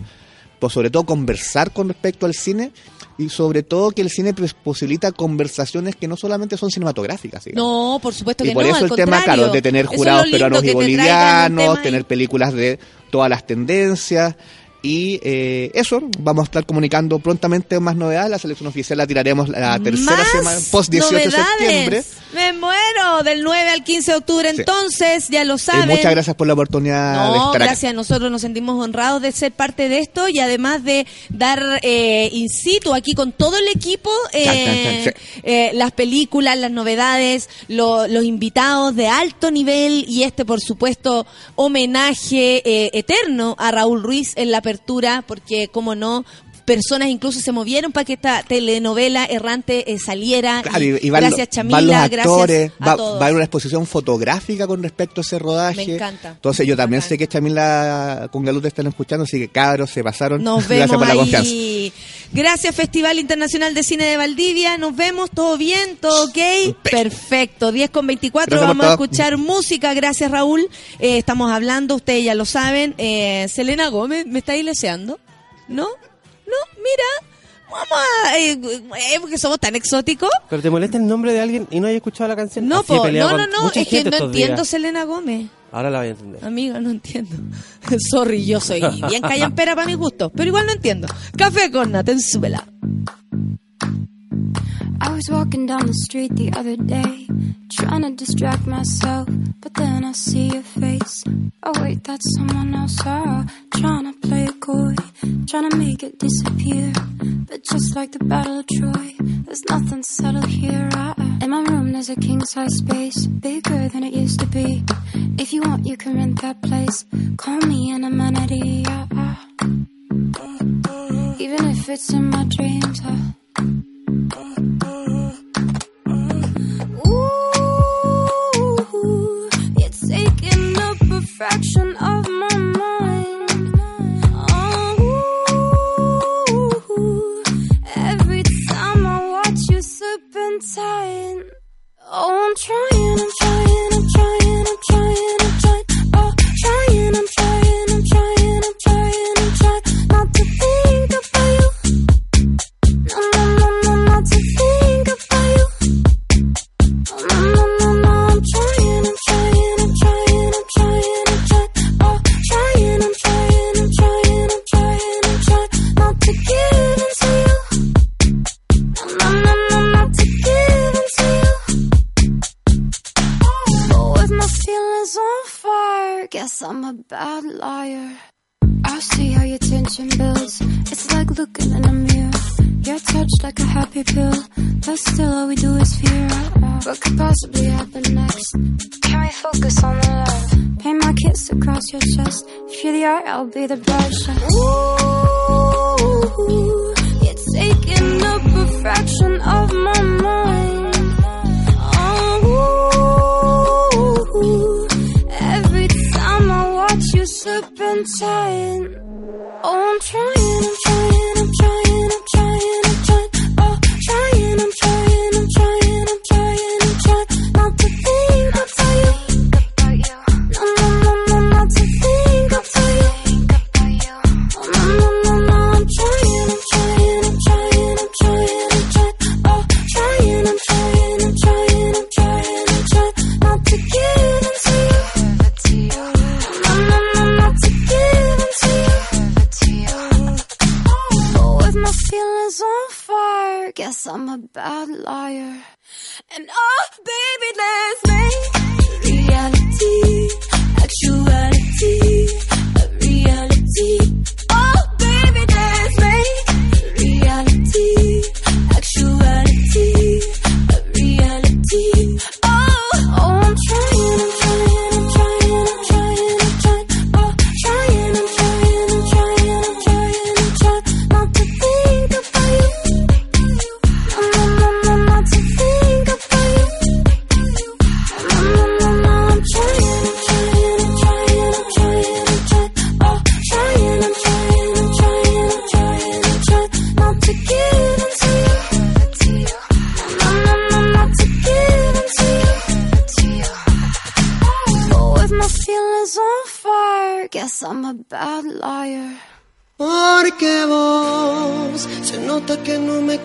Speaker 6: pues sobre todo conversar con respecto al cine y sobre todo que el cine pues, posibilita conversaciones que no solamente son cinematográficas.
Speaker 2: No, por supuesto que
Speaker 6: Y por
Speaker 2: no.
Speaker 6: eso
Speaker 2: al
Speaker 6: el tema, claro, de tener jurados peruanos y bolivianos, tener películas de todas las tendencias. Y eh, eso, vamos a estar comunicando prontamente más novedades. La selección oficial la tiraremos la tercera semana, post 18 de septiembre.
Speaker 2: Me muero del 9 al 15 de octubre,
Speaker 6: Sí.
Speaker 2: entonces, ya lo
Speaker 6: Eh,
Speaker 2: saben.
Speaker 6: muchas gracias por la oportunidad de
Speaker 2: No,
Speaker 6: estar
Speaker 2: gracias. Nosotros nos sentimos honrados de ser parte de esto y además de dar eh, in situ aquí con todo el equipo eh,
Speaker 6: Chan, chan, chan, sí.
Speaker 2: eh, las películas, las novedades, lo- los invitados de alto nivel y este, por supuesto, homenaje eh, eterno a Raúl Ruiz en la apertura, porque, como no, personas incluso se movieron para que esta telenovela errante eh, saliera.
Speaker 6: Claro,
Speaker 2: y
Speaker 6: y, y van,
Speaker 2: gracias, Chamila,
Speaker 6: van los actores,
Speaker 2: gracias a
Speaker 6: va,
Speaker 2: todos.
Speaker 6: va a haber una exposición fotográfica con respecto a ese rodaje.
Speaker 2: Me encanta.
Speaker 6: Entonces yo también
Speaker 2: Bacán.
Speaker 6: sé que Chamila con Galú te están escuchando, así que cabros, se pasaron.
Speaker 2: Nos
Speaker 6: Gracias
Speaker 2: vemos
Speaker 6: la confianza.
Speaker 2: Gracias Festival Internacional de Cine de Valdivia. Nos vemos, todo bien, todo ok. Perfecto. 10 con 24
Speaker 6: Gracias por
Speaker 2: vamos a escuchar música. Gracias Raúl. Eh, estamos hablando, ustedes ya lo saben. Eh, Selena Gómez, ¿me estáis leseando? ¿No? No, mira. Vamos eh, eh, porque somos tan exóticos.
Speaker 3: Pero te molesta el nombre de alguien y no hayas escuchado la canción.
Speaker 2: No, po, no, no, no, es que no entiendo
Speaker 3: días.
Speaker 2: Selena Gómez.
Speaker 3: Ahora la voy a entender.
Speaker 2: Amiga, no entiendo. Sorry, yo soy bien callampera para mi gusto, pero igual no entiendo. Café con Nata en Súbela.
Speaker 5: I was walking down the street the other day, trying to distract myself, but then I see your face. Oh wait, that's someone else. Ah, trying to play it coy, trying to make it disappear. But just like the Battle of Troy, there's nothing subtle here. Ah. In my room, there's a king size space, bigger than it used to be. If you want, you can rent that place. Call me an amenity. Ah, ah. Even if it's in my dreams. Ah. Ooh, you're taking up a fraction of my mind. Oh, every time I watch you serpentine. Oh, I'm trying, I'm trying, builds. It's like looking in a mirror. You're touched like a happy pill, but still all we do is fear. What could possibly happen next? Can we focus on the love? Paint my kiss across your chest. If you're the art, I'll be the brush. Ooh, you're taking up a fraction of my mind. Oh, every time I watch you serpentine. Oh, I'm trying, I'm trying,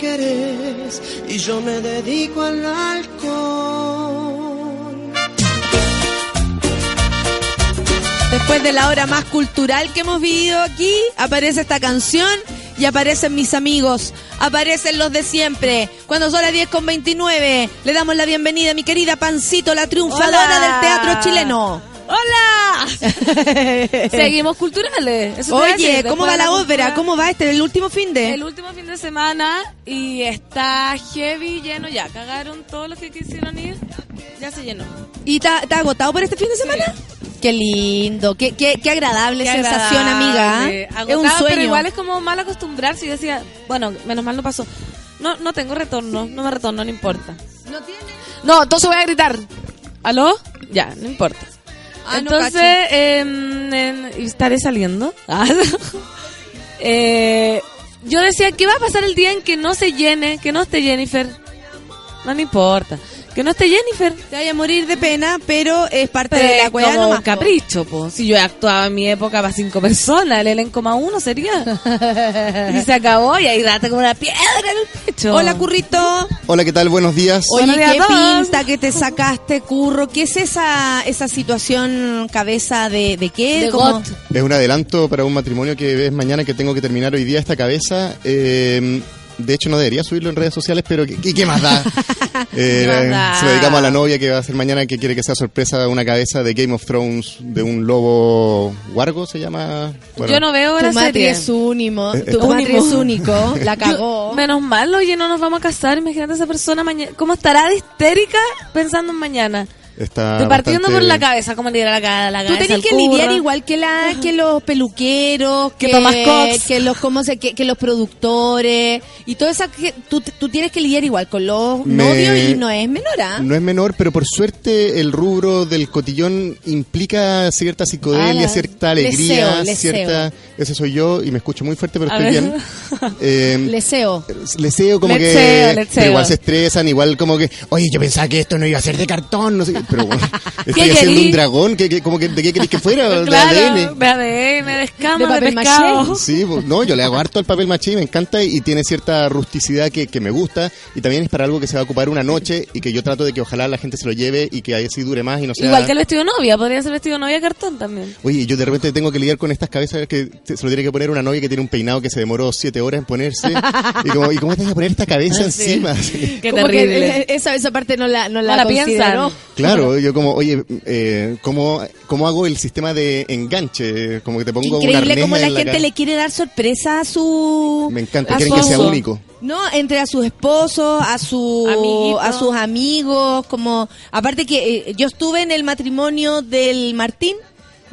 Speaker 7: querés y yo me dedico al alcohol.
Speaker 2: Después de la hora más cultural que hemos vivido aquí, aparece esta canción y aparecen mis amigos, aparecen los de siempre. Cuando son las 10 con 29, le damos la bienvenida a mi querida Pancito, la triunfadora
Speaker 8: Hola.
Speaker 2: del teatro chileno.
Speaker 8: ¡Hola! Seguimos culturales. Eso
Speaker 2: Oye, ¿cómo va la ópera? ¿Cómo va este, el último fin de?
Speaker 8: El último fin de semana y está heavy lleno ya. Cagaron todos los que quisieron ir. Ya se llenó.
Speaker 2: ¿Y está agotado por este fin de semana? Qué lindo, qué, qué, qué agradable
Speaker 8: Qué
Speaker 2: sensación, amiga.
Speaker 8: agradable.
Speaker 2: ¿eh? Es
Speaker 8: Agotado,
Speaker 2: un sueño.
Speaker 8: Pero igual es como mal acostumbrarse. Yo decía, bueno, menos mal no pasó. No, no tengo retorno, no me retorno, no importa.
Speaker 2: ¿No tiene?
Speaker 8: No, entonces voy a gritar. ¿Aló? Ya, no importa.
Speaker 2: Ah,
Speaker 8: entonces, y estaré saliendo. Ah, eh, yo decía, ¿qué va a pasar el día en que no se llene, que no esté Jennifer? No me importa. Que no esté Jennifer.
Speaker 2: Te vaya a morir de pena, pero es parte
Speaker 8: Pero
Speaker 2: de la weá
Speaker 8: como
Speaker 2: nomás,
Speaker 8: un capricho, po. Si yo actuaba en mi época para cinco personas, el elenco más uno sería. y se acabó y ahí date como una piedra en el pecho.
Speaker 2: Hola, Currito.
Speaker 9: Hola, ¿qué tal? Buenos días.
Speaker 2: Oye,
Speaker 8: Buenos días
Speaker 2: qué pinta que te sacaste, Curro. ¿Qué es esa esa situación cabeza de, de qué?
Speaker 8: De
Speaker 2: Como-.
Speaker 9: Es un adelanto para un matrimonio que es mañana que tengo que terminar hoy día esta cabeza. Eh, de hecho, no debería subirlo en redes sociales, pero ¿qué, qué- qué más da? Eh,
Speaker 8: ¿Qué más?
Speaker 9: Se lo dedicamos a la novia que va a ser mañana, que quiere que sea sorpresa una cabeza de Game of Thrones, de un lobo wargo, se llama. Bueno,
Speaker 8: Yo no veo
Speaker 2: Tu
Speaker 8: la serie.
Speaker 2: es único.
Speaker 9: Eh,
Speaker 2: Tu
Speaker 9: eh,
Speaker 8: único.
Speaker 2: es único. La cagó.
Speaker 8: Yo- menos mal, oye, no nos vamos a casar. Imagínate esa persona mañana. ¿Cómo estará de histérica pensando en mañana?
Speaker 9: Está
Speaker 8: Te partiendo
Speaker 9: bastante-
Speaker 8: por la cabeza, ¿cómo le dirá la, la
Speaker 2: Tú
Speaker 8: cabeza?
Speaker 2: tenés
Speaker 8: al
Speaker 2: que
Speaker 8: curro?
Speaker 2: lidiar igual que la que los peluqueros,
Speaker 8: Que
Speaker 2: que,
Speaker 8: Tomás Cox.
Speaker 2: que los cómo se, que, que los productores y todo eso que tú, tú tienes que lidiar igual con los
Speaker 9: Me-
Speaker 2: novios y no es menor, ¿ah?
Speaker 9: No es menor, pero por suerte el rubro del cotillón implica cierta psicodelia,
Speaker 2: Ah,
Speaker 9: cierta alegría,
Speaker 2: leseo, leseo.
Speaker 9: cierta... Ese soy yo y me escucho muy fuerte, pero estoy bien. Eh,
Speaker 2: Leseo.
Speaker 9: Leseo como que pero igual se estresan igual como que oye yo pensaba que esto no iba a ser de cartón no sé qué", pero bueno estoy
Speaker 8: ¿Qué
Speaker 9: haciendo
Speaker 8: querí?
Speaker 9: un dragón ¿qué, qué- como que, ¿de qué querés que fuera? de
Speaker 8: Claro,
Speaker 9: ADN
Speaker 8: de ADN, de
Speaker 2: De
Speaker 8: escama, de,
Speaker 2: papel
Speaker 8: pescado.
Speaker 2: maché.
Speaker 9: Sí, pues, no, yo le hago harto al papel maché, me encanta y tiene cierta rusticidad que, que me gusta y también es para algo que se va a ocupar una noche y que yo trato de que ojalá la gente se lo lleve y que así dure más y no sea...
Speaker 8: Igual que el vestido de novia, podría ser vestido de novia cartón también.
Speaker 9: Oye, yo de repente tengo que lidiar con estas cabezas que se lo tiene que poner una novia que tiene un peinado que se demoró siete horas en ponerse y como, ¿y cómo te vas a poner esta cabeza encima?
Speaker 8: Qué
Speaker 2: Como que,
Speaker 8: terrible.
Speaker 2: eh, esa, esa parte no la, no la,
Speaker 8: No la
Speaker 2: consideró.
Speaker 8: piensan.
Speaker 9: Claro, yo como, oye, eh, ¿cómo, ¿cómo hago el sistema de enganche? Como que te pongo un
Speaker 2: Increíble
Speaker 9: arnés
Speaker 2: cómo la
Speaker 9: en
Speaker 2: gente
Speaker 9: cara.
Speaker 2: le quiere dar sorpresa a su
Speaker 9: Me encanta, quieren que sea
Speaker 8: esposo.
Speaker 9: único.
Speaker 2: No, entre a sus esposos, a su a sus amigos, como aparte que eh, yo estuve en el matrimonio del Martín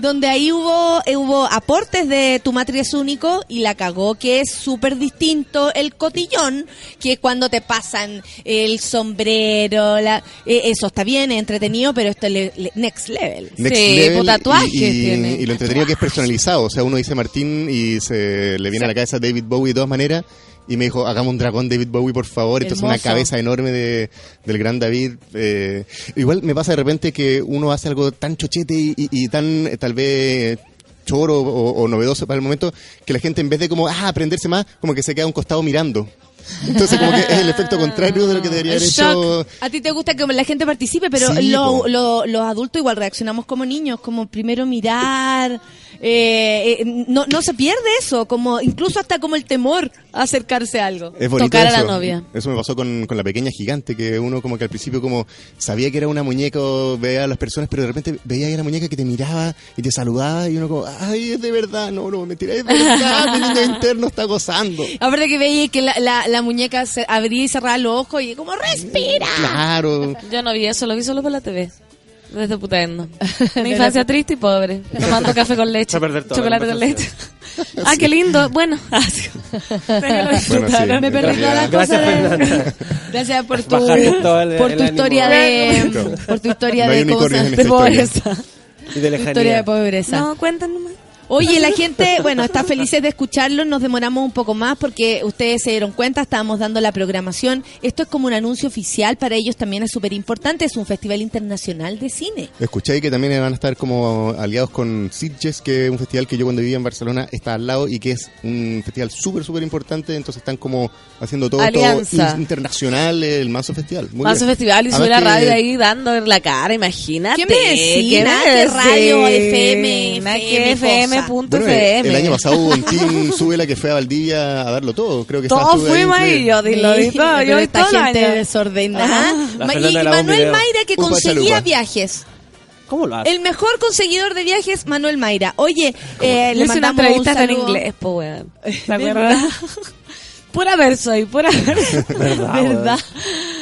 Speaker 2: donde ahí hubo eh, hubo aportes de tu matri es único y la cagó que es súper distinto el cotillón que cuando te pasan el sombrero la, eh, eso está bien es entretenido pero esto es le- le- next level
Speaker 9: Next
Speaker 8: Sí,
Speaker 9: level
Speaker 8: tatuajes
Speaker 9: y, y-
Speaker 8: tiene.
Speaker 9: y lo entretenido que es personalizado. O sea, uno dice Martín y se le viene a la cabeza David Bowie de todas maneras. Y me dijo, hagamos un dragón David Bowie, por favor. Entonces una
Speaker 2: Hermoso.
Speaker 9: cabeza enorme de, del gran David. eh, igual me pasa de repente que uno hace algo tan chochete y, y- y tan eh, tal vez choro o, o novedoso para el momento que la gente en vez de como ah, aprenderse más, como que se queda a un costado mirando. Entonces como que es el efecto contrario de lo que debería haber hecho.
Speaker 2: A ti te gusta que la gente participe, pero
Speaker 9: Sí,
Speaker 2: lo- lo- los adultos igual reaccionamos como niños, como primero mirar, eh, eh, no, no se pierde eso, como incluso hasta como el temor a acercarse a algo.
Speaker 9: Es bonito
Speaker 8: Tocar a la
Speaker 9: eso.
Speaker 8: novia.
Speaker 9: Eso me pasó con, con la pequeña gigante, que uno como que al principio como sabía que era una muñeca o veía a las personas, pero de repente veía ahí a la muñeca que te miraba y te saludaba y uno como, ay, es de verdad, no, no, mentira, es de verdad, mi niño interno está gozando.
Speaker 2: Aparte que veía que la, la, la muñeca se abría y cerraba los ojos y como respira.
Speaker 9: Claro.
Speaker 8: Yo no vi eso, lo vi solo por la TV. Desde putendo. Mi infancia triste y pobre. Tomando café con leche. Chocolate
Speaker 3: la
Speaker 8: con leche. ah, qué lindo. Bueno. Ah.
Speaker 9: Bueno, sí.
Speaker 2: Me perdí todas las
Speaker 3: Gracias,
Speaker 2: cosas de-. Gracias por tu,
Speaker 3: el-
Speaker 2: por tu historia de por tu historia
Speaker 9: No
Speaker 2: de cosas
Speaker 8: De pobreza.
Speaker 3: Y de
Speaker 2: tu historia de
Speaker 3: lejanía.
Speaker 2: pobreza.
Speaker 8: No, cuéntanos más.
Speaker 2: Oye, la gente, bueno, está felices de escucharlo, nos demoramos un poco más porque ustedes se dieron cuenta, estábamos dando la programación. Esto es como un anuncio oficial, para ellos también es súper importante, es un festival internacional de cine.
Speaker 9: Escuché que también van a estar como aliados con Sitges, que es un festival que yo cuando vivía en Barcelona está al lado y que es un festival súper, súper importante. Entonces están como haciendo todo, todo
Speaker 8: Alianza.
Speaker 9: in- internacional, el Manso Festival. Muy bien.
Speaker 8: festival y sube la
Speaker 9: que-
Speaker 8: radio ahí dando la cara, imagínate.
Speaker 2: ¿Qué me decís?
Speaker 8: ¿Qué
Speaker 2: que radio? FM, FM,
Speaker 8: FM,
Speaker 9: Bueno,
Speaker 8: FM.
Speaker 9: el año pasado hubo un team Súbela que fue a Valdivia a darlo todo. Creo que
Speaker 8: Todos fuimos ahí, yo di- lo di todo, yo
Speaker 2: esta
Speaker 8: todo el
Speaker 2: gente
Speaker 8: año.
Speaker 2: desordenada. Ma- y Manuel. Mayra que
Speaker 9: Un
Speaker 2: conseguía viajes.
Speaker 3: ¿Cómo lo hace?
Speaker 2: El mejor conseguidor de viajes, Manuel Mayra. Oye, eh, le
Speaker 8: hice una
Speaker 2: mandamos un
Speaker 8: entrevista en inglés, po, weón. ¿Te acuerdas? pura verso ahí, pura verso.
Speaker 3: ¿Verdad?
Speaker 2: ¿Verdad?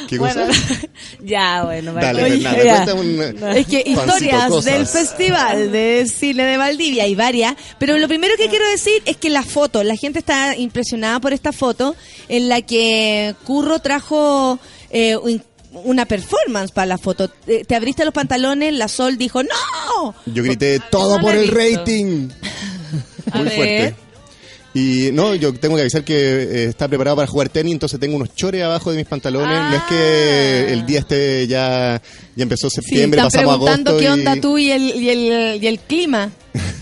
Speaker 9: ¿Qué cosa?
Speaker 8: Bueno, ya, bueno.
Speaker 9: Dale. Fernanda,
Speaker 8: Ya.
Speaker 9: un...
Speaker 2: Es que historias del Festival de Cine de Valdivia hay varias, pero lo primero que quiero decir es que la foto, la gente está impresionada por esta foto en la que Curro trajo eh, un- una performance para la foto. Eh, Te abriste los pantalones, la Sol dijo ¡No!
Speaker 9: Yo grité todo por el rating. Muy fuerte. Y no, yo tengo que avisar que eh, está preparado para jugar tenis, entonces tengo unos chores abajo de mis pantalones. No es que el día esté ya, ya empezó
Speaker 2: Sí,
Speaker 9: septiembre,
Speaker 2: están
Speaker 9: pasamos
Speaker 2: preguntando
Speaker 9: agosto.
Speaker 2: qué
Speaker 9: y-
Speaker 2: onda tú y el, y el, y el clima.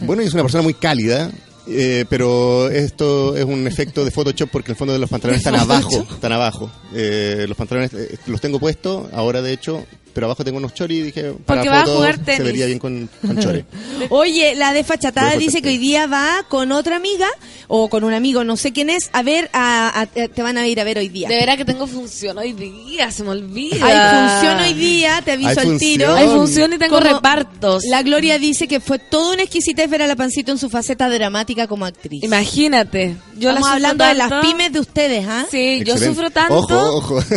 Speaker 9: Bueno, yo soy una persona muy cálida, eh, pero esto es un efecto de Photoshop porque en el fondo de los pantalones están abajo, están abajo. Eh, los pantalones eh, los tengo puestos, ahora de hecho, pero abajo tengo unos choris y dije, para
Speaker 8: Porque va a jugar
Speaker 9: se
Speaker 8: tenis.
Speaker 9: vería bien con, con chores.
Speaker 2: Oye, la desfachatada dice que hoy día va con otra amiga o con un amigo, no sé quién es, a ver, a, a- te van a ir a ver hoy día.
Speaker 8: De veras que tengo función hoy día, se me olvida.
Speaker 2: Hay función hoy día, te aviso al tiro.
Speaker 8: Hay función y tengo
Speaker 2: Como
Speaker 8: repartos.
Speaker 2: La Gloria dice que fue toda una exquisitez ver a la Pancito en su faceta dramática como actriz.
Speaker 8: Imagínate. Yo
Speaker 2: Estamos hablando de las pymes de ustedes, ¿ah?
Speaker 8: Sí, yo sufro tanto.
Speaker 9: Ojo, ojo.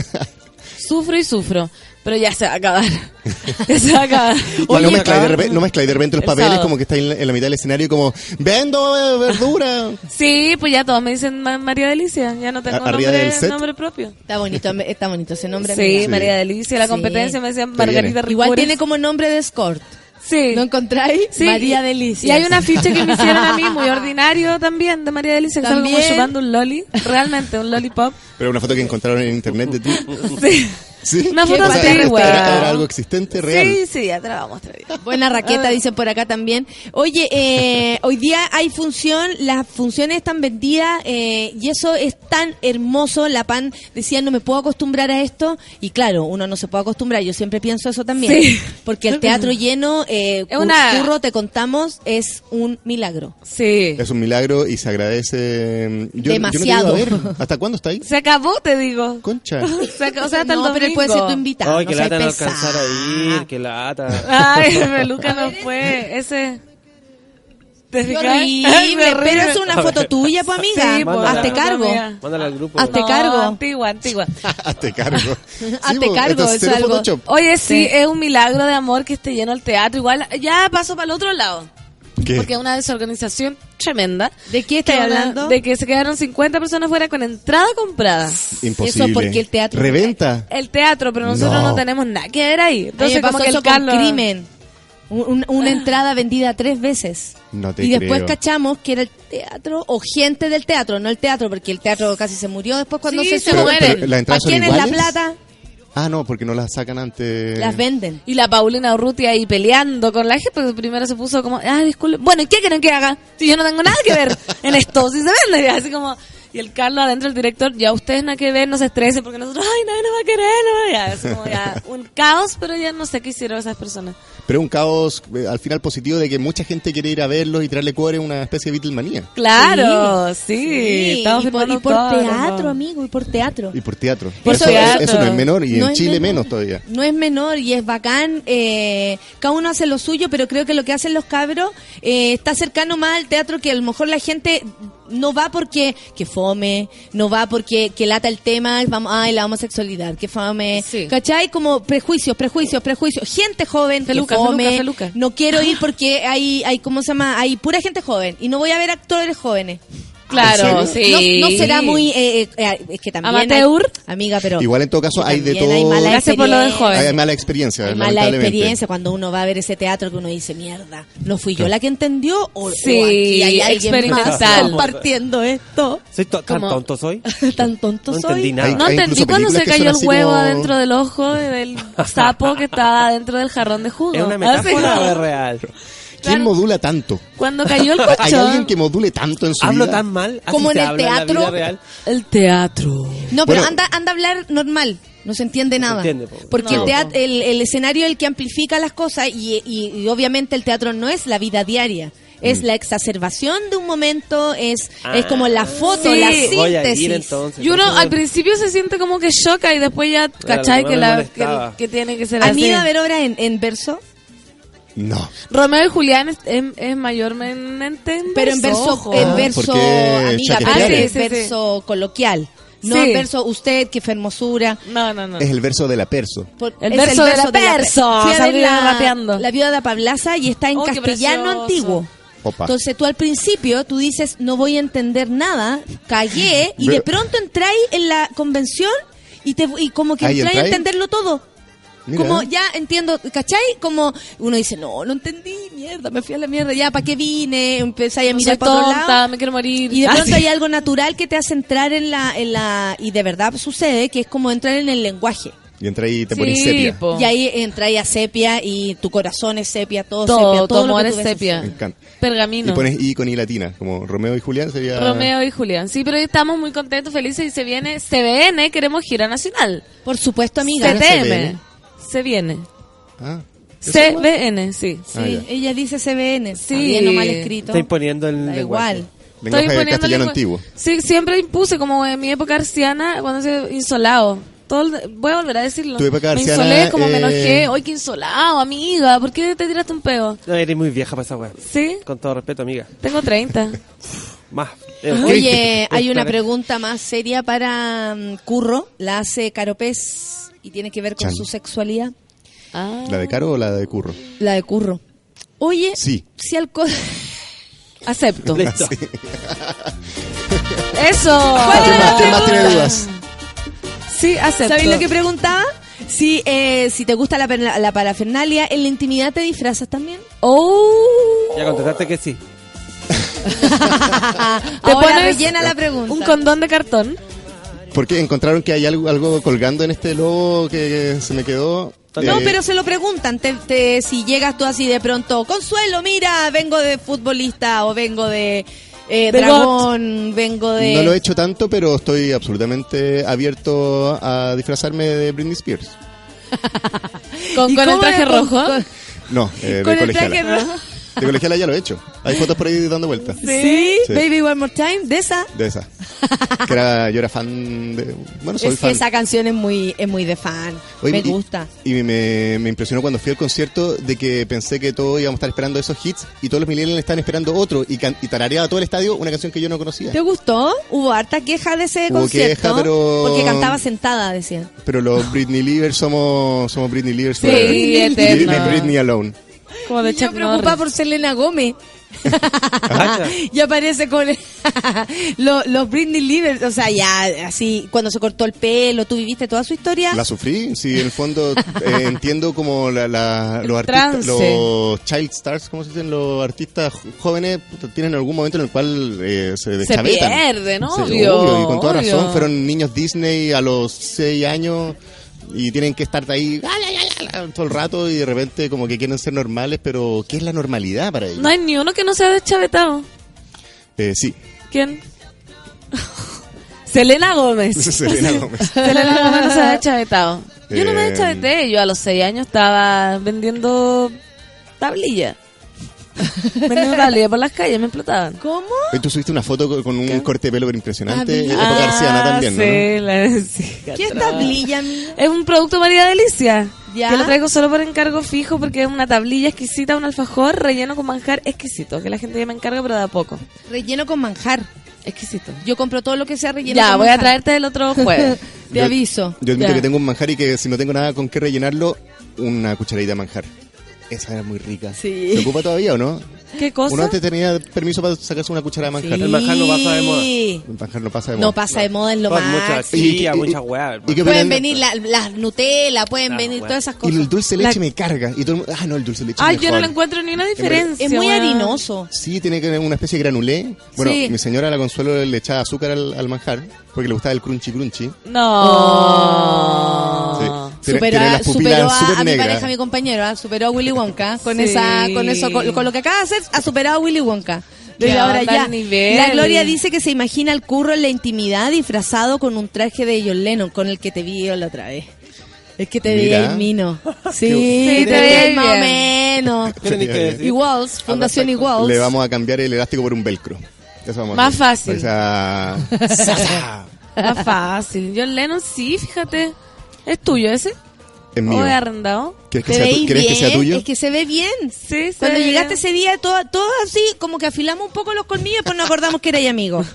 Speaker 8: Sufro y sufro. Pero ya se va a acabar. ya se va a acabar.
Speaker 9: no, no, mezcláis de repente, no mezcláis de repente los
Speaker 8: El
Speaker 9: papeles
Speaker 8: sábado.
Speaker 9: como que estáis en la, en la mitad del escenario como, vendo eh, verdura.
Speaker 8: Sí, pues ya todos me dicen Ma- María Delicia. Ya no tengo nombre, propio.
Speaker 2: Está bonito, está bonito ese nombre.
Speaker 8: Sí. María Delicia. La
Speaker 2: Sí.
Speaker 8: competencia me decían Margarita.
Speaker 2: Igual
Speaker 8: Ricures.
Speaker 2: tiene como nombre de escort.
Speaker 8: Sí.
Speaker 2: ¿No encontráis?
Speaker 8: Sí,
Speaker 2: María Delicia.
Speaker 8: Y hay un afiche que me hicieron a mí, muy ordinario también, de María Delicia, que estaba como
Speaker 2: También.
Speaker 8: chupando un loli. Realmente, un lollipop.
Speaker 9: Pero una foto que encontraron en internet de ti.
Speaker 8: Sí.
Speaker 9: ¿Sí?
Speaker 8: Una foto.
Speaker 9: Era, era, algo existente, real.
Speaker 8: Sí, sí, ya te la vamos a.
Speaker 2: Buena raqueta, ah. dicen por acá también. Oye, eh, hoy día hay función, las funciones están vendidas eh, y eso es tan hermoso. La PAN decía, no me puedo acostumbrar a esto. Y claro, uno no se puede acostumbrar. Yo siempre pienso eso también. Porque el teatro lleno, eh,
Speaker 8: es una...
Speaker 2: curro, te contamos, es un milagro.
Speaker 8: Sí.
Speaker 9: Es un milagro y se agradece.
Speaker 2: Mm,
Speaker 9: yo, Demasiado. ¿Hasta cuándo está ahí?
Speaker 8: Se acabó, te digo.
Speaker 9: Concha.
Speaker 8: O sea, hasta el
Speaker 2: 2000 puede ser tu invitado.
Speaker 3: Ay,
Speaker 2: pues,
Speaker 3: que
Speaker 2: no
Speaker 3: lata no alcanzar a ir, que.
Speaker 8: Ay, Meluca no fue. Ese. ¿Te
Speaker 2: horrible,
Speaker 8: Ay,
Speaker 2: pero es una foto tuya, pues amiga.
Speaker 8: Sí, pues,
Speaker 2: hazte cargo.
Speaker 3: Al grupo.
Speaker 2: Hazte cargo.
Speaker 8: Antigua, antigua.
Speaker 9: hazte cargo.
Speaker 2: Hazte
Speaker 9: pues,
Speaker 2: cargo,
Speaker 8: Oye, sí,
Speaker 2: sí,
Speaker 8: es un milagro de amor que esté lleno el teatro. Igual, ya paso para el otro lado.
Speaker 9: ¿Qué?
Speaker 8: Porque es una desorganización tremenda.
Speaker 2: ¿De qué
Speaker 8: una-
Speaker 2: hablando?
Speaker 8: De que se quedaron 50 personas fuera con entrada comprada.
Speaker 9: Imposible.
Speaker 2: Eso porque el teatro-
Speaker 9: ¿Reventa?
Speaker 8: El teatro, pero nosotros no,
Speaker 9: No.
Speaker 8: tenemos nada que ver ahí. Entonces,
Speaker 2: pasó
Speaker 8: como que el Carlos...
Speaker 2: crimen. Un- un- una entrada vendida tres veces.
Speaker 9: No te
Speaker 2: y después
Speaker 9: creo.
Speaker 2: cachamos que era el teatro o gente del teatro, no el teatro, porque el teatro casi se murió después cuando
Speaker 8: Sí,
Speaker 2: se,
Speaker 8: se
Speaker 2: se
Speaker 8: muere.
Speaker 2: muere.
Speaker 9: Pero, ¿las entradas
Speaker 2: ¿Para quién es la plata?
Speaker 9: Ah, no, porque no las sacan antes.
Speaker 2: Las venden.
Speaker 8: Y la Paulina Urrutia ahí peleando con la gente, porque primero se puso como, ah, disculpe, bueno, ¿y qué quieren que haga? Si yo no tengo nada que ver en esto, si se vende, así como, y el Carlos adentro, el director, ya ustedes nada que ver, no se estresen, porque nosotros, ay, nadie nos va a querer, no, ya, es como ya, un caos, pero ya no sé qué hicieron esas personas.
Speaker 9: Pero un caos eh, al final positivo de que mucha gente quiere ir a verlos y traerle cuore una especie de Beatlemanía.
Speaker 8: Claro, sí,
Speaker 2: Sí,
Speaker 8: estamos
Speaker 2: y por, y por
Speaker 8: todo,
Speaker 2: teatro,
Speaker 8: ¿no?
Speaker 2: amigo, y por teatro.
Speaker 9: Y por teatro.
Speaker 8: Por
Speaker 9: eso,
Speaker 8: teatro.
Speaker 9: eso no es menor y
Speaker 2: No
Speaker 9: en Chile
Speaker 2: menor.
Speaker 9: menos todavía.
Speaker 2: No es menor y es bacán. eh, cada uno hace lo suyo, pero creo que lo que hacen los cabros eh, está cercano más al teatro que a lo mejor la gente no va porque que fome, no va porque que lata el tema, vamos, ay, la homosexualidad, que fome.
Speaker 8: Sí.
Speaker 2: ¿Cachai? Como prejuicios, prejuicios, prejuicios. Gente joven,
Speaker 8: Feluca,
Speaker 2: que fome.
Speaker 8: feluca, feluca.
Speaker 2: No quiero ir porque hay, hay, ¿cómo se llama? Hay pura gente joven y no voy a ver actores jóvenes.
Speaker 8: Claro,
Speaker 9: ¿En
Speaker 8: sí.
Speaker 2: No, no será muy, eh, eh, eh, es que también. hay-
Speaker 8: ¿Amateur?
Speaker 2: amiga, pero.
Speaker 9: Igual en todo caso hay de
Speaker 2: también hay
Speaker 9: todo.
Speaker 2: mala
Speaker 8: Gracias por lo de joven.
Speaker 9: Hay mala experiencia.
Speaker 2: Hay mala experiencia cuando uno va a ver ese teatro que uno dice, mierda, ¿no fui yo
Speaker 9: Claro.
Speaker 2: la que entendió? O,
Speaker 8: Sí,
Speaker 2: o aquí hay alguien más compartiendo esto.
Speaker 3: ¿Soy to- tan
Speaker 8: Como-
Speaker 3: tonto soy?
Speaker 2: Tan tonto
Speaker 3: No
Speaker 2: soy.
Speaker 3: entendí nada.
Speaker 9: Hay-
Speaker 8: No entendí cuando se cayó el huevo
Speaker 9: como-
Speaker 8: adentro del ojo del sapo que estaba dentro del jarrón de jugo.
Speaker 3: ¿Es una metáfora o es real?
Speaker 9: ¿Quién
Speaker 8: Claro.
Speaker 9: modula tanto?
Speaker 8: Cuando cayó el
Speaker 9: ¿Hay
Speaker 8: colchón.
Speaker 9: alguien que module tanto en su
Speaker 3: ¿Hablo
Speaker 9: vida?
Speaker 3: tan mal? ¿Así
Speaker 2: Como en
Speaker 3: se
Speaker 2: el
Speaker 3: habla la
Speaker 2: teatro.
Speaker 3: vida real?
Speaker 8: El teatro.
Speaker 2: No, pero
Speaker 9: Bueno.
Speaker 2: anda, anda a hablar normal. No se entiende
Speaker 3: No se
Speaker 2: nada.
Speaker 3: entiende, po.
Speaker 2: Porque
Speaker 8: No,
Speaker 2: el, teat-
Speaker 8: po.
Speaker 2: el, el escenario es el que amplifica las cosas y, y- y obviamente el teatro no es la vida diaria. Es la exacerbación de un momento, es, es como la foto,
Speaker 8: Sí.
Speaker 2: la
Speaker 3: Voy a ir
Speaker 2: síntesis.
Speaker 3: entonces.
Speaker 8: Y uno
Speaker 3: entonces,
Speaker 8: al principio se siente como que choca y después ya, ¿cachai? Que, la, que, que tiene que ser
Speaker 2: ¿Han
Speaker 8: así.
Speaker 2: ido a ver obras en, en verso?
Speaker 9: No.
Speaker 8: Romeo y Julián es, es, es mayormente en
Speaker 2: Pero en verso, en
Speaker 9: Ah,
Speaker 2: verso, amiga,
Speaker 8: Ah, sí,
Speaker 2: es
Speaker 8: sí, sí.
Speaker 2: verso coloquial. No
Speaker 8: Sí.
Speaker 2: en verso usted, que fue hermosura.
Speaker 8: No, no, no.
Speaker 9: Es el verso de la perso.
Speaker 2: Por-
Speaker 8: El
Speaker 2: es
Speaker 8: verso de la perso,
Speaker 2: la,
Speaker 8: rapeando.
Speaker 2: la viuda de Pablaza y está en
Speaker 8: Oh, qué
Speaker 2: castellano antiguo.
Speaker 9: Opa.
Speaker 2: Entonces tú al principio tú dices no voy a entender nada, cagué y de pronto entráis en la convención y te y como que entráis a entenderlo todo.
Speaker 9: Mira.
Speaker 2: Como ya entiendo, ¿cachai? Como uno dice, no, no entendí, mierda, me fui a la mierda, ya, ¿para qué vine? Empezáis a
Speaker 8: No
Speaker 2: mirar
Speaker 8: soy
Speaker 2: para otro
Speaker 8: tonta,
Speaker 2: lado.
Speaker 8: me quiero morir.
Speaker 2: Y de
Speaker 8: Ah,
Speaker 2: pronto
Speaker 8: sí.
Speaker 2: hay algo natural que te hace entrar en la, en la, y de verdad sucede, que es como entrar en el lenguaje.
Speaker 9: Y entra ahí y te
Speaker 8: Sí,
Speaker 9: pones sepia.
Speaker 8: po.
Speaker 2: Y ahí entra ahí a sepia y tu corazón es sepia, todo,
Speaker 8: Todo,
Speaker 2: sepia, todo que
Speaker 8: es sepia.
Speaker 9: Me encanta.
Speaker 8: Pergamino.
Speaker 9: Y pones I con I latina, como Romeo y Julián sería...
Speaker 8: Romeo y Julián. Sí, pero hoy estamos muy contentos, felices y se viene CBN, queremos gira nacional.
Speaker 2: Por supuesto, amiga.
Speaker 9: ¿Será
Speaker 8: CTM.
Speaker 9: CBN?
Speaker 8: Se viene.
Speaker 9: Ah,
Speaker 8: CBN, sí.
Speaker 2: Sí,
Speaker 9: Ah, ya.
Speaker 2: ella dice CBN.
Speaker 8: Sí.
Speaker 2: Sí. Bien o mal escrito.
Speaker 3: Está imponiendo el
Speaker 2: Da
Speaker 3: lenguaje.
Speaker 2: igual.
Speaker 9: lenguaje
Speaker 8: poniéndole
Speaker 9: castellano
Speaker 8: cu-
Speaker 9: antiguo.
Speaker 8: Sí, siempre impuse, como en mi época arciana, cuando se insolado. Todo el- voy a volver a decirlo.
Speaker 9: Tu época
Speaker 8: me
Speaker 9: arciana,
Speaker 8: insolé, como me
Speaker 9: eh,
Speaker 8: enojé. Hoy qué insolado, amiga. ¿Por qué te tiraste un peo?
Speaker 3: No, eres muy vieja para esa weá.
Speaker 8: Sí,
Speaker 3: Con todo respeto, amiga.
Speaker 8: tengo 30.
Speaker 3: Más. Eh,
Speaker 2: Oye, hay una pregunta más seria para mm, Curro. La hace Caropés y tiene que ver con
Speaker 9: Chan.
Speaker 2: su sexualidad.
Speaker 8: Ah.
Speaker 9: ¿La de Caro o la de Curro?
Speaker 2: La de Curro. Oye,
Speaker 9: Sí.
Speaker 2: si al co-
Speaker 8: Acepto.
Speaker 3: Listo.
Speaker 8: Eso.
Speaker 9: ¿Quién más, quién más tiene dudas?
Speaker 8: Sí, acepto.
Speaker 2: ¿Sabéis lo que preguntaba? Si, eh, si te gusta la, la parafernalia, ¿en la intimidad te disfrazas también?
Speaker 8: Oh.
Speaker 3: Ya contestaste que sí.
Speaker 8: Te
Speaker 2: Ahora
Speaker 8: pones
Speaker 2: rellena la pregunta.
Speaker 8: Un condón de cartón.
Speaker 9: Porque encontraron que hay algo, algo colgando en este logo que se me quedó.
Speaker 2: No,
Speaker 9: Eh,
Speaker 2: pero se lo preguntan. Te, te- si llegas tú así de pronto, Consuelo, mira, vengo de futbolista o vengo de eh, dragón, vengo de...
Speaker 9: No lo he hecho tanto, pero estoy absolutamente abierto a disfrazarme de Britney Spears.
Speaker 8: Con,
Speaker 2: ¿Y
Speaker 8: con el traje
Speaker 2: con-
Speaker 8: rojo.
Speaker 2: con-
Speaker 9: No, eh,
Speaker 2: Con
Speaker 9: de
Speaker 2: el traje rojo.
Speaker 9: De colegiala ya lo he hecho. Hay fotos por ahí dando vueltas.
Speaker 2: ¿Sí?
Speaker 9: Sí.
Speaker 2: Baby One More Time, de esa.
Speaker 9: De esa. Que era, yo era fan de. Bueno, soy
Speaker 2: es que
Speaker 9: fan.
Speaker 2: esa canción es muy, es muy de fan.
Speaker 9: Oye,
Speaker 2: Me
Speaker 9: y-
Speaker 2: gusta.
Speaker 9: Y me, me impresionó cuando fui al concierto de que pensé que todos íbamos a estar esperando esos hits y todos los millennials estaban esperando otro y, can- y tarareaba todo el estadio una canción que yo no conocía.
Speaker 2: ¿Te gustó? Hubo harta queja de ese
Speaker 9: Hubo
Speaker 2: concierto.
Speaker 9: queja, pero-
Speaker 2: Porque cantaba sentada, decían.
Speaker 9: Pero los Britney Livers somos, somos Britney Livers
Speaker 8: Sí.
Speaker 9: Leave Britney alone.
Speaker 8: Como de
Speaker 2: Yo
Speaker 8: Chuck
Speaker 2: preocupada por Selena Gómez. Y aparece con los, los Britney Livers, o sea, ya así, cuando se cortó el pelo, tú viviste toda su historia.
Speaker 9: La sufrí, sí, en el fondo eh, entiendo como la, la- los artistas, los child stars, ¿cómo se dicen? Los artistas jóvenes tienen algún momento en el cual eh, se deschavetan.
Speaker 8: pierde, ¿no?
Speaker 9: Sí,
Speaker 8: Obvio,
Speaker 9: obvio, y con toda
Speaker 8: obvio.
Speaker 9: razón fueron niños Disney a los 6 años y tienen que estar ahí todo el rato y de repente como que quieren ser normales, pero ¿qué es la normalidad para ellos?
Speaker 8: No hay ni uno que no sea deschavetado.
Speaker 9: Eh, sí,
Speaker 8: ¿Quién? Selena Gómez.
Speaker 9: Selena Gómez.
Speaker 8: Selena Gómez no se ha deschavetado. Yo no me
Speaker 9: Eh,
Speaker 8: deschaveté. Yo a los seis años estaba vendiendo tablilla. vendiendo tablilla por las calles, me explotaban.
Speaker 2: ¿Cómo?
Speaker 9: Tú subiste una foto con- un corte de pelo pero impresionante,
Speaker 2: Ah,
Speaker 9: época garciana también, ¿no?
Speaker 8: sí, la- sí,
Speaker 2: ¿Qué es tablilla, mi?
Speaker 8: Es un producto María Delicia.
Speaker 2: Ya.
Speaker 8: Que lo traigo solo por encargo fijo porque es una tablilla exquisita, un alfajor relleno con manjar exquisito. Que la gente ya me encarga, pero de a poco.
Speaker 2: Relleno con manjar.
Speaker 8: Exquisito.
Speaker 2: Yo compro todo lo que sea relleno
Speaker 8: Ya,
Speaker 2: con
Speaker 8: voy a traerte el otro jueves.
Speaker 2: Te
Speaker 9: Yo-
Speaker 2: aviso.
Speaker 9: Yo admito
Speaker 8: Ya.
Speaker 9: que tengo un manjar y que si no tengo nada con qué rellenarlo, una cucharadita de manjar. Esa era muy rica.
Speaker 2: Sí.
Speaker 9: ¿Se ocupa todavía o no?
Speaker 8: ¿Qué cosa?
Speaker 9: Uno antes tenía permiso para sacarse una cucharada de manjar.
Speaker 3: El manjar no pasa de moda.
Speaker 2: Sí.
Speaker 9: El manjar no pasa de moda.
Speaker 2: No pasa de moda en lo
Speaker 3: Con
Speaker 2: más.
Speaker 3: mucha
Speaker 9: Y- y-
Speaker 3: mucha
Speaker 9: y-
Speaker 3: weá.
Speaker 9: ¿y
Speaker 2: Pueden
Speaker 9: opinan?
Speaker 2: venir la- las Nutella, pueden
Speaker 3: Ah,
Speaker 2: venir todas esas
Speaker 9: Y
Speaker 2: cosas.
Speaker 9: el dulce de
Speaker 8: La-
Speaker 9: leche me carga. Y todo el mundo, ah, no, el dulce de leche
Speaker 8: Ay,
Speaker 9: es
Speaker 8: yo no le encuentro ni una diferencia.
Speaker 2: Es muy harinoso.
Speaker 9: Sí, tiene que tener una especie de granulé. Bueno,
Speaker 2: Sí.
Speaker 9: mi señora la consuelo le echaba azúcar al, al manjar porque le gustaba el crunchy crunchy.
Speaker 8: No.
Speaker 9: Sí. Tiene,
Speaker 2: Superó,
Speaker 9: tiene
Speaker 2: a,
Speaker 9: las
Speaker 2: superó a- mi pareja, a mi compañero, ¿ah? superó a Willy Wonka. Con
Speaker 8: Sí.
Speaker 2: esa, con eso, con, con lo que acaba de hacer, ha superado a Willy Wonka. Desde ahora ya.
Speaker 8: nivel.
Speaker 2: La Gloria dice que se imagina al curro en la intimidad disfrazado con un traje de John Lennon, con el que te vi la otra vez. Es que te vi el mino. Sí,
Speaker 8: Sí,
Speaker 2: te
Speaker 8: te
Speaker 2: vi más o menos. Iguals, Fundación Iguals.
Speaker 9: Le vamos a cambiar el elástico por un velcro. Eso vamos a
Speaker 8: Más fácil. Más fácil. John Lennon, sí, fíjate. ¿Es tuyo ese?
Speaker 9: es
Speaker 8: ¿O
Speaker 9: mío.
Speaker 8: es arrendado?
Speaker 9: ¿Quieres que,
Speaker 2: ¿Te
Speaker 9: sea, tu-
Speaker 2: veis
Speaker 9: ¿quieres que sea
Speaker 2: bien?
Speaker 9: tuyo?
Speaker 2: Es que se ve bien.
Speaker 8: Sí,
Speaker 2: Cuando
Speaker 8: sí.
Speaker 2: llegaste ese día, todo, todo así, como que afilamos un poco los colmillos, pues nos acordamos que erais amigos.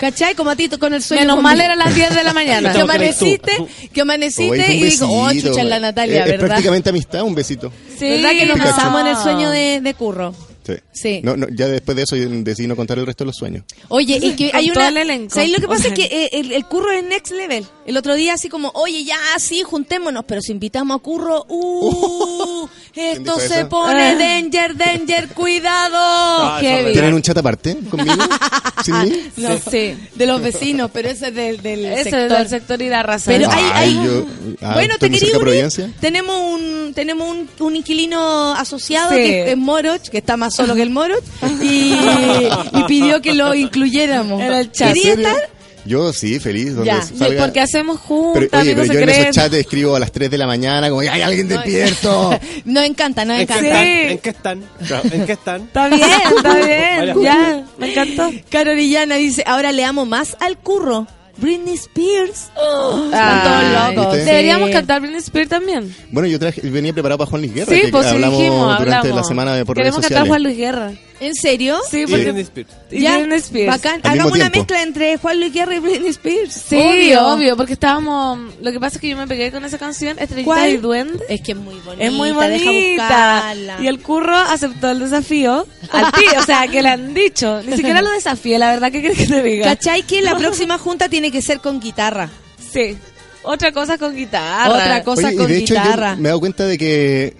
Speaker 2: ¿Cachai? Como a ti con el sueño.
Speaker 8: Menos
Speaker 2: con
Speaker 8: mal
Speaker 2: mi-
Speaker 8: era las 10 de la mañana.
Speaker 2: que amaneciste, que amaneciste y digo, oh, chucha, la Natalia,
Speaker 9: Es- es
Speaker 2: ¿verdad?
Speaker 9: prácticamente amistad, un besito.
Speaker 8: Sí,
Speaker 2: ¿Verdad que nos besamos en el sueño de, de curro?
Speaker 9: Sí.
Speaker 2: Sí.
Speaker 9: No, no, ya después de eso decidí no contar el resto de los sueños.
Speaker 2: Oye, y que hay una...
Speaker 8: elenco.
Speaker 2: ¿Sabes lo que pasa? Es que eh, el, el curro es next level. El otro día así como, oye, ya, sí, juntémonos, pero si invitamos a curro, uh, esto se
Speaker 9: eso?
Speaker 2: pone
Speaker 8: Ah.
Speaker 2: danger, danger, cuidado.
Speaker 3: Ah,
Speaker 2: Heavy.
Speaker 9: ¿Tienen un chat aparte conmigo? ¿Sin mí?
Speaker 2: No, sí, de los vecinos, pero ese es del, del sector.
Speaker 8: es del sector y la raza.
Speaker 2: Pero hay,
Speaker 9: Ay,
Speaker 2: hay-
Speaker 9: yo- ah,
Speaker 2: bueno,
Speaker 9: ¿estoy
Speaker 2: te quería unir. Tenemos un tenemos un, un inquilino asociado
Speaker 8: Sí.
Speaker 2: que es Moroch, que está más solo que el Moroch, y, y pidió que lo incluyéramos.
Speaker 8: En el chat.
Speaker 2: ¿Quería
Speaker 9: ¿En serio?
Speaker 2: estar?
Speaker 9: Yo sí, feliz. Donde
Speaker 2: Ya,
Speaker 9: salga-
Speaker 8: Porque hacemos juntas,
Speaker 9: Pero, oye, pero yo en esos chats escribo a las 3 de la mañana como, ¡hay alguien despierto!
Speaker 2: Nos encanta, nos
Speaker 3: ¿En qué
Speaker 2: encanta.
Speaker 3: ¿En qué están? ¿En qué están?
Speaker 8: Está bien, está bien. Ya, me encantó.
Speaker 2: Caro Orellana dice, ahora le amo más al curro. Britney Spears. Están
Speaker 8: Ay,
Speaker 2: todos locos.
Speaker 9: ¿viste?
Speaker 8: Deberíamos
Speaker 2: Sí.
Speaker 8: cantar Britney Spears también.
Speaker 9: Bueno, yo traje, venía preparado para Juan Luis Guerra,
Speaker 8: Sí,
Speaker 9: que
Speaker 8: pues sí
Speaker 9: hablamos
Speaker 8: dijimos,
Speaker 9: durante
Speaker 8: hablamos.
Speaker 9: la semana de por redes
Speaker 8: Queremos cantar
Speaker 9: sociales.
Speaker 8: Juan Luis Guerra.
Speaker 2: ¿En serio?
Speaker 8: Sí,
Speaker 3: Y
Speaker 8: porque...
Speaker 3: Britney Spears.
Speaker 8: Y Britney Spears.
Speaker 2: Bacán.
Speaker 9: Al mismo
Speaker 2: Hagamos una
Speaker 9: tiempo.
Speaker 2: mezcla entre Juan Luis Guerra y Britney Spears.
Speaker 8: Sí, obvio. obvio, porque estábamos... Lo que pasa es que yo me pegué con esa canción, Estrellita
Speaker 2: ¿Cuál?
Speaker 8: y Duende.
Speaker 2: Es que es muy bonita.
Speaker 8: Es muy
Speaker 2: Deja
Speaker 8: bonita.
Speaker 2: buscarla.
Speaker 8: Y el curro aceptó el desafío al tío, o sea, que le han dicho. Ni siquiera lo desafié, la verdad, ¿qué quieres que te diga?
Speaker 2: ¿Cachai que la próxima junta tiene que ser con guitarra?
Speaker 8: Sí. Otra cosa con guitarra.
Speaker 2: Otra cosa
Speaker 9: Oye, y
Speaker 2: con
Speaker 9: de hecho
Speaker 2: guitarra.
Speaker 9: yo me he dado cuenta de que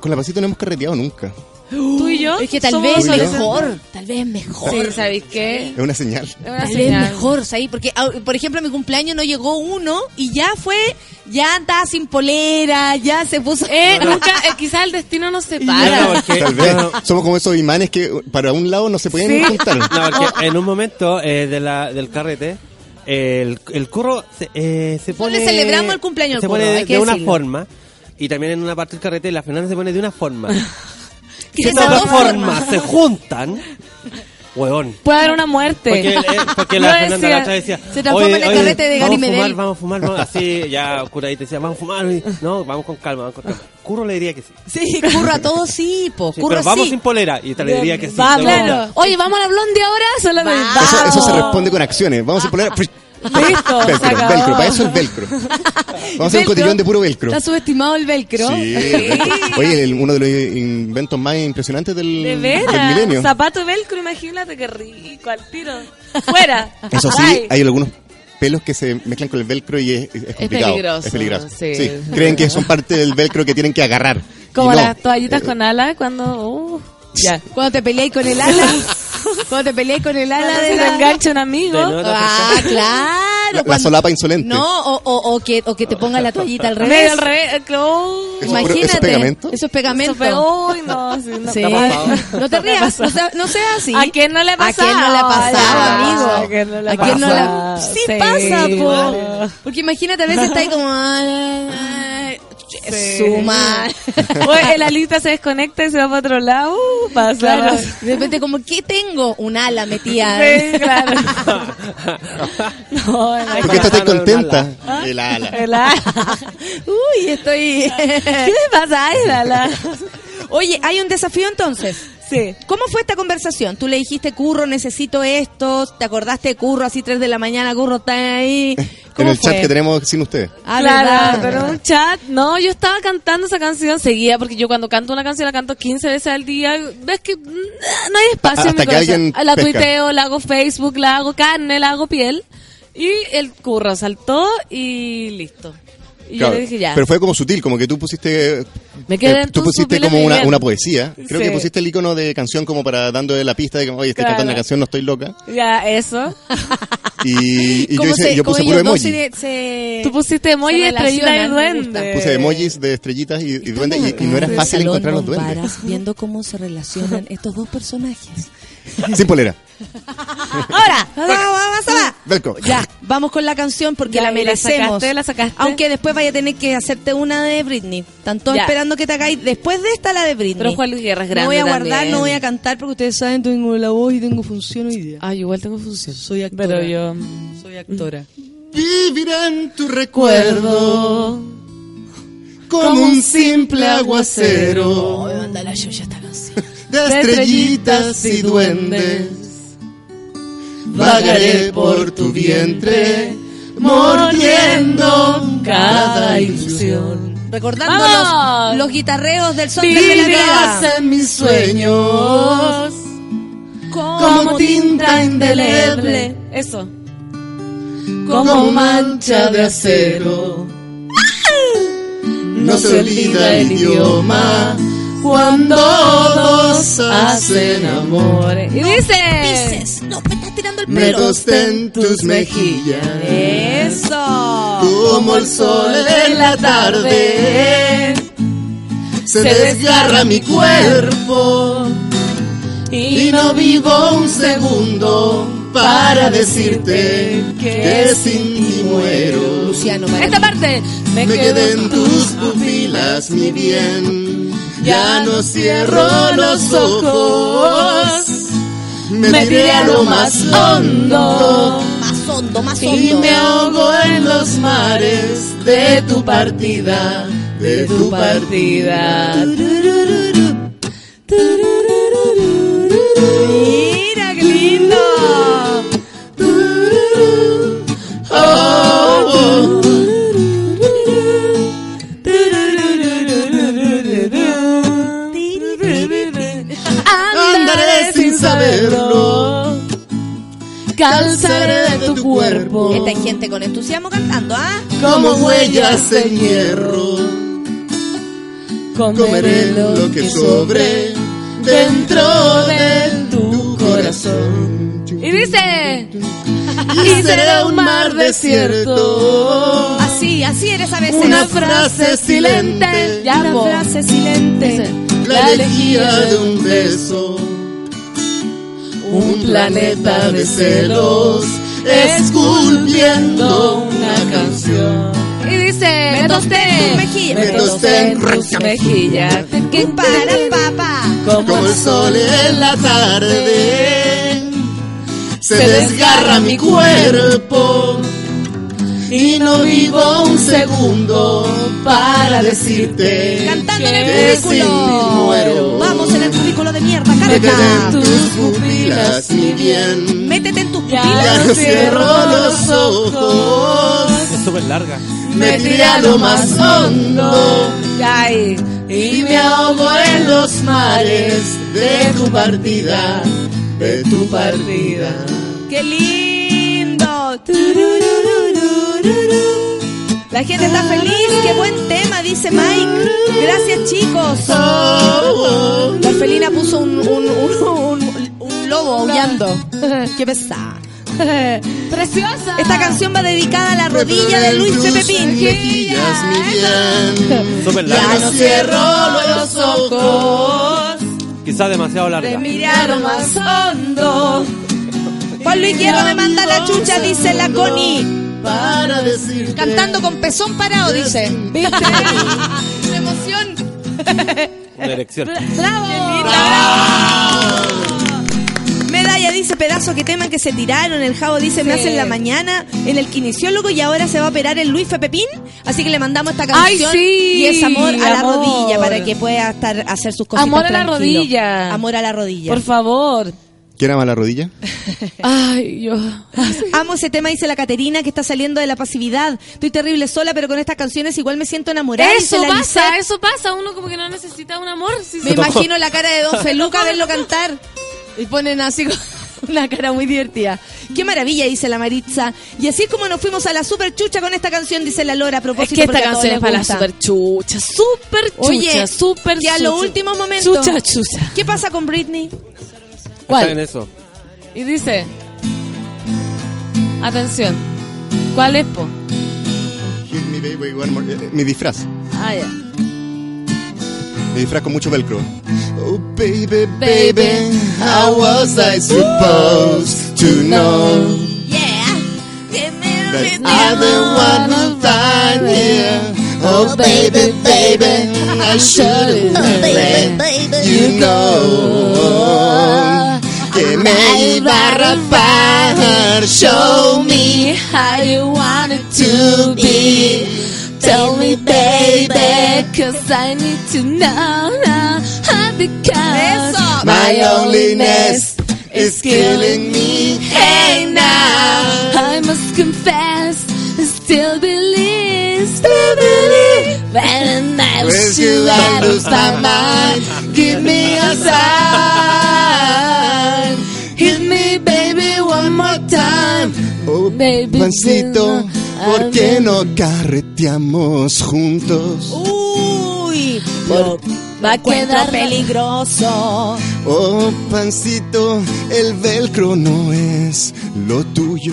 Speaker 9: con la pasito no hemos carreteado nunca.
Speaker 8: Tú y yo.
Speaker 2: Es que tal vez es mejor. Tal vez es mejor.
Speaker 8: Sí, ¿sabéis qué?
Speaker 9: Es una señal.
Speaker 8: Es una
Speaker 2: Tal vez
Speaker 8: señal.
Speaker 2: mejor, ¿sabes? Porque, por ejemplo, a mi cumpleaños no llegó uno y ya fue, ya andaba sin polera, ya se puso...
Speaker 8: Eh, nunca, eh, quizás el destino nos
Speaker 3: No,
Speaker 8: separa.
Speaker 3: no, porque-
Speaker 9: Tal vez
Speaker 3: no,
Speaker 9: somos como esos imanes que para un lado no se pueden
Speaker 8: Sí.
Speaker 9: juntar.
Speaker 3: no, porque en un momento eh, de la, del carrete, el, el curro se, eh, se
Speaker 2: No
Speaker 3: pone...
Speaker 2: le celebramos el cumpleaños al
Speaker 3: Se
Speaker 2: curro,
Speaker 3: pone
Speaker 2: hay
Speaker 3: de,
Speaker 2: que
Speaker 3: de una forma. Y también en una parte del carrete la Fernanda se pone de una forma.
Speaker 2: ¿Qué
Speaker 3: Si
Speaker 2: es
Speaker 3: esas
Speaker 2: esa
Speaker 3: dos formas se juntan, huevón.
Speaker 8: Puede haber una muerte.
Speaker 3: Porque, eh, porque
Speaker 8: Yo
Speaker 3: la Fernanda
Speaker 8: decía,
Speaker 3: la otra decía,
Speaker 2: se transforma
Speaker 3: "Oye,
Speaker 2: en el
Speaker 3: oye,
Speaker 2: carrete de Gary
Speaker 3: vamos a fumar,
Speaker 2: Medel".
Speaker 3: vamos a fumar, vamos así, ya curadita decía, vamos a fumar, y- no, vamos con calma, vamos con calma. Curro le diría que sí.
Speaker 2: Sí, curro a todos sí, po.
Speaker 3: Sí,
Speaker 2: curro
Speaker 3: pero vamos
Speaker 2: sí.
Speaker 3: sin polera, y esta le diría que sí.
Speaker 8: Vamos.
Speaker 3: No,
Speaker 2: Claro.
Speaker 8: Oye, vamos a la blondie ahora.
Speaker 2: Va.
Speaker 9: Eso, eso se
Speaker 8: Vamos.
Speaker 9: responde con acciones. Vamos a poner
Speaker 8: Listo, se
Speaker 9: velcro,
Speaker 8: acabó.
Speaker 9: velcro, para eso el velcro. Vamos a hacer un cotillón de puro velcro.
Speaker 2: Está subestimado el velcro.
Speaker 9: Sí, el velcro. Oye, el- uno de los inventos más impresionantes del,
Speaker 8: De
Speaker 9: del
Speaker 8: veras.
Speaker 9: milenio.
Speaker 8: Zapato velcro, imagínate qué rico, al tiro. Fuera.
Speaker 9: Eso sí,
Speaker 8: Bye.
Speaker 9: hay algunos pelos que se mezclan con el velcro y es, es complicado.
Speaker 2: peligroso,
Speaker 9: Es peligroso.
Speaker 2: sí.
Speaker 9: Sí, creen que son parte del velcro que tienen que agarrar.
Speaker 8: Como
Speaker 9: no.
Speaker 8: las toallitas con ala cuando... Uh,
Speaker 2: Ya. Cuando te peleáis con el ala. cuando te peleáis con el ala de la...
Speaker 8: engancha un amigo.
Speaker 2: Ah, claro.
Speaker 9: La, la solapa insolente.
Speaker 2: No, o, o, o que, o que te ponga la toallita al revés.
Speaker 8: Al revés. eh, oh.
Speaker 9: Eso puro-
Speaker 2: Imagínate.
Speaker 9: ¿eso es pegamento?
Speaker 2: Eso es pegamento.
Speaker 8: Eso fue- no, sí, no.
Speaker 2: Sí.
Speaker 3: ¿Te ha pasado?
Speaker 2: No te rías, no,
Speaker 8: pasado.
Speaker 2: sea- no sea así.
Speaker 8: ¿A quién no le ha pasado?
Speaker 2: ¿A quién no le ha pasado,
Speaker 8: Ay,
Speaker 2: amigo?
Speaker 8: ¿A quién no le ha
Speaker 2: ¿A quién no
Speaker 8: pasado?
Speaker 2: Sí,
Speaker 8: Sí.
Speaker 2: pasa, po. Porque imagínate, a veces está ahí como...
Speaker 8: Sí.
Speaker 2: Su madre.
Speaker 8: Oye, la lista se desconecta y se va para otro lado. Uh, pasa.
Speaker 2: Claro. De repente como, ¿qué tengo? Un ala metida.
Speaker 8: Sí, claro. no, el
Speaker 9: ¿Por qué estás
Speaker 3: el
Speaker 9: contenta?
Speaker 8: ¿Ah?
Speaker 9: El ala.
Speaker 8: el ala.
Speaker 2: Uy, estoy...
Speaker 8: ¿Qué le pasa a ella, ala?
Speaker 2: Oye, hay un desafío entonces.
Speaker 8: Sí.
Speaker 2: ¿Cómo fue esta conversación? Tú le dijiste, Curro, necesito esto. ¿Te acordaste de Curro así 3 de la mañana? Curro está ahí.
Speaker 9: En
Speaker 2: ¿Cómo
Speaker 9: el chat que tenemos sin ustedes.
Speaker 2: Ah,
Speaker 8: claro, pero un chat. No, yo estaba cantando esa canción seguía porque yo cuando canto una canción la canto 15 veces al día. Ves que mm, no hay espacio
Speaker 9: A-
Speaker 8: en mi
Speaker 9: hasta que
Speaker 8: corazón.
Speaker 9: alguien
Speaker 8: La
Speaker 9: pesca.
Speaker 8: tuiteo, la hago Facebook, la hago carne, la hago piel. Y el curro saltó y listo. Y
Speaker 9: Claro,
Speaker 8: yo le dije ya.
Speaker 9: Pero fue como sutil, como que tú pusiste.
Speaker 8: Me quedé
Speaker 9: eh, tú
Speaker 8: tu
Speaker 9: pusiste como una, una poesía. Creo
Speaker 8: Sí.
Speaker 9: que pusiste el icono de canción como para dando la pista de que, oye, estoy
Speaker 8: Claro.
Speaker 9: cantando la canción, no estoy loca.
Speaker 8: Ya, eso.
Speaker 9: Y, y yo,
Speaker 2: ¿Cómo
Speaker 9: hice,
Speaker 2: se-
Speaker 9: yo puse puro emoji.
Speaker 2: se- se-
Speaker 8: Tú pusiste emoji de estrellita y
Speaker 2: relacionan, me gusta.
Speaker 8: duende.
Speaker 9: Puse emojis de estrellitas y, y duendes y, y no era fácil encontrar los duendes.
Speaker 2: Viendo cómo se relacionan estos dos personajes.
Speaker 9: Sin polera.
Speaker 2: Ahora, vamos, vamos. Ya, vamos con la canción porque
Speaker 8: Ya,
Speaker 2: la
Speaker 8: la
Speaker 2: merecemos.
Speaker 8: sacaste, la sacaste.
Speaker 2: Aunque después vaya a tener que hacerte una de Britney. Están todos
Speaker 8: Ya.
Speaker 2: esperando que te hagáis. Después de esta, la de Britney.
Speaker 8: Pero Juan Luis Guerra es grande
Speaker 2: No voy a guardar,
Speaker 8: también.
Speaker 2: no voy a cantar porque ustedes saben, tengo la voz y tengo función hoy día.
Speaker 8: Ay, igual tengo función.
Speaker 2: Soy actora.
Speaker 8: Pero yo...
Speaker 2: Soy actora.
Speaker 9: Vivirá en tu recuerdo como un simple aguacero
Speaker 2: Manda la Yuya esta canción.
Speaker 9: De estrellitas y duendes. Vagaré por tu vientre, mordiendo cada ilusión.
Speaker 2: Recordando los, los guitarreos del son de la
Speaker 8: en mis sueños como tinta indeleble. Eso. Como mancha de acero. No se olvida el idioma cuando dos hacen amor. Y dice.
Speaker 2: Dices, no, me estás tirando el
Speaker 9: Me
Speaker 2: pelo.
Speaker 9: tosté en tus mejillas.
Speaker 2: Eso.
Speaker 9: Como el sol en la tarde. Se desgarra mi cuerpo. Y no vivo un segundo para decirte que sin ti muero.
Speaker 2: Luciano,
Speaker 8: Esta parte.
Speaker 9: Me quedé en tus pupilas, mi bien. Ya no cierro los ojos. Me tiré a lo más hondo.
Speaker 2: Más hondo, más
Speaker 9: Y
Speaker 2: hondo.
Speaker 9: me ahogo en los mares de tu partida, de tu partida.
Speaker 2: Mira, qué lindo.
Speaker 8: Calzaré de tu cuerpo.
Speaker 2: Esta hay gente con entusiasmo cantando, ¿ah?
Speaker 9: como huellas en hierro. Comeré lo que sobre dentro de tu corazón.
Speaker 8: Y dice.
Speaker 9: Y será un mar desierto.
Speaker 2: Así, así eres a veces.
Speaker 9: Una frase silente.
Speaker 8: Ya,
Speaker 2: Una frase silente.
Speaker 9: La elegía de un beso. Un planeta de celos. Esculpiendo una canción.
Speaker 8: Y dice.
Speaker 2: Me tosté en tus mejillas.
Speaker 9: Me tosté en
Speaker 8: tus mejillas.
Speaker 2: Que para papá.
Speaker 9: Como el sol en la tarde. Se desgarra mi cuerpo. Y no vivo un segundo para decirte
Speaker 2: Cantando en el
Speaker 9: sin muero.
Speaker 2: Vamos en el mierda,
Speaker 9: Me quedé en tus pupilas, mi bien.
Speaker 2: Métete en tus
Speaker 8: Ya.
Speaker 2: pupilas.
Speaker 9: Ya no cierro los ojos.
Speaker 3: Es súper larga.
Speaker 9: Me tiré a lo más hondo.
Speaker 8: Ay.
Speaker 9: Y me ahogo en los mares de tu partida, de tu partida.
Speaker 2: ¡Qué lindo! Tururururururu. La gente está feliz, qué buen tema, dice Mike. Gracias, chicos. La felina puso un, un, un, un- un lobo aullando. Qué pesada.
Speaker 8: Preciosa.
Speaker 2: Esta canción va dedicada a la rodilla de Luis Pepe Pin.
Speaker 9: Mejillas, mi bien.
Speaker 3: Súper
Speaker 9: Ya no cierro los ojos.
Speaker 3: Quizás demasiado larga.
Speaker 2: Mirar más hondo. Juan Luis Hierro me manda la chucha, dice la Connie.
Speaker 9: Para decirte.
Speaker 2: Cantando con pezón parado, dice. ¿Viste? ¡Qué emoción!
Speaker 3: Una erección.
Speaker 2: ¡Bravo! Medalla dice, pedazo que teman que se tiraron. El Javo dice, me
Speaker 8: Sí.
Speaker 2: hacen la mañana en el kinesiólogo y ahora se va a operar el Luis Pepín. Así que le mandamos esta
Speaker 8: Ay,
Speaker 2: canción
Speaker 8: sí,
Speaker 2: y es amor a la rodilla para que pueda estar hacer sus cositas
Speaker 8: Amor a la
Speaker 2: tranquilo.
Speaker 8: rodilla.
Speaker 2: Amor a la rodilla.
Speaker 8: Por favor.
Speaker 9: ¿Quién ama la rodilla?
Speaker 8: Ay, yo.
Speaker 2: Amo ese tema, dice la Caterina, que está saliendo de la pasividad. Estoy terrible sola, pero con estas canciones igual me siento enamorada.
Speaker 8: Eso
Speaker 2: la
Speaker 8: pasa, eso pasa. Uno como que no necesita un amor. Sí,
Speaker 2: Me imagino la cara de Don Feluca verlo cantar. Y ponen así una cara muy divertida. Qué maravilla, dice la Maritza. Y así es como nos fuimos a la super chucha con esta canción, dice la Lora a
Speaker 8: Es
Speaker 2: propósito.
Speaker 8: que esta
Speaker 2: a
Speaker 8: canción es para la super chucha. Super chucha.
Speaker 2: Oye,
Speaker 8: super
Speaker 2: que a
Speaker 8: chucha.
Speaker 2: los últimos momentos.
Speaker 8: Chucha, chucha.
Speaker 2: ¿Qué pasa con Britney?
Speaker 8: ¿Cuál?
Speaker 3: Está en eso.
Speaker 8: Y dice. Atención. ¿Cuál es, po?
Speaker 9: Me, baby, more- Mi disfraz.
Speaker 8: Ah, ya.
Speaker 9: Mi disfraz con mucho velcro. Oh, baby, baby, how was I supposed to know
Speaker 2: Yeah.
Speaker 9: that I'm the one who find here? Oh, baby, baby, I should let you know que me iba a rapar. Show me
Speaker 8: How you want it
Speaker 9: to be.
Speaker 8: Tell me, baby, cause I need to know now. Because
Speaker 2: Eso.
Speaker 9: My loneliness is killing me.
Speaker 8: Hey now, I must confess, I still believe, still believe that
Speaker 9: till I lose my mind. Give me a sign. Oh,
Speaker 8: Baby,
Speaker 9: pancito, ¿por qué no carreteamos juntos?
Speaker 2: Uy,
Speaker 8: Por- va a quedar
Speaker 2: peligroso.
Speaker 9: Oh, pancito, el velcro no es lo tuyo.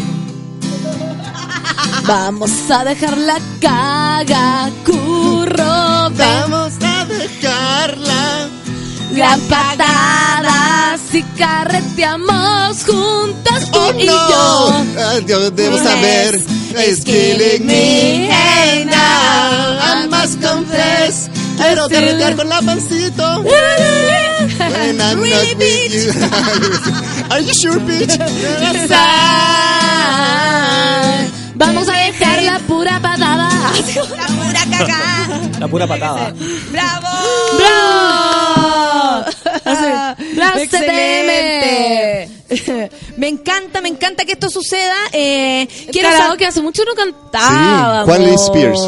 Speaker 8: Vamos a dejar la caga, curro, ven.
Speaker 9: Vamos a dejarla.
Speaker 8: La patada, si carreteamos juntos tú
Speaker 9: Oh,
Speaker 8: y yo.
Speaker 9: no. Ah, yo debo saber.
Speaker 8: it's
Speaker 9: It's killing me. Hey now, I must confess. Quiero carretear con la pancito. When I'm not with you. Are you sure, bitch?
Speaker 8: Vamos a dejar la pura patada.
Speaker 2: La pura cagá.
Speaker 3: La pura patada.
Speaker 2: ¡Bravo!
Speaker 8: ¡Bravo! Así, ¡Bravo,
Speaker 2: Excelente. Me encanta, me encanta que esto suceda. Eh, quiero
Speaker 8: Quiero
Speaker 2: sab-
Speaker 8: que hace mucho no cantaba.
Speaker 9: Sí, Juan Luis Spears.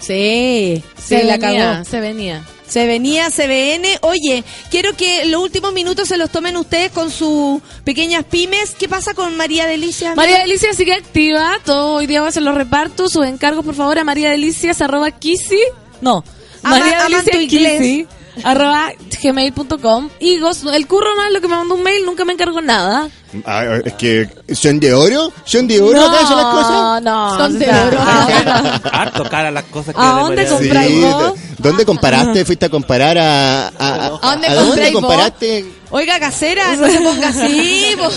Speaker 2: Sí,
Speaker 8: Se
Speaker 2: sí, la
Speaker 8: venía,
Speaker 2: cagó.
Speaker 8: se venía.
Speaker 2: Se venía CBN. Oye, quiero que los últimos minutos se los tomen ustedes con sus pequeñas pymes. ¿Qué pasa con María Delicia?
Speaker 8: María Delicias sigue activa. Todo hoy día va a ser los repartos. Sus encargos, por favor, a María Delicias arroba Kisi. No.
Speaker 2: Ama-
Speaker 8: María Delicias
Speaker 2: inglés.
Speaker 8: Kisi arroba gmail.com. Y Gos- el curro no es lo que me mandó un mail. Nunca me encargo nada.
Speaker 9: Ah, es que son de oro, son de oro, ¿acaso las cosas?
Speaker 8: no.
Speaker 2: Son de oro.
Speaker 8: ¿a dónde-
Speaker 3: Harto cara las cosas que
Speaker 8: ¿A
Speaker 3: de
Speaker 8: dónde compráis
Speaker 9: Sí, ¿Dónde comparaste? ¿Fuiste a comparar a... a, a-
Speaker 2: ¿A dónde
Speaker 9: a dónde
Speaker 2: vos?
Speaker 9: comparaste?
Speaker 2: Oiga, casera, no se ponga así. po.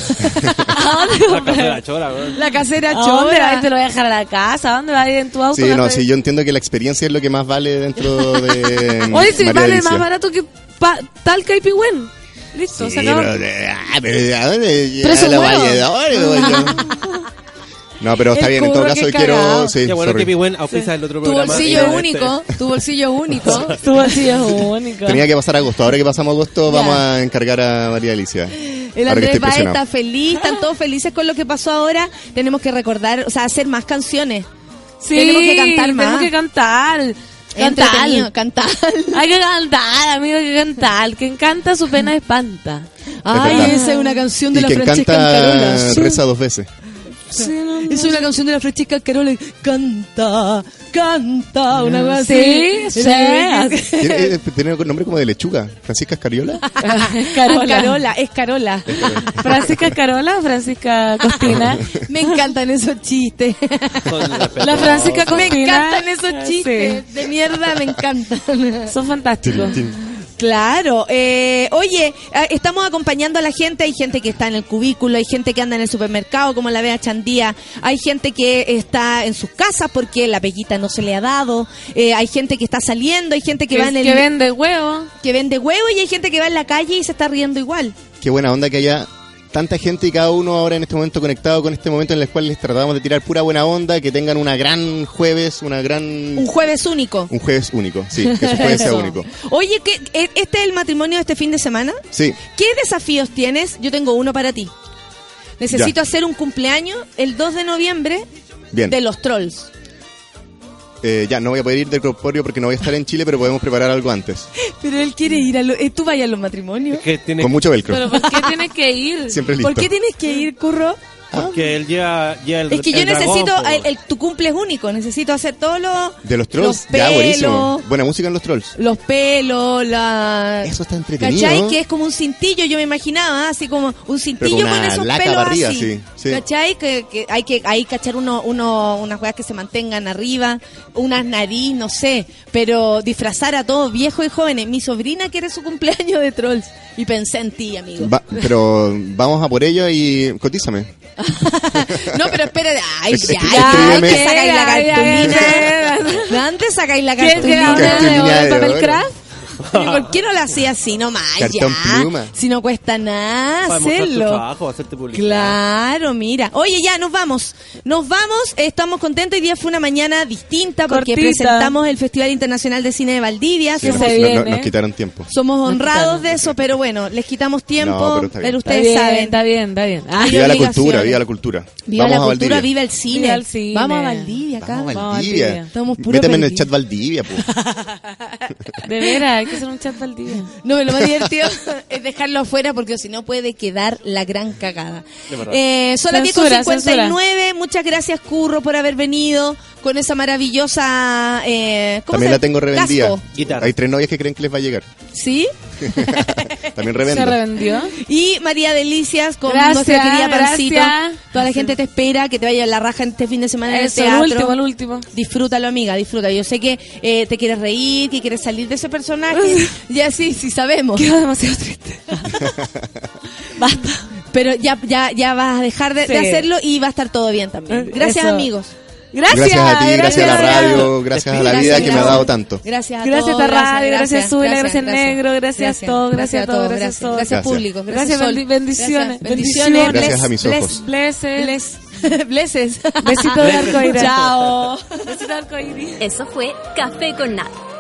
Speaker 8: ¿A dónde
Speaker 3: La casera chora, weón.
Speaker 2: La casera
Speaker 8: ¿A dónde
Speaker 2: chora.
Speaker 8: Te lo voy a dejar a la casa. ¿A dónde vas a ir en tu auto?
Speaker 9: Sí, no, sí, yo entiendo que la experiencia es lo que más vale dentro de
Speaker 8: Oye, si
Speaker 9: María
Speaker 8: vale más barato que pa- Talca y Pigüen. Listo,
Speaker 9: Sí,
Speaker 8: se acabó.
Speaker 9: pero, de- ah, pero ¿a dónde?
Speaker 8: Pero
Speaker 9: No, pero está
Speaker 2: El
Speaker 9: bien, en todo caso quiero... Sí,
Speaker 3: Qué bueno
Speaker 9: sorry.
Speaker 3: que auspicia el otro
Speaker 2: Tu
Speaker 3: programa.
Speaker 2: bolsillo
Speaker 3: y
Speaker 2: es
Speaker 3: no
Speaker 2: único, tu bolsillo único.
Speaker 8: Tu bolsillo es único.
Speaker 9: Tenía que pasar agosto. Ahora que pasamos agosto, vamos a encargar a María Alicia.
Speaker 2: El
Speaker 9: que
Speaker 2: Andrés Baez está feliz, están todos felices con lo que pasó ahora. Tenemos que recordar, o sea, hacer más canciones.
Speaker 8: Sí,
Speaker 2: Tenemos que cantar más.
Speaker 8: Tenemos que cantar. Cantar.
Speaker 2: cantar.
Speaker 8: Hay que cantar, amigo, hay que cantar. Quien canta su pena espanta.
Speaker 2: Ay, esa es una canción de
Speaker 9: Y
Speaker 2: la Francesca Carola.
Speaker 9: reza dos veces.
Speaker 2: Es una canción de la Francesca Carola. Canta, canta, una cosa
Speaker 8: Sí,
Speaker 2: así.
Speaker 8: sí.
Speaker 9: Tiene, eh, tiene un nombre como de lechuga. Francisca Escariola.
Speaker 2: Carola. Carola, es Carola.
Speaker 8: Francisca Carola Francisca Costina.
Speaker 2: Me encantan esos chistes.
Speaker 8: La Francisca
Speaker 2: Me
Speaker 8: Costina.
Speaker 2: encantan esos chistes. De mierda, me encantan.
Speaker 8: Sí, son fantásticos.
Speaker 2: Claro, eh, oye, eh, estamos acompañando a la gente, hay gente que está en el cubículo, hay gente que anda en el supermercado como la Bea Chandía, hay gente que está en sus casas porque la peguita no se le ha dado, eh, hay gente que está saliendo, hay gente que,
Speaker 8: Que,
Speaker 2: va en el
Speaker 8: que vende huevo.
Speaker 2: que vende huevo y hay gente que va en la calle y se está riendo igual.
Speaker 9: Qué buena onda que haya tanta gente y cada uno ahora en este momento conectado con este momento en el cual les tratamos de tirar pura buena onda, que tengan una gran jueves, una gran...
Speaker 2: Un jueves único.
Speaker 9: Un jueves único, sí, que su jueves sea único.
Speaker 2: Oye, ¿qué, eh, ¿este es el matrimonio de este fin de semana?
Speaker 9: Sí,
Speaker 2: ¿Qué desafíos tienes? Yo tengo uno para ti. Necesito
Speaker 9: Ya.
Speaker 2: hacer un cumpleaños el 2 de noviembre
Speaker 9: bien.
Speaker 2: de los trolls.
Speaker 9: Eh, ya, no voy a poder ir del corpóreo porque no voy a estar en Chile, pero podemos preparar algo antes.
Speaker 2: Pero él quiere ir a los... ¿Tú vayas a los matrimonios?
Speaker 3: Que tiene,
Speaker 9: Con mucho velcro.
Speaker 8: Pero ¿por qué tienes que ir?
Speaker 9: Siempre listo.
Speaker 2: ¿Por qué tienes que ir, Curro?
Speaker 3: Porque él lleva, lleva el
Speaker 2: Es que yo
Speaker 3: el
Speaker 2: necesito... el- el- tu cumple es único. Necesito hacer todos los...
Speaker 9: De los trolls,
Speaker 2: Los
Speaker 9: ya,
Speaker 2: pelos.
Speaker 9: buenísimo. Buena música en los trolls.
Speaker 2: Los pelos, la...
Speaker 9: Eso está entretenido.
Speaker 2: ¿Cachai? Que es como un cintillo, yo me imaginaba, así como un cintillo
Speaker 9: con
Speaker 2: con esos
Speaker 9: laca
Speaker 2: pelos
Speaker 9: arriba,
Speaker 2: así.
Speaker 9: sí, sí.
Speaker 2: ¿Cachai? Que, que hay que hay que cachar uno, uno, unas weas que se mantengan arriba, unas nariz, no sé, pero disfrazar a todos, viejos y jóvenes. Mi sobrina quiere su cumpleaños de trolls y pensé en ti, amigo.
Speaker 9: Va- pero vamos a por ello y cotízame.
Speaker 2: no, pero espera, ay,
Speaker 9: Es-
Speaker 2: ya, ya,
Speaker 9: escríbeme.
Speaker 2: ¿dónde sacáis la cartulina? ¿De dónde sacáis la
Speaker 8: ¿Quieres que
Speaker 2: cartulina?
Speaker 8: de, papel craft?
Speaker 2: Pero ¿Por qué no lo hacía así nomás?
Speaker 9: Cartón
Speaker 2: ya.
Speaker 9: pluma.
Speaker 2: Si no cuesta nada
Speaker 3: Para mostrar tu
Speaker 2: hacerlo.
Speaker 3: trabajo, hacerte publicidad.
Speaker 2: Claro, mira. Oye, ya, nos vamos. Nos vamos, estamos contentos. Hoy día fue una mañana distinta porque
Speaker 8: Cortita.
Speaker 2: presentamos el Festival Internacional de Cine de Valdivia.
Speaker 9: Sí,
Speaker 8: Que
Speaker 9: nos,
Speaker 8: se viene.
Speaker 9: nos quitaron tiempo.
Speaker 2: somos honrados de eso, pero bueno, les quitamos tiempo,
Speaker 9: No, pero está bien.
Speaker 2: pero
Speaker 8: Está
Speaker 2: ustedes
Speaker 8: bien,
Speaker 2: saben.
Speaker 8: está bien, está bien. Ah,
Speaker 2: Hay
Speaker 9: Viva la cultura, viva la cultura.
Speaker 2: Viva
Speaker 9: vamos
Speaker 2: la
Speaker 9: a
Speaker 2: cultura,
Speaker 9: Valdivia.
Speaker 2: viva el cine.
Speaker 8: Viva el cine.
Speaker 2: Vamos a Valdivia acá.
Speaker 9: Vamos a Valdivia.
Speaker 8: Valdivia.
Speaker 2: Estamos puro
Speaker 9: Méteme en el chat Valdivia, pues.
Speaker 8: De veras, hay que hacer un chat Valdivia.
Speaker 2: No, lo más divertido es dejarlo afuera porque si no puede quedar la gran cagada. Eh, son las 10 con
Speaker 8: Censura,
Speaker 2: 59. Muchas gracias, Curro, por haber venido con esa maravillosa. Eh, ¿cómo
Speaker 9: También
Speaker 2: se-
Speaker 9: la tengo revendida. Hay tres novias que creen que les va a llegar.
Speaker 2: ¿Sí?
Speaker 9: También
Speaker 8: Se
Speaker 9: revendo.
Speaker 8: revendió.
Speaker 2: Y María Delicias con
Speaker 8: Gracias,
Speaker 2: nuestra querida Pancito.
Speaker 8: gracias.
Speaker 2: Toda la gente te espera, que te vaya a la raja este fin de semana en
Speaker 8: Eso,
Speaker 2: el
Speaker 8: el
Speaker 2: teatro.
Speaker 8: último, el último.
Speaker 2: Disfrútalo, amiga, disfruta. Yo sé que eh, te quieres reír, que quieres salir de ese personaje. ya sí, sí sabemos.
Speaker 8: Quedó demasiado triste. Basta.
Speaker 2: Pero ya, ya, ya vas a dejar de, hacerlo y va a estar todo bien también.
Speaker 8: Eh,
Speaker 2: Gracias,
Speaker 8: eso.
Speaker 2: amigos.
Speaker 8: Gracias,
Speaker 9: Gracias a ti, gracias, a la radio, gracias a la vida que me ha dado tanto.
Speaker 2: Gracias a
Speaker 8: Gracias
Speaker 2: todos,
Speaker 8: a radio, gracias, Zula, gracias, Negro, gracias a todos, gracias a todos, gracias a todos.
Speaker 2: gracias,
Speaker 9: Gracias.
Speaker 2: público, gracias,
Speaker 8: Gracias,
Speaker 2: Sol.
Speaker 8: bendi- bendiciones.
Speaker 2: Gracias, bendiciones,
Speaker 9: Gracias a mis ojos.
Speaker 8: Blesses.
Speaker 2: bless, blesses.
Speaker 8: Besito de arcoíris.
Speaker 2: Chao.
Speaker 8: Besito de arcoíris.
Speaker 1: Eso fue Café con Nat.